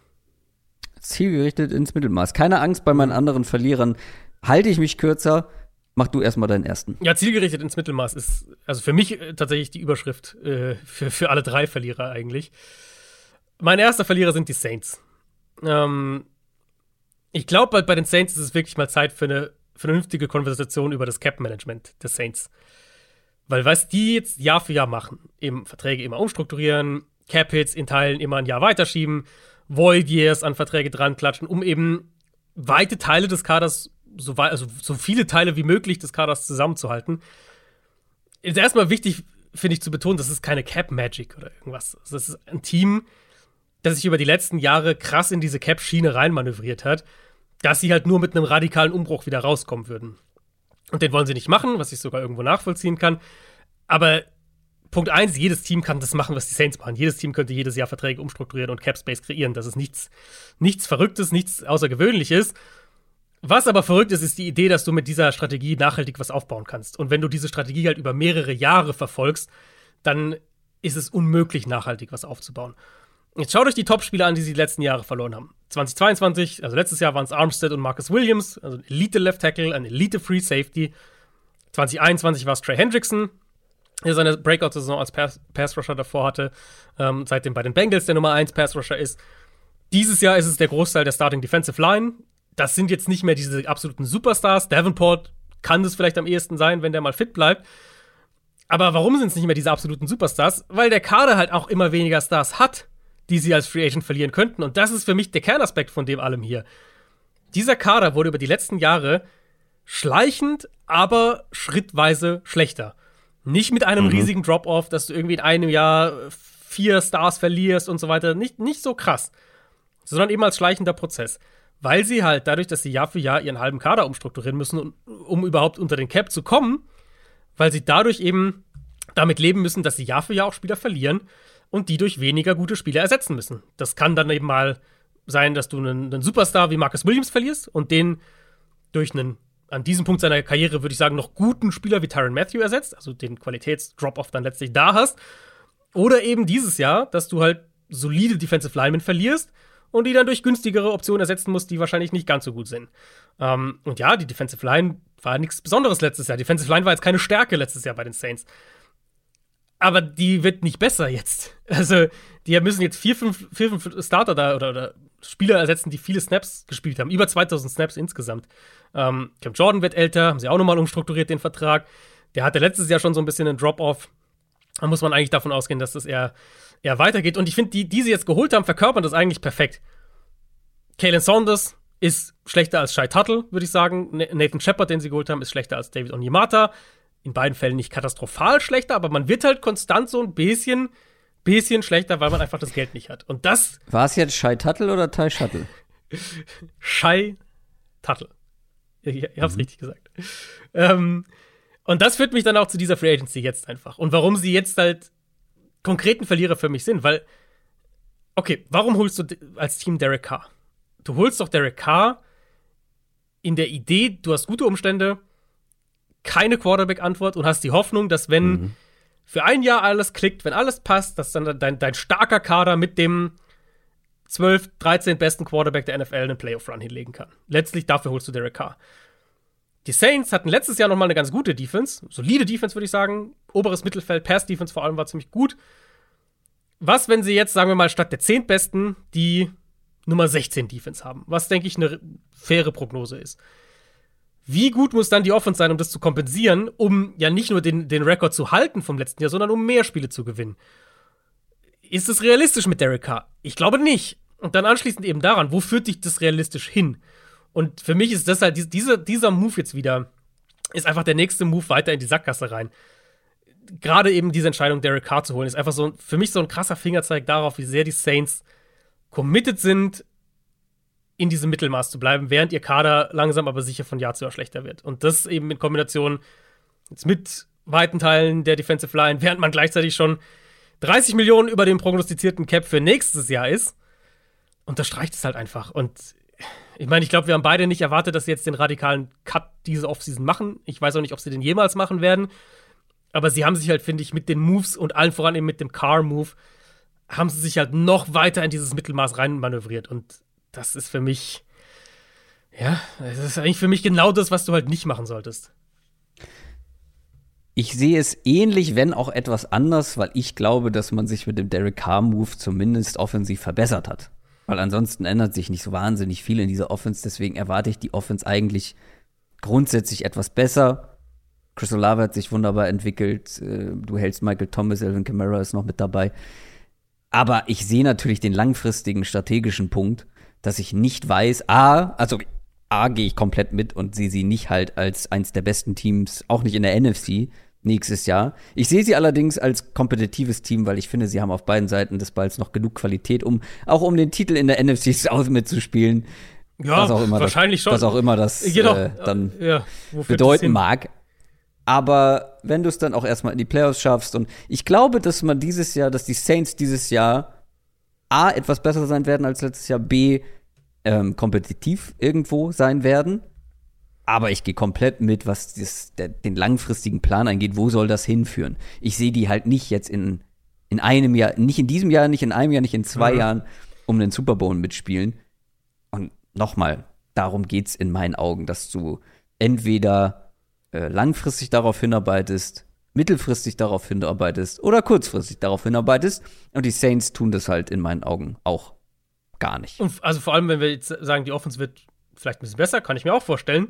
Zielgerichtet ins Mittelmaß. Keine Angst bei meinen anderen Verlierern. Halte ich mich kürzer, mach du erstmal deinen ersten. Ja, zielgerichtet ins Mittelmaß ist also für mich äh, tatsächlich die Überschrift äh, für, für alle drei Verlierer eigentlich. Mein erster Verlierer sind die Saints. Ähm, ich glaube, bei, den Saints ist es wirklich mal Zeit für eine vernünftige Konversation über das Cap-Management des Saints. Weil was die jetzt Jahr für Jahr machen, eben Verträge immer umstrukturieren, Cap-Hits in Teilen immer ein Jahr weiterschieben, Void-Years an Verträge dran klatschen, um eben weite Teile des Kaders, so, also so viele Teile wie möglich des Kaders zusammenzuhalten. Ist erstmal wichtig, finde ich, zu betonen, das ist keine Cap-Magic oder irgendwas. Das ist ein Team, das sich über die letzten Jahre krass in diese Cap-Schiene reinmanövriert hat dass sie halt nur mit einem radikalen Umbruch wieder rauskommen würden. Und den wollen sie nicht machen, was ich sogar irgendwo nachvollziehen kann. Aber Punkt eins, jedes Team kann das machen, was die Saints machen. Jedes Team könnte jedes Jahr Verträge umstrukturieren und Cap Space kreieren. Das ist nichts, nichts Verrücktes, nichts Außergewöhnliches. Was aber verrückt ist, ist die Idee, dass du mit dieser Strategie nachhaltig was aufbauen kannst. Und wenn du diese Strategie halt über mehrere Jahre verfolgst, dann ist es unmöglich, nachhaltig was aufzubauen. Jetzt schaut euch die Top-Spieler an, die sie die letzten Jahre verloren haben. 2022, also letztes Jahr waren es Armstead und Marcus Williams, also Elite Left Tackle, ein Elite Free Safety. 2021 war es Trey Hendrickson, der seine Breakout-Saison als Pass-Rusher davor hatte, ähm, seitdem bei den Bengals der Nummer 1 Pass-Rusher ist. Dieses Jahr ist es der Großteil der Starting Defensive Line. Das sind jetzt nicht mehr diese absoluten Superstars. Davenport kann das vielleicht am ehesten sein, wenn der mal fit bleibt. Aber warum sind es nicht mehr diese absoluten Superstars? Weil der Kader halt auch immer weniger Stars hat die sie als Free Agent verlieren könnten. Und das ist für mich der Kernaspekt von dem allem hier. Dieser Kader wurde über die letzten Jahre schleichend, aber schrittweise schlechter. Nicht mit einem mhm. riesigen Drop-off, dass du irgendwie in einem Jahr vier Stars verlierst und so weiter. Nicht, nicht so krass, sondern eben als schleichender Prozess. Weil sie halt dadurch, dass sie Jahr für Jahr ihren halben Kader umstrukturieren müssen, um überhaupt unter den Cap zu kommen, weil sie dadurch eben damit leben müssen, dass sie Jahr für Jahr auch Spieler verlieren, und die durch weniger gute Spieler ersetzen müssen. Das kann dann eben mal sein, dass du einen, einen Superstar wie Marcus Williams verlierst und den durch einen an diesem Punkt seiner Karriere, würde ich sagen, noch guten Spieler wie Tyron Matthew ersetzt, also den Qualitätsdrop-off dann letztlich da hast. Oder eben dieses Jahr, dass du halt solide Defensive Linemen verlierst und die dann durch günstigere Optionen ersetzen musst, die wahrscheinlich nicht ganz so gut sind. Ähm, und ja, die Defensive Line war nichts Besonderes letztes Jahr. Die Defensive Line war jetzt keine Stärke letztes Jahr bei den Saints aber die wird nicht besser jetzt. Also, die müssen jetzt vier, fünf, vier, fünf Starter da oder, oder Spieler ersetzen, die viele Snaps gespielt haben. Über 2000 Snaps insgesamt. Ähm, Cam Jordan wird älter, haben sie auch nochmal umstrukturiert, den Vertrag. Der hatte letztes Jahr schon so ein bisschen einen Drop-Off. Da muss man eigentlich davon ausgehen, dass das eher, eher weitergeht. Und ich finde, die, die sie jetzt geholt haben, verkörpern das eigentlich perfekt. Kalen Saunders ist schlechter als Shai Tuttle, würde ich sagen. Nathan Shepard, den sie geholt haben, ist schlechter als David Onyemata in beiden Fällen nicht katastrophal schlechter, aber man wird halt konstant so ein bisschen, bisschen schlechter, weil man einfach das Geld nicht hat. Und das. War es jetzt Shai Tuttle oder Tai Shuttle? Shai Tuttle. Ihr, ihr habt's mhm. richtig gesagt. Ähm, und das führt mich dann auch zu dieser Free Agency jetzt einfach. Und warum sie jetzt halt konkreten Verlierer für mich sind, weil, okay, warum holst du als Team Derek Carr? Du holst doch Derek Carr in der Idee, du hast gute Umstände, keine Quarterback-Antwort und hast die Hoffnung, dass wenn mhm. für ein Jahr alles klickt, wenn alles passt, dass dann dein, dein starker Kader mit dem 12, 13 besten Quarterback der NFL einen Playoff-Run hinlegen kann. Letztlich dafür holst du Derek Carr. Die Saints hatten letztes Jahr noch mal eine ganz gute Defense, solide Defense würde ich sagen, oberes Mittelfeld, Pass-Defense vor allem war ziemlich gut. Was, wenn sie jetzt, sagen wir mal, statt der 10 besten die Nummer 16 Defense haben? Was, denke ich, eine faire Prognose ist. Wie gut muss dann die Offense sein, um das zu kompensieren, um ja nicht nur den, den Rekord zu halten vom letzten Jahr, sondern um mehr Spiele zu gewinnen? Ist es realistisch mit Derek Carr? Ich glaube nicht. Und dann anschließend eben daran, wo führt dich das realistisch hin? Und für mich ist das halt, dieser, dieser Move jetzt wieder, ist einfach der nächste Move weiter in die Sackgasse rein. Gerade eben diese Entscheidung, Derek Carr zu holen, ist einfach so für mich so ein krasser Fingerzeig darauf, wie sehr die Saints committed sind, in diesem Mittelmaß zu bleiben, während ihr Kader langsam aber sicher von Jahr zu Jahr schlechter wird. Und das eben in Kombination jetzt mit weiten Teilen der Defensive Line, während man gleichzeitig schon 30 Millionen über dem prognostizierten Cap für nächstes Jahr ist, unterstreicht es halt einfach. Und ich meine, ich glaube, wir haben beide nicht erwartet, dass sie jetzt den radikalen Cut diese Offseason machen. Ich weiß auch nicht, ob sie den jemals machen werden. Aber sie haben sich halt, finde ich, mit den Moves und allen voran eben mit dem Car-Move, haben sie sich halt noch weiter in dieses Mittelmaß reinmanövriert. Und das ist für mich, ja, das ist eigentlich für mich genau das, was du halt nicht machen solltest. Ich sehe es ähnlich, wenn auch etwas anders, weil ich glaube, dass man sich mit dem Derek Carr-Move zumindest offensiv verbessert hat. Weil ansonsten ändert sich nicht so wahnsinnig viel in dieser Offense. Deswegen erwarte ich die Offense eigentlich grundsätzlich etwas besser. Chris Olave hat sich wunderbar entwickelt. Äh, du hältst Michael Thomas, Elvin Kamara ist noch mit dabei. Aber ich sehe natürlich den langfristigen strategischen Punkt, dass ich nicht weiß, A, also A gehe ich komplett mit und sehe sie nicht halt als eins der besten Teams, auch nicht in der NFC nächstes Jahr. Ich sehe sie allerdings als kompetitives Team, weil ich finde, sie haben auf beiden Seiten des Balls noch genug Qualität, um auch um den Titel in der NFC South mitzuspielen. Ja, was auch immer wahrscheinlich das, schon. Was auch immer das genau. äh, dann ja, bedeuten mag. Aber wenn du es dann auch erstmal in die Playoffs schaffst und ich glaube, dass man dieses Jahr, dass die Saints dieses Jahr A, etwas besser sein werden als letztes Jahr, B, ähm, kompetitiv irgendwo sein werden. Aber ich gehe komplett mit, was das, der, den langfristigen Plan angeht. Wo soll das hinführen? Ich sehe die halt nicht jetzt in, in einem Jahr, nicht in diesem Jahr, nicht in einem Jahr, nicht in zwei mhm. Jahren um den Super Bowl mitspielen. Und nochmal, darum geht es in meinen Augen, dass du entweder äh, langfristig darauf hinarbeitest, mittelfristig darauf hinarbeitest oder kurzfristig darauf hinarbeitest. Und die Saints tun das halt in meinen Augen auch gar nicht. Und also vor allem, wenn wir jetzt sagen, die Offense wird vielleicht ein bisschen besser, kann ich mir auch vorstellen.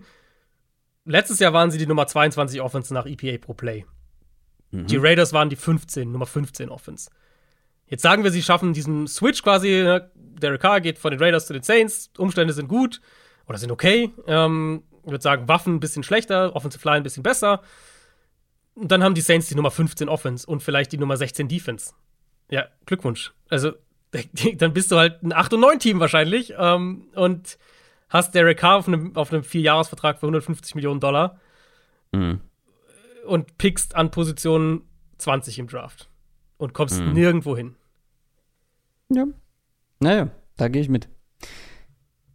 Letztes Jahr waren sie die Nummer 22 Offense nach EPA pro Play. Mhm. Die Raiders waren die 15, Nummer 15 Offense. Jetzt sagen wir, sie schaffen diesen Switch quasi. Ne? Derek Carr geht von den Raiders zu den Saints. Umstände sind gut oder sind okay. Ähm, ich würde sagen, Waffen ein bisschen schlechter, Offensive Line ein bisschen besser. Und dann haben die Saints die Nummer 15 Offense und vielleicht die Nummer 16 Defense. Ja, Glückwunsch. Also, dann bist du halt ein 8 und 9 Team wahrscheinlich ähm, und hast Derek Carr auf einem, auf einem Vierjahresvertrag für 150 Millionen Dollar mhm. und pickst an Position 20 im Draft und kommst mhm. nirgendwo hin. Ja. Naja, da gehe ich mit.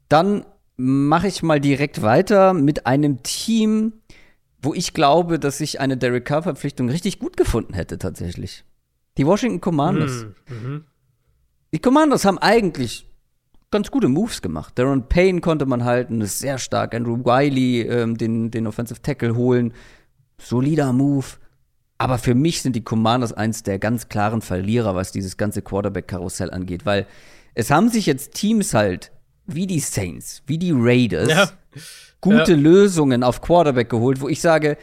Dann mache ich mal direkt weiter mit einem Team, wo ich glaube, dass ich eine Derek Carr-Verpflichtung richtig gut gefunden hätte, tatsächlich. Die Washington Commanders. Mhm. mhm. Die Commanders haben eigentlich ganz gute Moves gemacht. Darren Payne konnte man halten, ist sehr stark. Andrew Wiley, ähm, den, den Offensive Tackle holen. Solider Move. Aber für mich sind die Commanders eins der ganz klaren Verlierer, was dieses ganze Quarterback-Karussell angeht, weil es haben sich jetzt Teams halt wie die Saints, wie die Raiders, ja. gute ja. Lösungen auf Quarterback geholt, wo ich sage,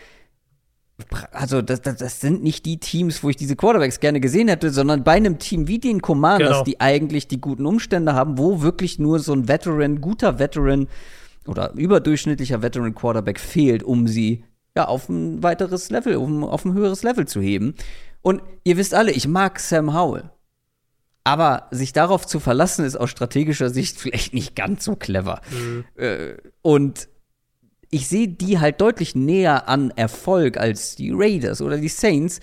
also das, das, das, sind nicht die Teams, wo ich diese Quarterbacks gerne gesehen hätte, sondern bei einem Team wie den Commanders, genau. die eigentlich die guten Umstände haben, wo wirklich nur so ein Veteran, guter Veteran oder überdurchschnittlicher Veteran Quarterback fehlt, um sie ja, auf ein weiteres Level, auf ein, auf ein höheres Level zu heben. Und ihr wisst alle, ich mag Sam Howell. Aber sich darauf zu verlassen, ist aus strategischer Sicht vielleicht nicht ganz so clever. Mhm. Äh, und ich sehe die halt deutlich näher an Erfolg als die Raiders oder die Saints.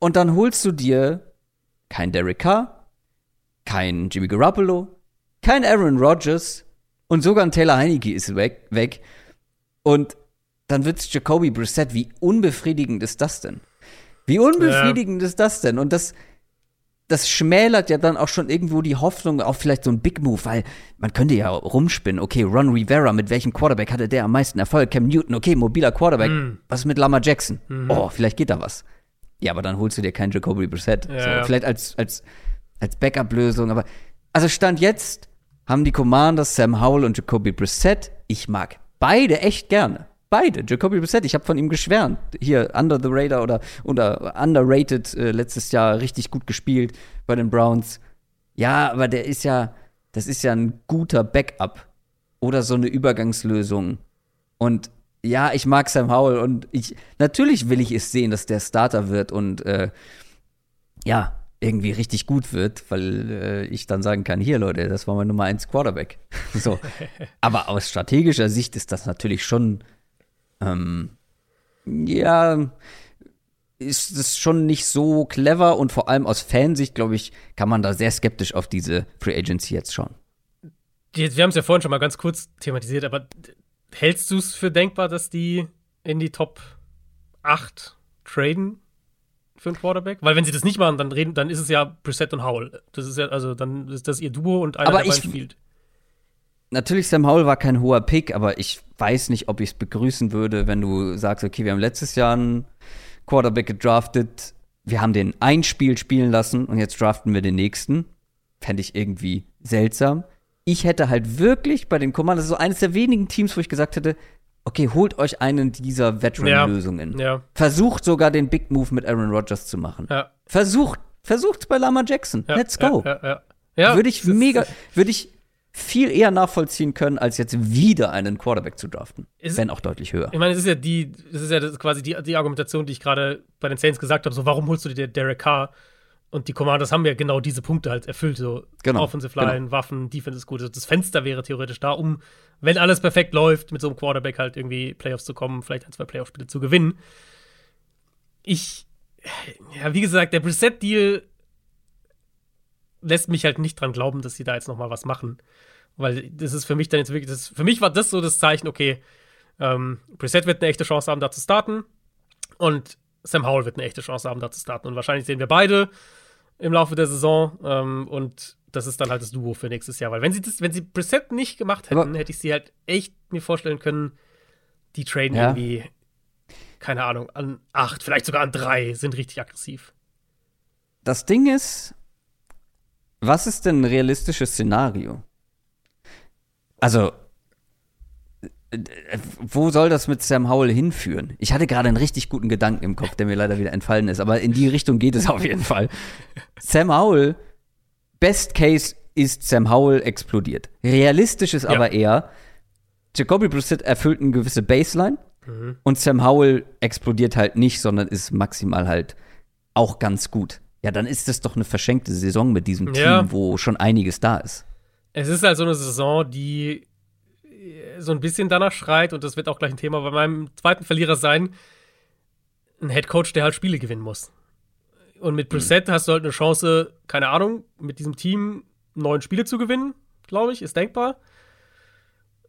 Und dann holst du dir kein Derek Carr, kein Jimmy Garoppolo, kein Aaron Rodgers und sogar ein Taylor Heineke ist weg. weg. Und dann wird's Jacoby Brissett. Wie unbefriedigend ist das denn? Wie unbefriedigend ja. ist das denn? Und das, das schmälert ja dann auch schon irgendwo die Hoffnung auf vielleicht so ein Big Move, weil man könnte ja rumspinnen, okay, Ron Rivera, mit welchem Quarterback hatte der am meisten Erfolg? Cam Newton, okay, mobiler Quarterback. Mm. Was ist mit Lama Jackson? Mm. Oh, vielleicht geht da was. Ja, aber dann holst du dir keinen Jacoby Brissett. Ja, so, Vielleicht als, als, als Backup-Lösung, aber also Stand jetzt haben die Commanders Sam Howell und Jacoby Brissett. Ich mag beide echt gerne. Beide. Jacoby Brissett, ich habe von ihm geschwärmt. Hier, Under the Radar oder, oder Underrated äh, letztes Jahr richtig gut gespielt bei den Browns. Ja, aber der ist ja, das ist ja ein guter Backup oder so eine Übergangslösung. Und ja, ich mag Sam Howell und ich, natürlich will ich es sehen, dass der Starter wird und äh, ja, irgendwie richtig gut wird, weil äh, ich dann sagen kann, hier Leute, das war mein Nummer 1 Quarterback. so. Aber aus strategischer Sicht ist das natürlich schon ähm, ja, ist es schon nicht so clever und vor allem aus Fansicht, glaube ich, kann man da sehr skeptisch auf diese Free Agency jetzt schauen. Wir haben es ja vorhin schon mal ganz kurz thematisiert, aber hältst du es für denkbar, dass die in die Top 8 traden für einen Quarterback? Weil wenn sie das nicht machen, dann reden, dann ist es ja Brissett und Howell. Das ist ja, also dann ist das ihr Duo und einer aber der beiden spielt natürlich, Sam Howell war kein hoher Pick, aber ich weiß nicht, ob ich es begrüßen würde, wenn du sagst, okay, wir haben letztes Jahr einen Quarterback gedraftet, wir haben den ein Spiel spielen lassen und jetzt draften wir den nächsten. Fände ich irgendwie seltsam. Ich hätte halt wirklich bei den Commanders so eines der wenigen Teams, wo ich gesagt hätte, okay, holt euch einen dieser Veteran-Lösungen. Ja, ja. Versucht sogar den Big Move mit Aaron Rodgers zu machen. Ja. Versucht, versucht's bei Lama Jackson. Let's go. würde ich mega, würde ich viel eher nachvollziehen können, als jetzt wieder einen Quarterback zu draften. Ist, wenn auch deutlich höher. Ich meine, es ist ja die, es ist ja quasi die, die Argumentation, die ich gerade bei den Saints gesagt habe, so warum holst du dir Derek Carr? Und die Commanders haben ja genau diese Punkte halt erfüllt, so genau, Offensive Line, genau. Waffen, Defense ist gut. Also das Fenster wäre theoretisch da, um, wenn alles perfekt läuft, mit so einem Quarterback halt irgendwie Playoffs zu kommen, vielleicht ein, zwei Playoff-Spiele zu gewinnen. Ich, ja, wie gesagt, der Preset-Deal lässt mich halt nicht dran glauben, dass sie da jetzt noch mal was machen. Weil das ist für mich dann jetzt wirklich, das, für mich war das so das Zeichen, okay, ähm, Preset wird eine echte Chance haben, da zu starten. Und Sam Howell wird eine echte Chance haben, da zu starten. Und wahrscheinlich sehen wir beide im Laufe der Saison. Ähm, und das ist dann halt das Duo für nächstes Jahr. Weil wenn sie das, wenn sie Preset nicht gemacht hätten, Aber hätte ich sie halt echt mir vorstellen können, die traden ja. irgendwie, keine Ahnung, an acht, vielleicht sogar an drei, sind richtig aggressiv. Das Ding ist, was ist denn ein realistisches Szenario? Also, wo soll das mit Sam Howell hinführen? Ich hatte gerade einen richtig guten Gedanken im Kopf, der mir leider wieder entfallen ist, aber in die Richtung geht es auf jeden Fall. Sam Howell, Best Case ist Sam Howell explodiert. Realistisch ist ja. aber eher, Jacoby Brissett erfüllt eine gewisse Baseline mhm. und Sam Howell explodiert halt nicht, sondern ist maximal halt auch ganz gut. Ja, dann ist das doch eine verschenkte Saison mit diesem Team, ja. wo schon einiges da ist. Es ist halt so eine Saison, die äh, so ein bisschen danach schreit, und das wird auch gleich ein Thema bei meinem zweiten Verlierer sein, ein Headcoach, der halt Spiele gewinnen muss. Und mit Preset mhm. hast du halt eine Chance, keine Ahnung, mit diesem Team neun Spiele zu gewinnen, glaube ich, ist denkbar.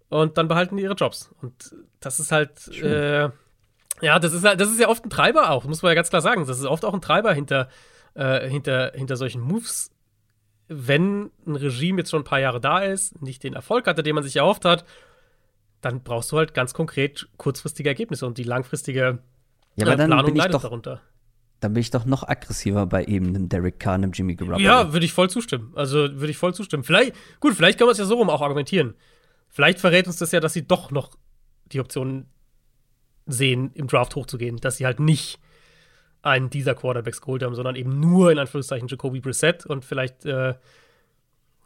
Und dann behalten die ihre Jobs. Und das ist halt, äh, ja, das ist halt, das ist ja oft ein Treiber auch, muss man ja ganz klar sagen. Das ist oft auch ein Treiber hinter äh, hinter, hinter solchen Moves, wenn ein Regime jetzt schon ein paar Jahre da ist, nicht den Erfolg hatte, den man sich erhofft hat, dann brauchst du halt ganz konkret kurzfristige Ergebnisse und die langfristige ja, aber äh, dann Planung bin ich leidet doch, darunter. Dann bin ich doch noch aggressiver bei eben einem Derek Carr, einem Jimmy Garoppolo. Ja, würde ich voll zustimmen. Also würde ich voll zustimmen. Vielleicht, gut, vielleicht kann man es ja so rum auch argumentieren. Vielleicht verrät uns das ja, dass sie doch noch die Option sehen, im Draft hochzugehen, dass sie halt nicht einen dieser Quarterbacks geholt haben, sondern eben nur in Anführungszeichen Jacoby Brissett und vielleicht äh,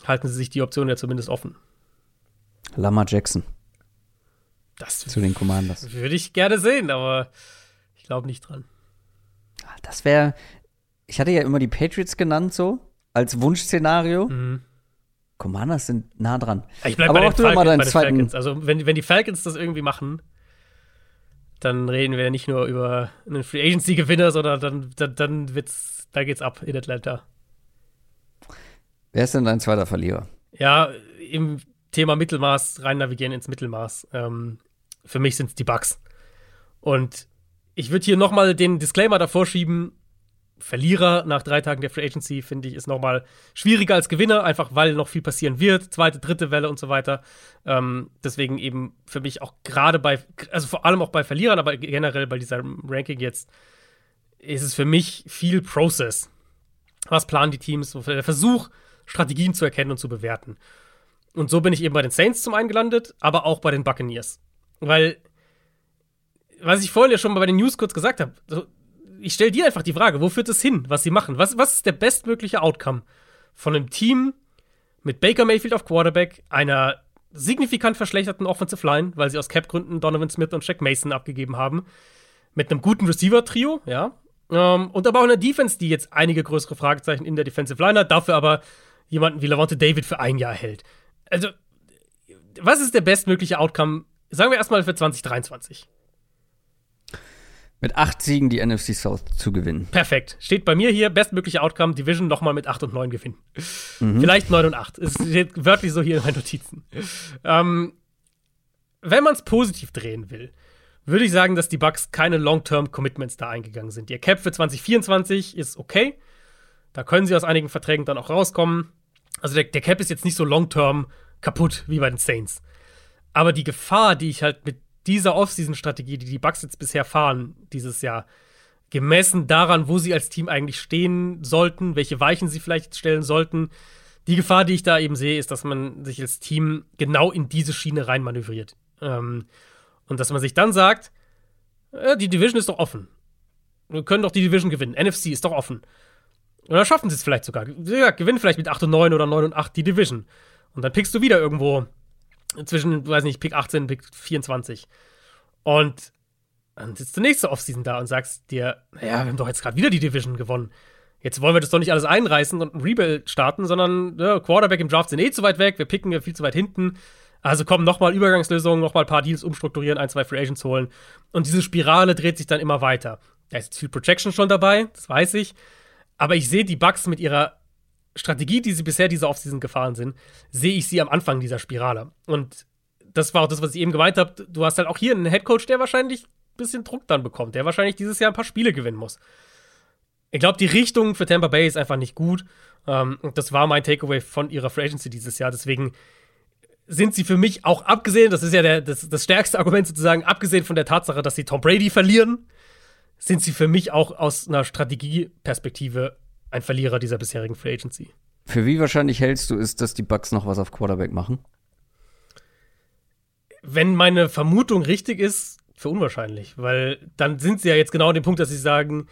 halten sie sich die Option ja zumindest offen. Lama Jackson. Das zu den Commanders. Würde ich gerne sehen, aber ich glaube nicht dran. Ah, das wäre, ich hatte ja immer die Patriots genannt so, als Wunschszenario. Mhm. Commanders sind nah dran. Ich bleibe Aber bei, den Falcons, bei den zweiten- Falcons. Also, wenn, wenn die Falcons das irgendwie machen, dann reden wir nicht nur über einen Free Agency-Gewinner, sondern dann, dann, dann wird's, da geht's ab in Atlanta. Wer ist denn dein zweiter Verlierer? Ja, im Thema Mittelmaß rein navigieren ins Mittelmaß. Ähm, für mich sind es die Bugs. Und ich würde hier nochmal den Disclaimer davor schieben. Verlierer nach drei Tagen der Free Agency, finde ich, ist nochmal schwieriger als Gewinner, einfach weil noch viel passieren wird. Zweite, dritte Welle und so weiter. Ähm, deswegen eben für mich auch gerade bei, also vor allem auch bei Verlierern, aber generell bei diesem Ranking jetzt, ist es für mich viel Process. Was planen die Teams? Der Versuch, Strategien zu erkennen und zu bewerten. Und so bin ich eben bei den Saints zum einen gelandet, aber auch bei den Buccaneers. Weil, was ich vorhin ja schon mal bei den News kurz gesagt habe, so, ich stelle dir einfach die Frage, wo führt es hin, was sie machen? Was, was ist der bestmögliche Outcome von einem Team mit Baker Mayfield auf Quarterback, einer signifikant verschlechterten Offensive Line, weil sie aus Cap-Gründen Donovan Smith und Shaq Mason abgegeben haben, mit einem guten Receiver-Trio, ja, ähm, und aber auch einer Defense, die jetzt einige größere Fragezeichen in der Defensive Line hat, dafür aber jemanden wie Lavonte David für ein Jahr hält. Also, was ist der bestmögliche Outcome, sagen wir erstmal für 2023? Mit acht Siegen die NFC South zu gewinnen. Perfekt. Steht bei mir hier, bestmögliche Outcome, Division nochmal mit 8 und 9 gewinnen. Vielleicht 9 und 8. Es steht wörtlich so hier in meinen Notizen. Ähm, wenn man es positiv drehen will, würde ich sagen, dass die Bucks keine Long-Term-Commitments da eingegangen sind. Ihr Cap für 2024 ist okay. Da können sie aus einigen Verträgen dann auch rauskommen. Also der, der Cap ist jetzt nicht so long-term kaputt wie bei den Saints. Aber die Gefahr, die ich halt mit dieser Off-Season-Strategie, die die Bucks jetzt bisher fahren, dieses Jahr, gemessen daran, wo sie als Team eigentlich stehen sollten, welche Weichen sie vielleicht stellen sollten, die Gefahr, die ich da eben sehe, ist, dass man sich als Team genau in diese Schiene reinmanövriert. Ähm, und dass man sich dann sagt, äh, die Division ist doch offen. Wir können doch die Division gewinnen. NFC ist doch offen. Dann schaffen sie es vielleicht sogar. Ja, gewinnen vielleicht mit 8 und 9 oder 9 und 8 die Division. Und dann pickst du wieder irgendwo zwischen, weiß nicht, Pick 18 Pick 24. Und dann sitzt du nächste Offseason da und sagst dir, naja, wir haben doch jetzt gerade wieder die Division gewonnen. Jetzt wollen wir das doch nicht alles einreißen und ein Rebuild starten, sondern ja, Quarterback im Draft sind eh zu weit weg, wir picken ja viel zu weit hinten. Also kommen nochmal Übergangslösungen, nochmal ein paar Deals umstrukturieren, ein, zwei Free Agents holen. Und diese Spirale dreht sich dann immer weiter. Da ist viel Projection schon dabei, das weiß ich. Aber ich sehe die Bucks mit ihrer Strategie, die sie bisher diese Offseason gefahren sind, sehe ich sie am Anfang dieser Spirale. Und das war auch das, was ich eben gemeint habe. Du hast halt auch hier einen Headcoach, der wahrscheinlich ein bisschen Druck dann bekommt, der wahrscheinlich dieses Jahr ein paar Spiele gewinnen muss. Ich glaube, die Richtung für Tampa Bay ist einfach nicht gut. Ähm, und das war mein Takeaway von ihrer Free Agency dieses Jahr. Deswegen sind sie für mich auch abgesehen, das ist ja der, das, das stärkste Argument sozusagen, abgesehen von der Tatsache, dass sie Tom Brady verlieren, sind sie für mich auch aus einer Strategieperspektive ein Verlierer dieser bisherigen Free Agency. Für wie wahrscheinlich hältst du es, dass die Bucks noch was auf Quarterback machen? Wenn meine Vermutung richtig ist, für unwahrscheinlich, weil dann sind sie ja jetzt genau an dem Punkt, dass sie sagen,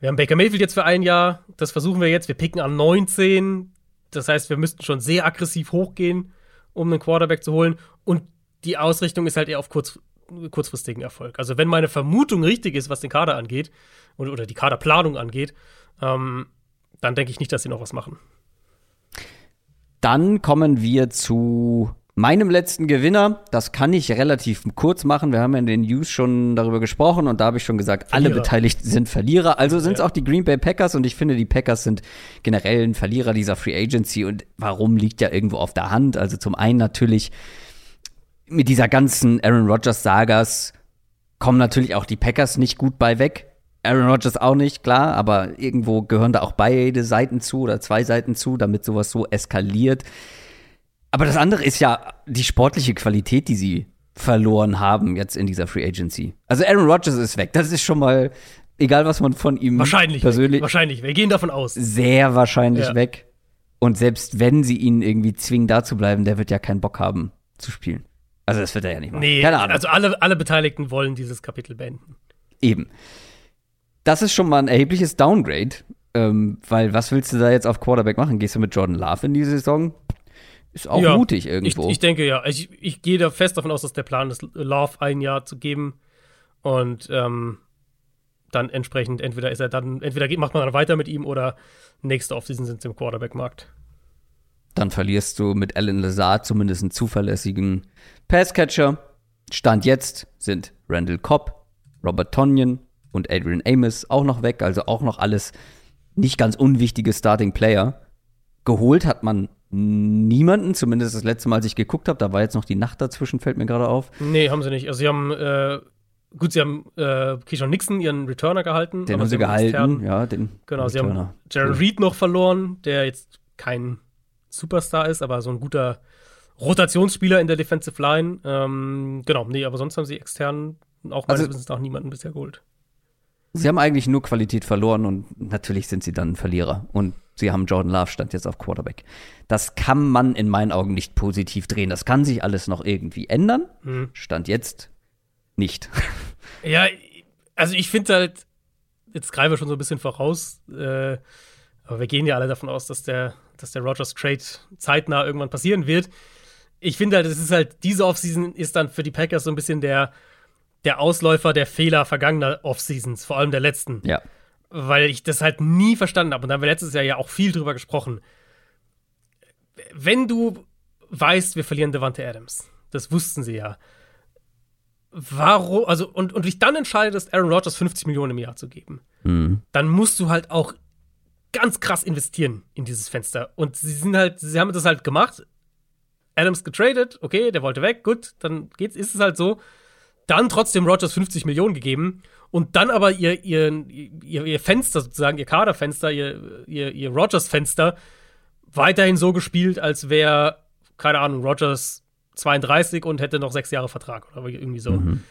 wir haben Baker Mayfield jetzt für ein Jahr, das versuchen wir jetzt, wir picken an 19, das heißt, wir müssten schon sehr aggressiv hochgehen, um einen Quarterback zu holen und die Ausrichtung ist halt eher auf kurz, kurzfristigen Erfolg. Also wenn meine Vermutung richtig ist, was den Kader angeht oder, oder die Kaderplanung angeht, ähm, dann denke ich nicht, dass sie noch was machen. Dann kommen wir zu meinem letzten Gewinner. Das kann ich relativ kurz machen. Wir haben ja in den News schon darüber gesprochen und da habe ich schon gesagt, alle Verlierer. Beteiligten sind Verlierer. Also sind es Ja. auch die Green Bay Packers und ich finde, die Packers sind generell ein Verlierer dieser Free Agency und warum liegt ja irgendwo auf der Hand? Also zum einen natürlich mit dieser ganzen Aaron Rodgers Sagas kommen natürlich auch die Packers nicht gut bei weg. Aaron Rodgers auch nicht, klar, aber irgendwo gehören da auch beide Seiten zu oder zwei Seiten zu, damit sowas so eskaliert. Aber das andere ist ja die sportliche Qualität, die sie verloren haben jetzt in dieser Free Agency. Also Aaron Rodgers ist weg. Das ist schon mal, egal was man von ihm Wahrscheinlich. persönlich, Weg. Wahrscheinlich. Wir gehen davon aus. sehr wahrscheinlich Ja. weg. Und selbst wenn sie ihn irgendwie zwingen, da zu bleiben, der wird ja keinen Bock haben zu spielen. Also das wird er ja nicht machen. Nee, Keine Ahnung. also alle, alle Beteiligten wollen dieses Kapitel beenden. Eben. Das ist schon mal ein erhebliches Downgrade, ähm, weil was willst du da jetzt auf Quarterback machen? Gehst du mit Jordan Love in die Saison? Ist auch ja, mutig irgendwo. Ich, ich denke ja. Ich, ich gehe da fest davon aus, dass der Plan ist, Love ein Jahr zu geben. Und ähm, dann entsprechend, entweder ist er dann, entweder macht man dann weiter mit ihm oder nächste Offseason sind sie im Quarterback-Markt. Dann verlierst du mit Alan Lazard zumindest einen zuverlässigen Passcatcher. Stand jetzt sind Randall Cobb, Robert Tonyan und Adrian Amos auch noch weg, also auch noch alles nicht ganz unwichtige Starting Player. Geholt hat man niemanden, zumindest das letzte Mal, als ich geguckt habe. Da war jetzt noch die Nacht dazwischen, fällt mir gerade auf. Nee, haben sie nicht. Also sie haben, äh, gut, sie haben äh, Keyshawn Nixon, ihren Returner, gehalten. Den haben sie gehalten, ja, den Genau, Returner. sie haben Jaron Reed noch verloren, der jetzt kein Superstar ist, aber so ein guter Rotationsspieler in der Defensive Line. Ähm, genau, nee, aber sonst haben sie extern auch meines also, Wissens nach niemanden bisher geholt. Sie haben eigentlich nur Qualität verloren und natürlich sind sie dann Verlierer. Und sie haben Jordan Love stand jetzt auf Quarterback. Das kann man in meinen Augen nicht positiv drehen. Das kann sich alles noch irgendwie ändern. Hm. Stand jetzt nicht. Ja, also ich finde halt, jetzt greifen wir schon so ein bisschen voraus, äh, aber wir gehen ja alle davon aus, dass der, dass der Rogers Trade zeitnah irgendwann passieren wird. Ich finde halt, es ist halt, diese Offseason ist dann für die Packers so ein bisschen der, der Ausläufer der Fehler vergangener Offseasons, vor allem der letzten. Ja. Weil ich das halt nie verstanden habe. Und da haben wir letztes Jahr ja auch viel drüber gesprochen. Wenn du weißt, wir verlieren Devante Adams, das wussten sie ja. Warum, also, und, und dich dann entscheidest, Aaron Rodgers 50 Millionen im Jahr zu geben, mhm. dann musst du halt auch ganz krass investieren in dieses Fenster. Und sie sind halt, sie haben das halt gemacht. Adams getradet, okay, der wollte weg, gut, dann geht's, ist es halt so dann trotzdem Rogers 50 Millionen gegeben und dann aber ihr, ihr, ihr, ihr Fenster sozusagen, ihr Kaderfenster, ihr, ihr, ihr Rogers-Fenster weiterhin so gespielt, als wäre, keine Ahnung, Rogers 32 und hätte noch sechs Jahre Vertrag oder irgendwie so. Mhm.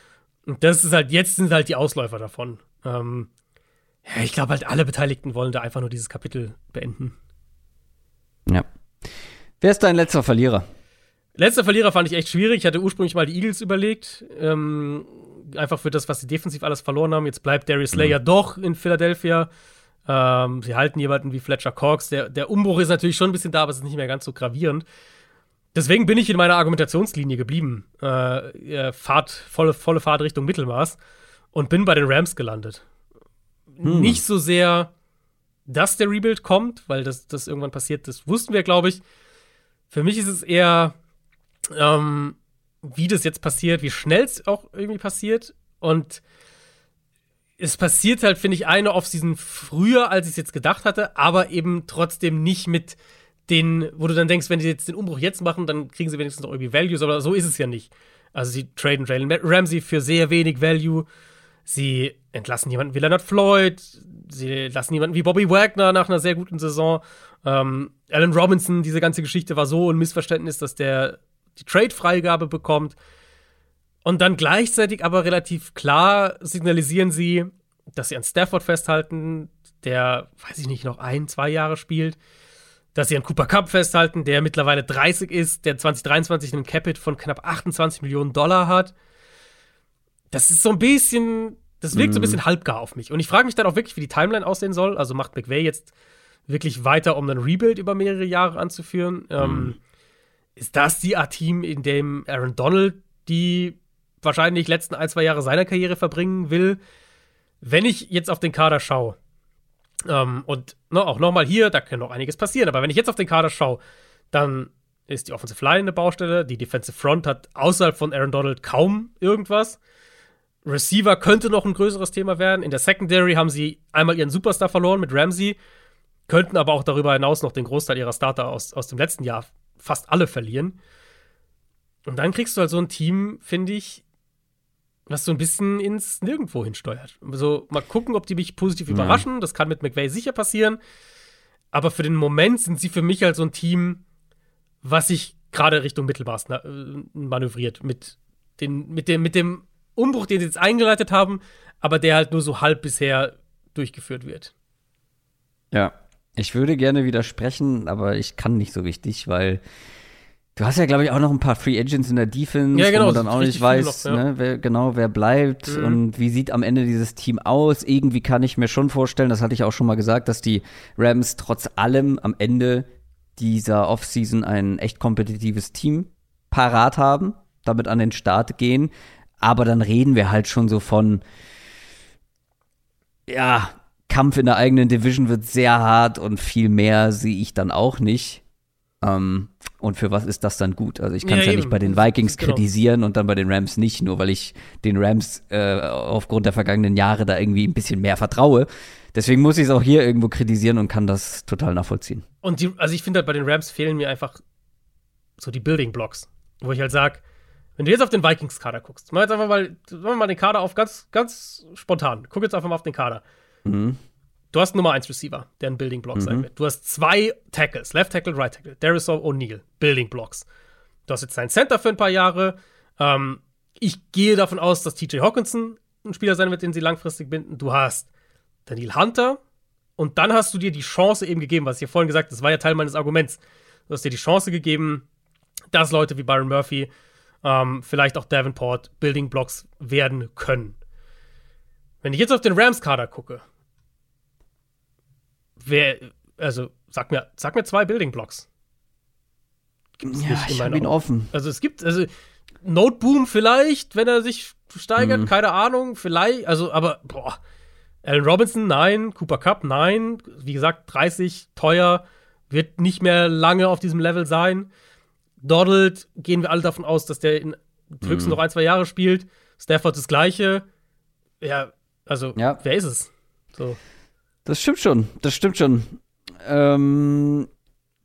Und das ist halt, jetzt sind halt die Ausläufer davon. Ähm, ja, ich glaube halt, alle Beteiligten wollen da einfach nur dieses Kapitel beenden. Ja. Wer ist dein letzter Verlierer? Letzter Verlierer fand ich echt schwierig. Ich hatte ursprünglich mal die Eagles überlegt. Ähm, einfach für das, was sie defensiv alles verloren haben. Jetzt bleibt Darius Slayer mhm. doch in Philadelphia. Ähm, sie halten jemanden wie Fletcher Cox. Der, der Umbruch ist natürlich schon ein bisschen da, aber es ist nicht mehr ganz so gravierend. Deswegen bin ich in meiner Argumentationslinie geblieben. Äh, Fahrt, volle, volle Fahrt Richtung Mittelmaß und bin bei den Rams gelandet. Hm. Nicht so sehr, dass der Rebuild kommt, weil das, das irgendwann passiert, das wussten wir, glaube ich. Für mich ist es eher ähm, wie das jetzt passiert, wie schnell es auch irgendwie passiert. Und es passiert halt, finde ich, eine Offseason früher, als ich es jetzt gedacht hatte, aber eben trotzdem nicht mit den, wo du dann denkst, wenn die jetzt den Umbruch jetzt machen, dann kriegen sie wenigstens noch irgendwie Values, aber so ist es ja nicht. Also sie traden Jalen Ramsey für sehr wenig Value. Sie entlassen jemanden wie Leonard Floyd. Sie lassen jemanden wie Bobby Wagner nach einer sehr guten Saison. Ähm, Alan Robinson, diese ganze Geschichte war so ein Missverständnis, dass der die Trade-Freigabe bekommt. Und dann gleichzeitig aber relativ klar signalisieren sie, dass sie an Stafford festhalten, der, weiß ich nicht, noch ein, zwei Jahre spielt. Dass sie an Cooper Cup festhalten, der mittlerweile 30 ist, der 2023 einen Capit von knapp 28 Millionen Dollar hat. Das ist so ein bisschen, das wirkt mm. so ein mhm. bisschen halbgar auf mich. Und ich frage mich dann auch wirklich, wie die Timeline aussehen soll. Also macht McVay jetzt wirklich weiter, um einen Rebuild über mehrere Jahre anzuführen? Mm. Ähm, ist das die Art Team, in dem Aaron Donald die wahrscheinlich letzten ein, zwei Jahre seiner Karriere verbringen will? Wenn ich jetzt auf den Kader schaue, ähm, und ne, auch nochmal hier, da kann noch einiges passieren, aber wenn ich jetzt auf den Kader schaue, dann ist die Offensive Line eine Baustelle, die Defensive Front hat außerhalb von Aaron Donald kaum irgendwas. Receiver könnte noch ein größeres Thema werden. In der Secondary haben sie einmal ihren Superstar verloren mit Ramsey, könnten aber auch darüber hinaus noch den Großteil ihrer Starter aus, aus dem letzten Jahr fast alle verlieren. Und dann kriegst du halt so ein Team, finde ich, was so ein bisschen ins Nirgendwo hinsteuert. Also mal gucken, ob die mich positiv ja. überraschen. Das kann mit McVay sicher passieren. Aber für den Moment sind sie für mich halt so ein Team, was sich gerade Richtung Mittelmaß äh, manövriert. Mit, den, mit, dem, mit dem Umbruch, den sie jetzt eingeleitet haben, aber der halt nur so halb bisher durchgeführt wird. Ja, ich würde gerne widersprechen, aber ich kann nicht so richtig, weil du hast ja, glaube ich, auch noch ein paar Free Agents in der Defense, ja, genau, wo man dann auch nicht weiß, noch, ja. ne, wer, genau, wer bleibt mhm. und wie sieht am Ende dieses Team aus. Irgendwie kann ich mir schon vorstellen, das hatte ich auch schon mal gesagt, dass die Rams trotz allem am Ende dieser Offseason ein echt kompetitives Team parat haben, damit an den Start gehen. Aber dann reden wir halt schon so von, ja, Kampf in der eigenen Division wird sehr hart und viel mehr sehe ich dann auch nicht. Ähm, und für was ist das dann gut? Also ich kann es ja, ja nicht bei den Vikings genau. kritisieren und dann bei den Rams nicht, nur weil ich den Rams äh, aufgrund der vergangenen Jahre da irgendwie ein bisschen mehr vertraue. Deswegen muss ich es auch hier irgendwo kritisieren und kann das total nachvollziehen. Und die, also ich finde halt bei den Rams fehlen mir einfach so die Building Blocks, wo ich halt sage, wenn du jetzt auf den Vikings-Kader guckst, mal jetzt einfach mal, wir mal den Kader auf ganz, ganz spontan. Guck jetzt einfach mal auf den Kader. Mhm. Du hast Nummer 1 Receiver, der ein Building Block mhm. sein wird. Du hast zwei Tackles, Left Tackle, Right Tackle, Darius O'Neill, Building Blocks. Du hast jetzt deinen Center für ein paar Jahre. Ähm, ich gehe davon aus, dass TJ Hawkinson ein Spieler sein wird, den sie langfristig binden. Du hast Daniel Hunter und dann hast du dir die Chance eben gegeben, was ich ja vorhin gesagt habe, das war ja Teil meines Arguments. Du hast dir die Chance gegeben, dass Leute wie Byron Murphy, ähm, vielleicht auch Davenport, Building Blocks werden können. Wenn ich jetzt auf den Rams-Kader gucke, wer, also sag mir, sag mir zwei Building Blocks. Gibt's ja, nicht ich habe ihn offen. Also es gibt, also Noteboom vielleicht, wenn er sich steigert, mhm. keine Ahnung, vielleicht, also aber boah, Allen Robinson, nein, Cooper Cup, nein, wie gesagt, 30, teuer, wird nicht mehr lange auf diesem Level sein. Donald gehen wir alle davon aus, dass der in höchstens mhm. noch ein, zwei Jahre spielt. Stafford das gleiche. Ja, also, ja. wer ist es? So. Das stimmt schon, das stimmt schon. Ähm,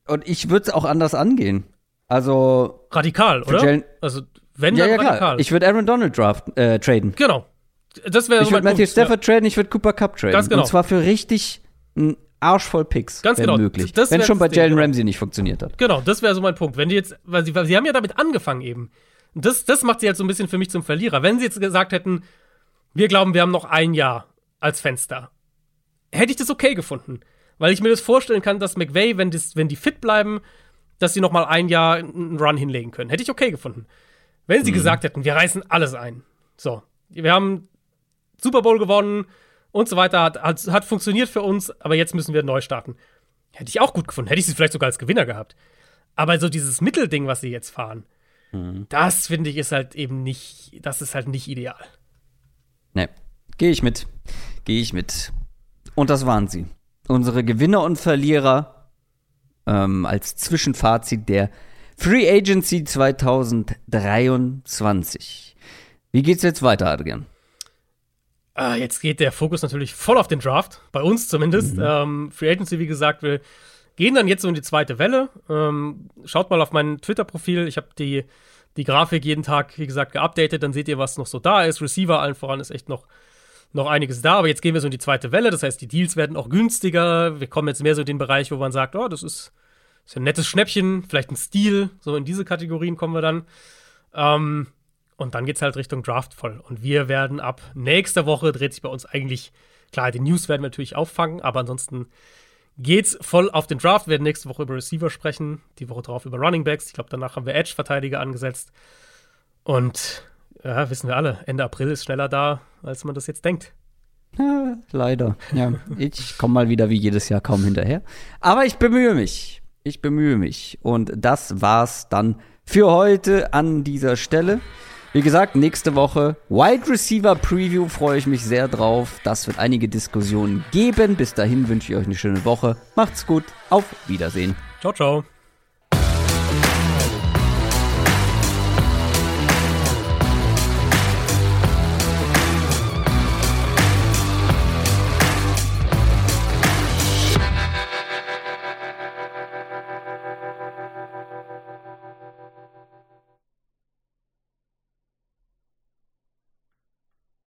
und ich würde es auch anders angehen. Also. Radikal, oder? Jalen also, wenn ja, ja, radikal. Klar. Ich würde Aaron Donald draft, äh, traden. Genau. Das wäre Ich würde Matthew Punkt, Stafford ja. traden, ich würde Cooper Cup traden. Ganz genau. Und zwar für richtig einen Arsch voll Picks, Ganz wenn genau. möglich. Das wenn schon bei Jalen genau. Ramsey nicht funktioniert hat. Genau, das wäre so mein Punkt. Wenn die jetzt, weil sie, weil sie haben ja damit angefangen eben. Das, das macht sie halt so ein bisschen für mich zum Verlierer. Wenn sie jetzt gesagt hätten, wir glauben, wir haben noch ein Jahr als Fenster hätte ich das okay gefunden. Weil ich mir das vorstellen kann, dass McVay, wenn, das, wenn die fit bleiben, dass sie noch mal ein Jahr einen Run hinlegen können. Hätte ich okay gefunden. Wenn sie mhm. gesagt hätten, wir reißen alles ein. So, wir haben Super Bowl gewonnen und so weiter, hat, hat, hat funktioniert für uns, aber jetzt müssen wir neu starten. Hätte ich auch gut gefunden. Hätte ich sie vielleicht sogar als Gewinner gehabt. Aber so dieses Mittelding, was sie jetzt fahren, mhm. das finde ich ist halt eben nicht, das ist halt nicht ideal. Ne, gehe ich mit. Gehe ich mit. Und das waren sie. Unsere Gewinner und Verlierer ähm, als Zwischenfazit der Free Agency 2023. Wie geht's jetzt weiter, Adrian? Ah, jetzt geht der Fokus natürlich voll auf den Draft, bei uns zumindest. Mhm. Ähm, Free Agency, wie gesagt, wir gehen dann jetzt so in die zweite Welle. Ähm, schaut mal auf mein Twitter-Profil. Ich habe die, die Grafik jeden Tag, wie gesagt, geupdatet. Dann seht ihr, was noch so da ist. Receiver allen voran ist echt noch noch einiges da, aber jetzt gehen wir so in die zweite Welle. Das heißt, die Deals werden auch günstiger. Wir kommen jetzt mehr so in den Bereich, wo man sagt, oh, das ist, ist ein nettes Schnäppchen, vielleicht ein Stil. So in diese Kategorien kommen wir dann. Ähm, und dann geht es halt Richtung Draft voll. Und wir werden ab nächster Woche dreht sich bei uns eigentlich, klar, die News werden wir natürlich auffangen, aber ansonsten geht's voll auf den Draft. Wir werden nächste Woche über Receiver sprechen, die Woche drauf über Running Backs. Ich glaube, danach haben wir Edge-Verteidiger angesetzt. Und ja, wissen wir alle, Ende April ist schneller da, als man das jetzt denkt. Ja, leider. Ja, ich komme mal wieder wie jedes Jahr kaum hinterher. Aber ich bemühe mich. Ich bemühe mich. Und das war's dann für heute an dieser Stelle. Wie gesagt, nächste Woche Wide Receiver Preview freue ich mich sehr drauf. Das wird einige Diskussionen geben. Bis dahin wünsche ich euch eine schöne Woche. Macht's gut. Auf Wiedersehen. Ciao, ciao.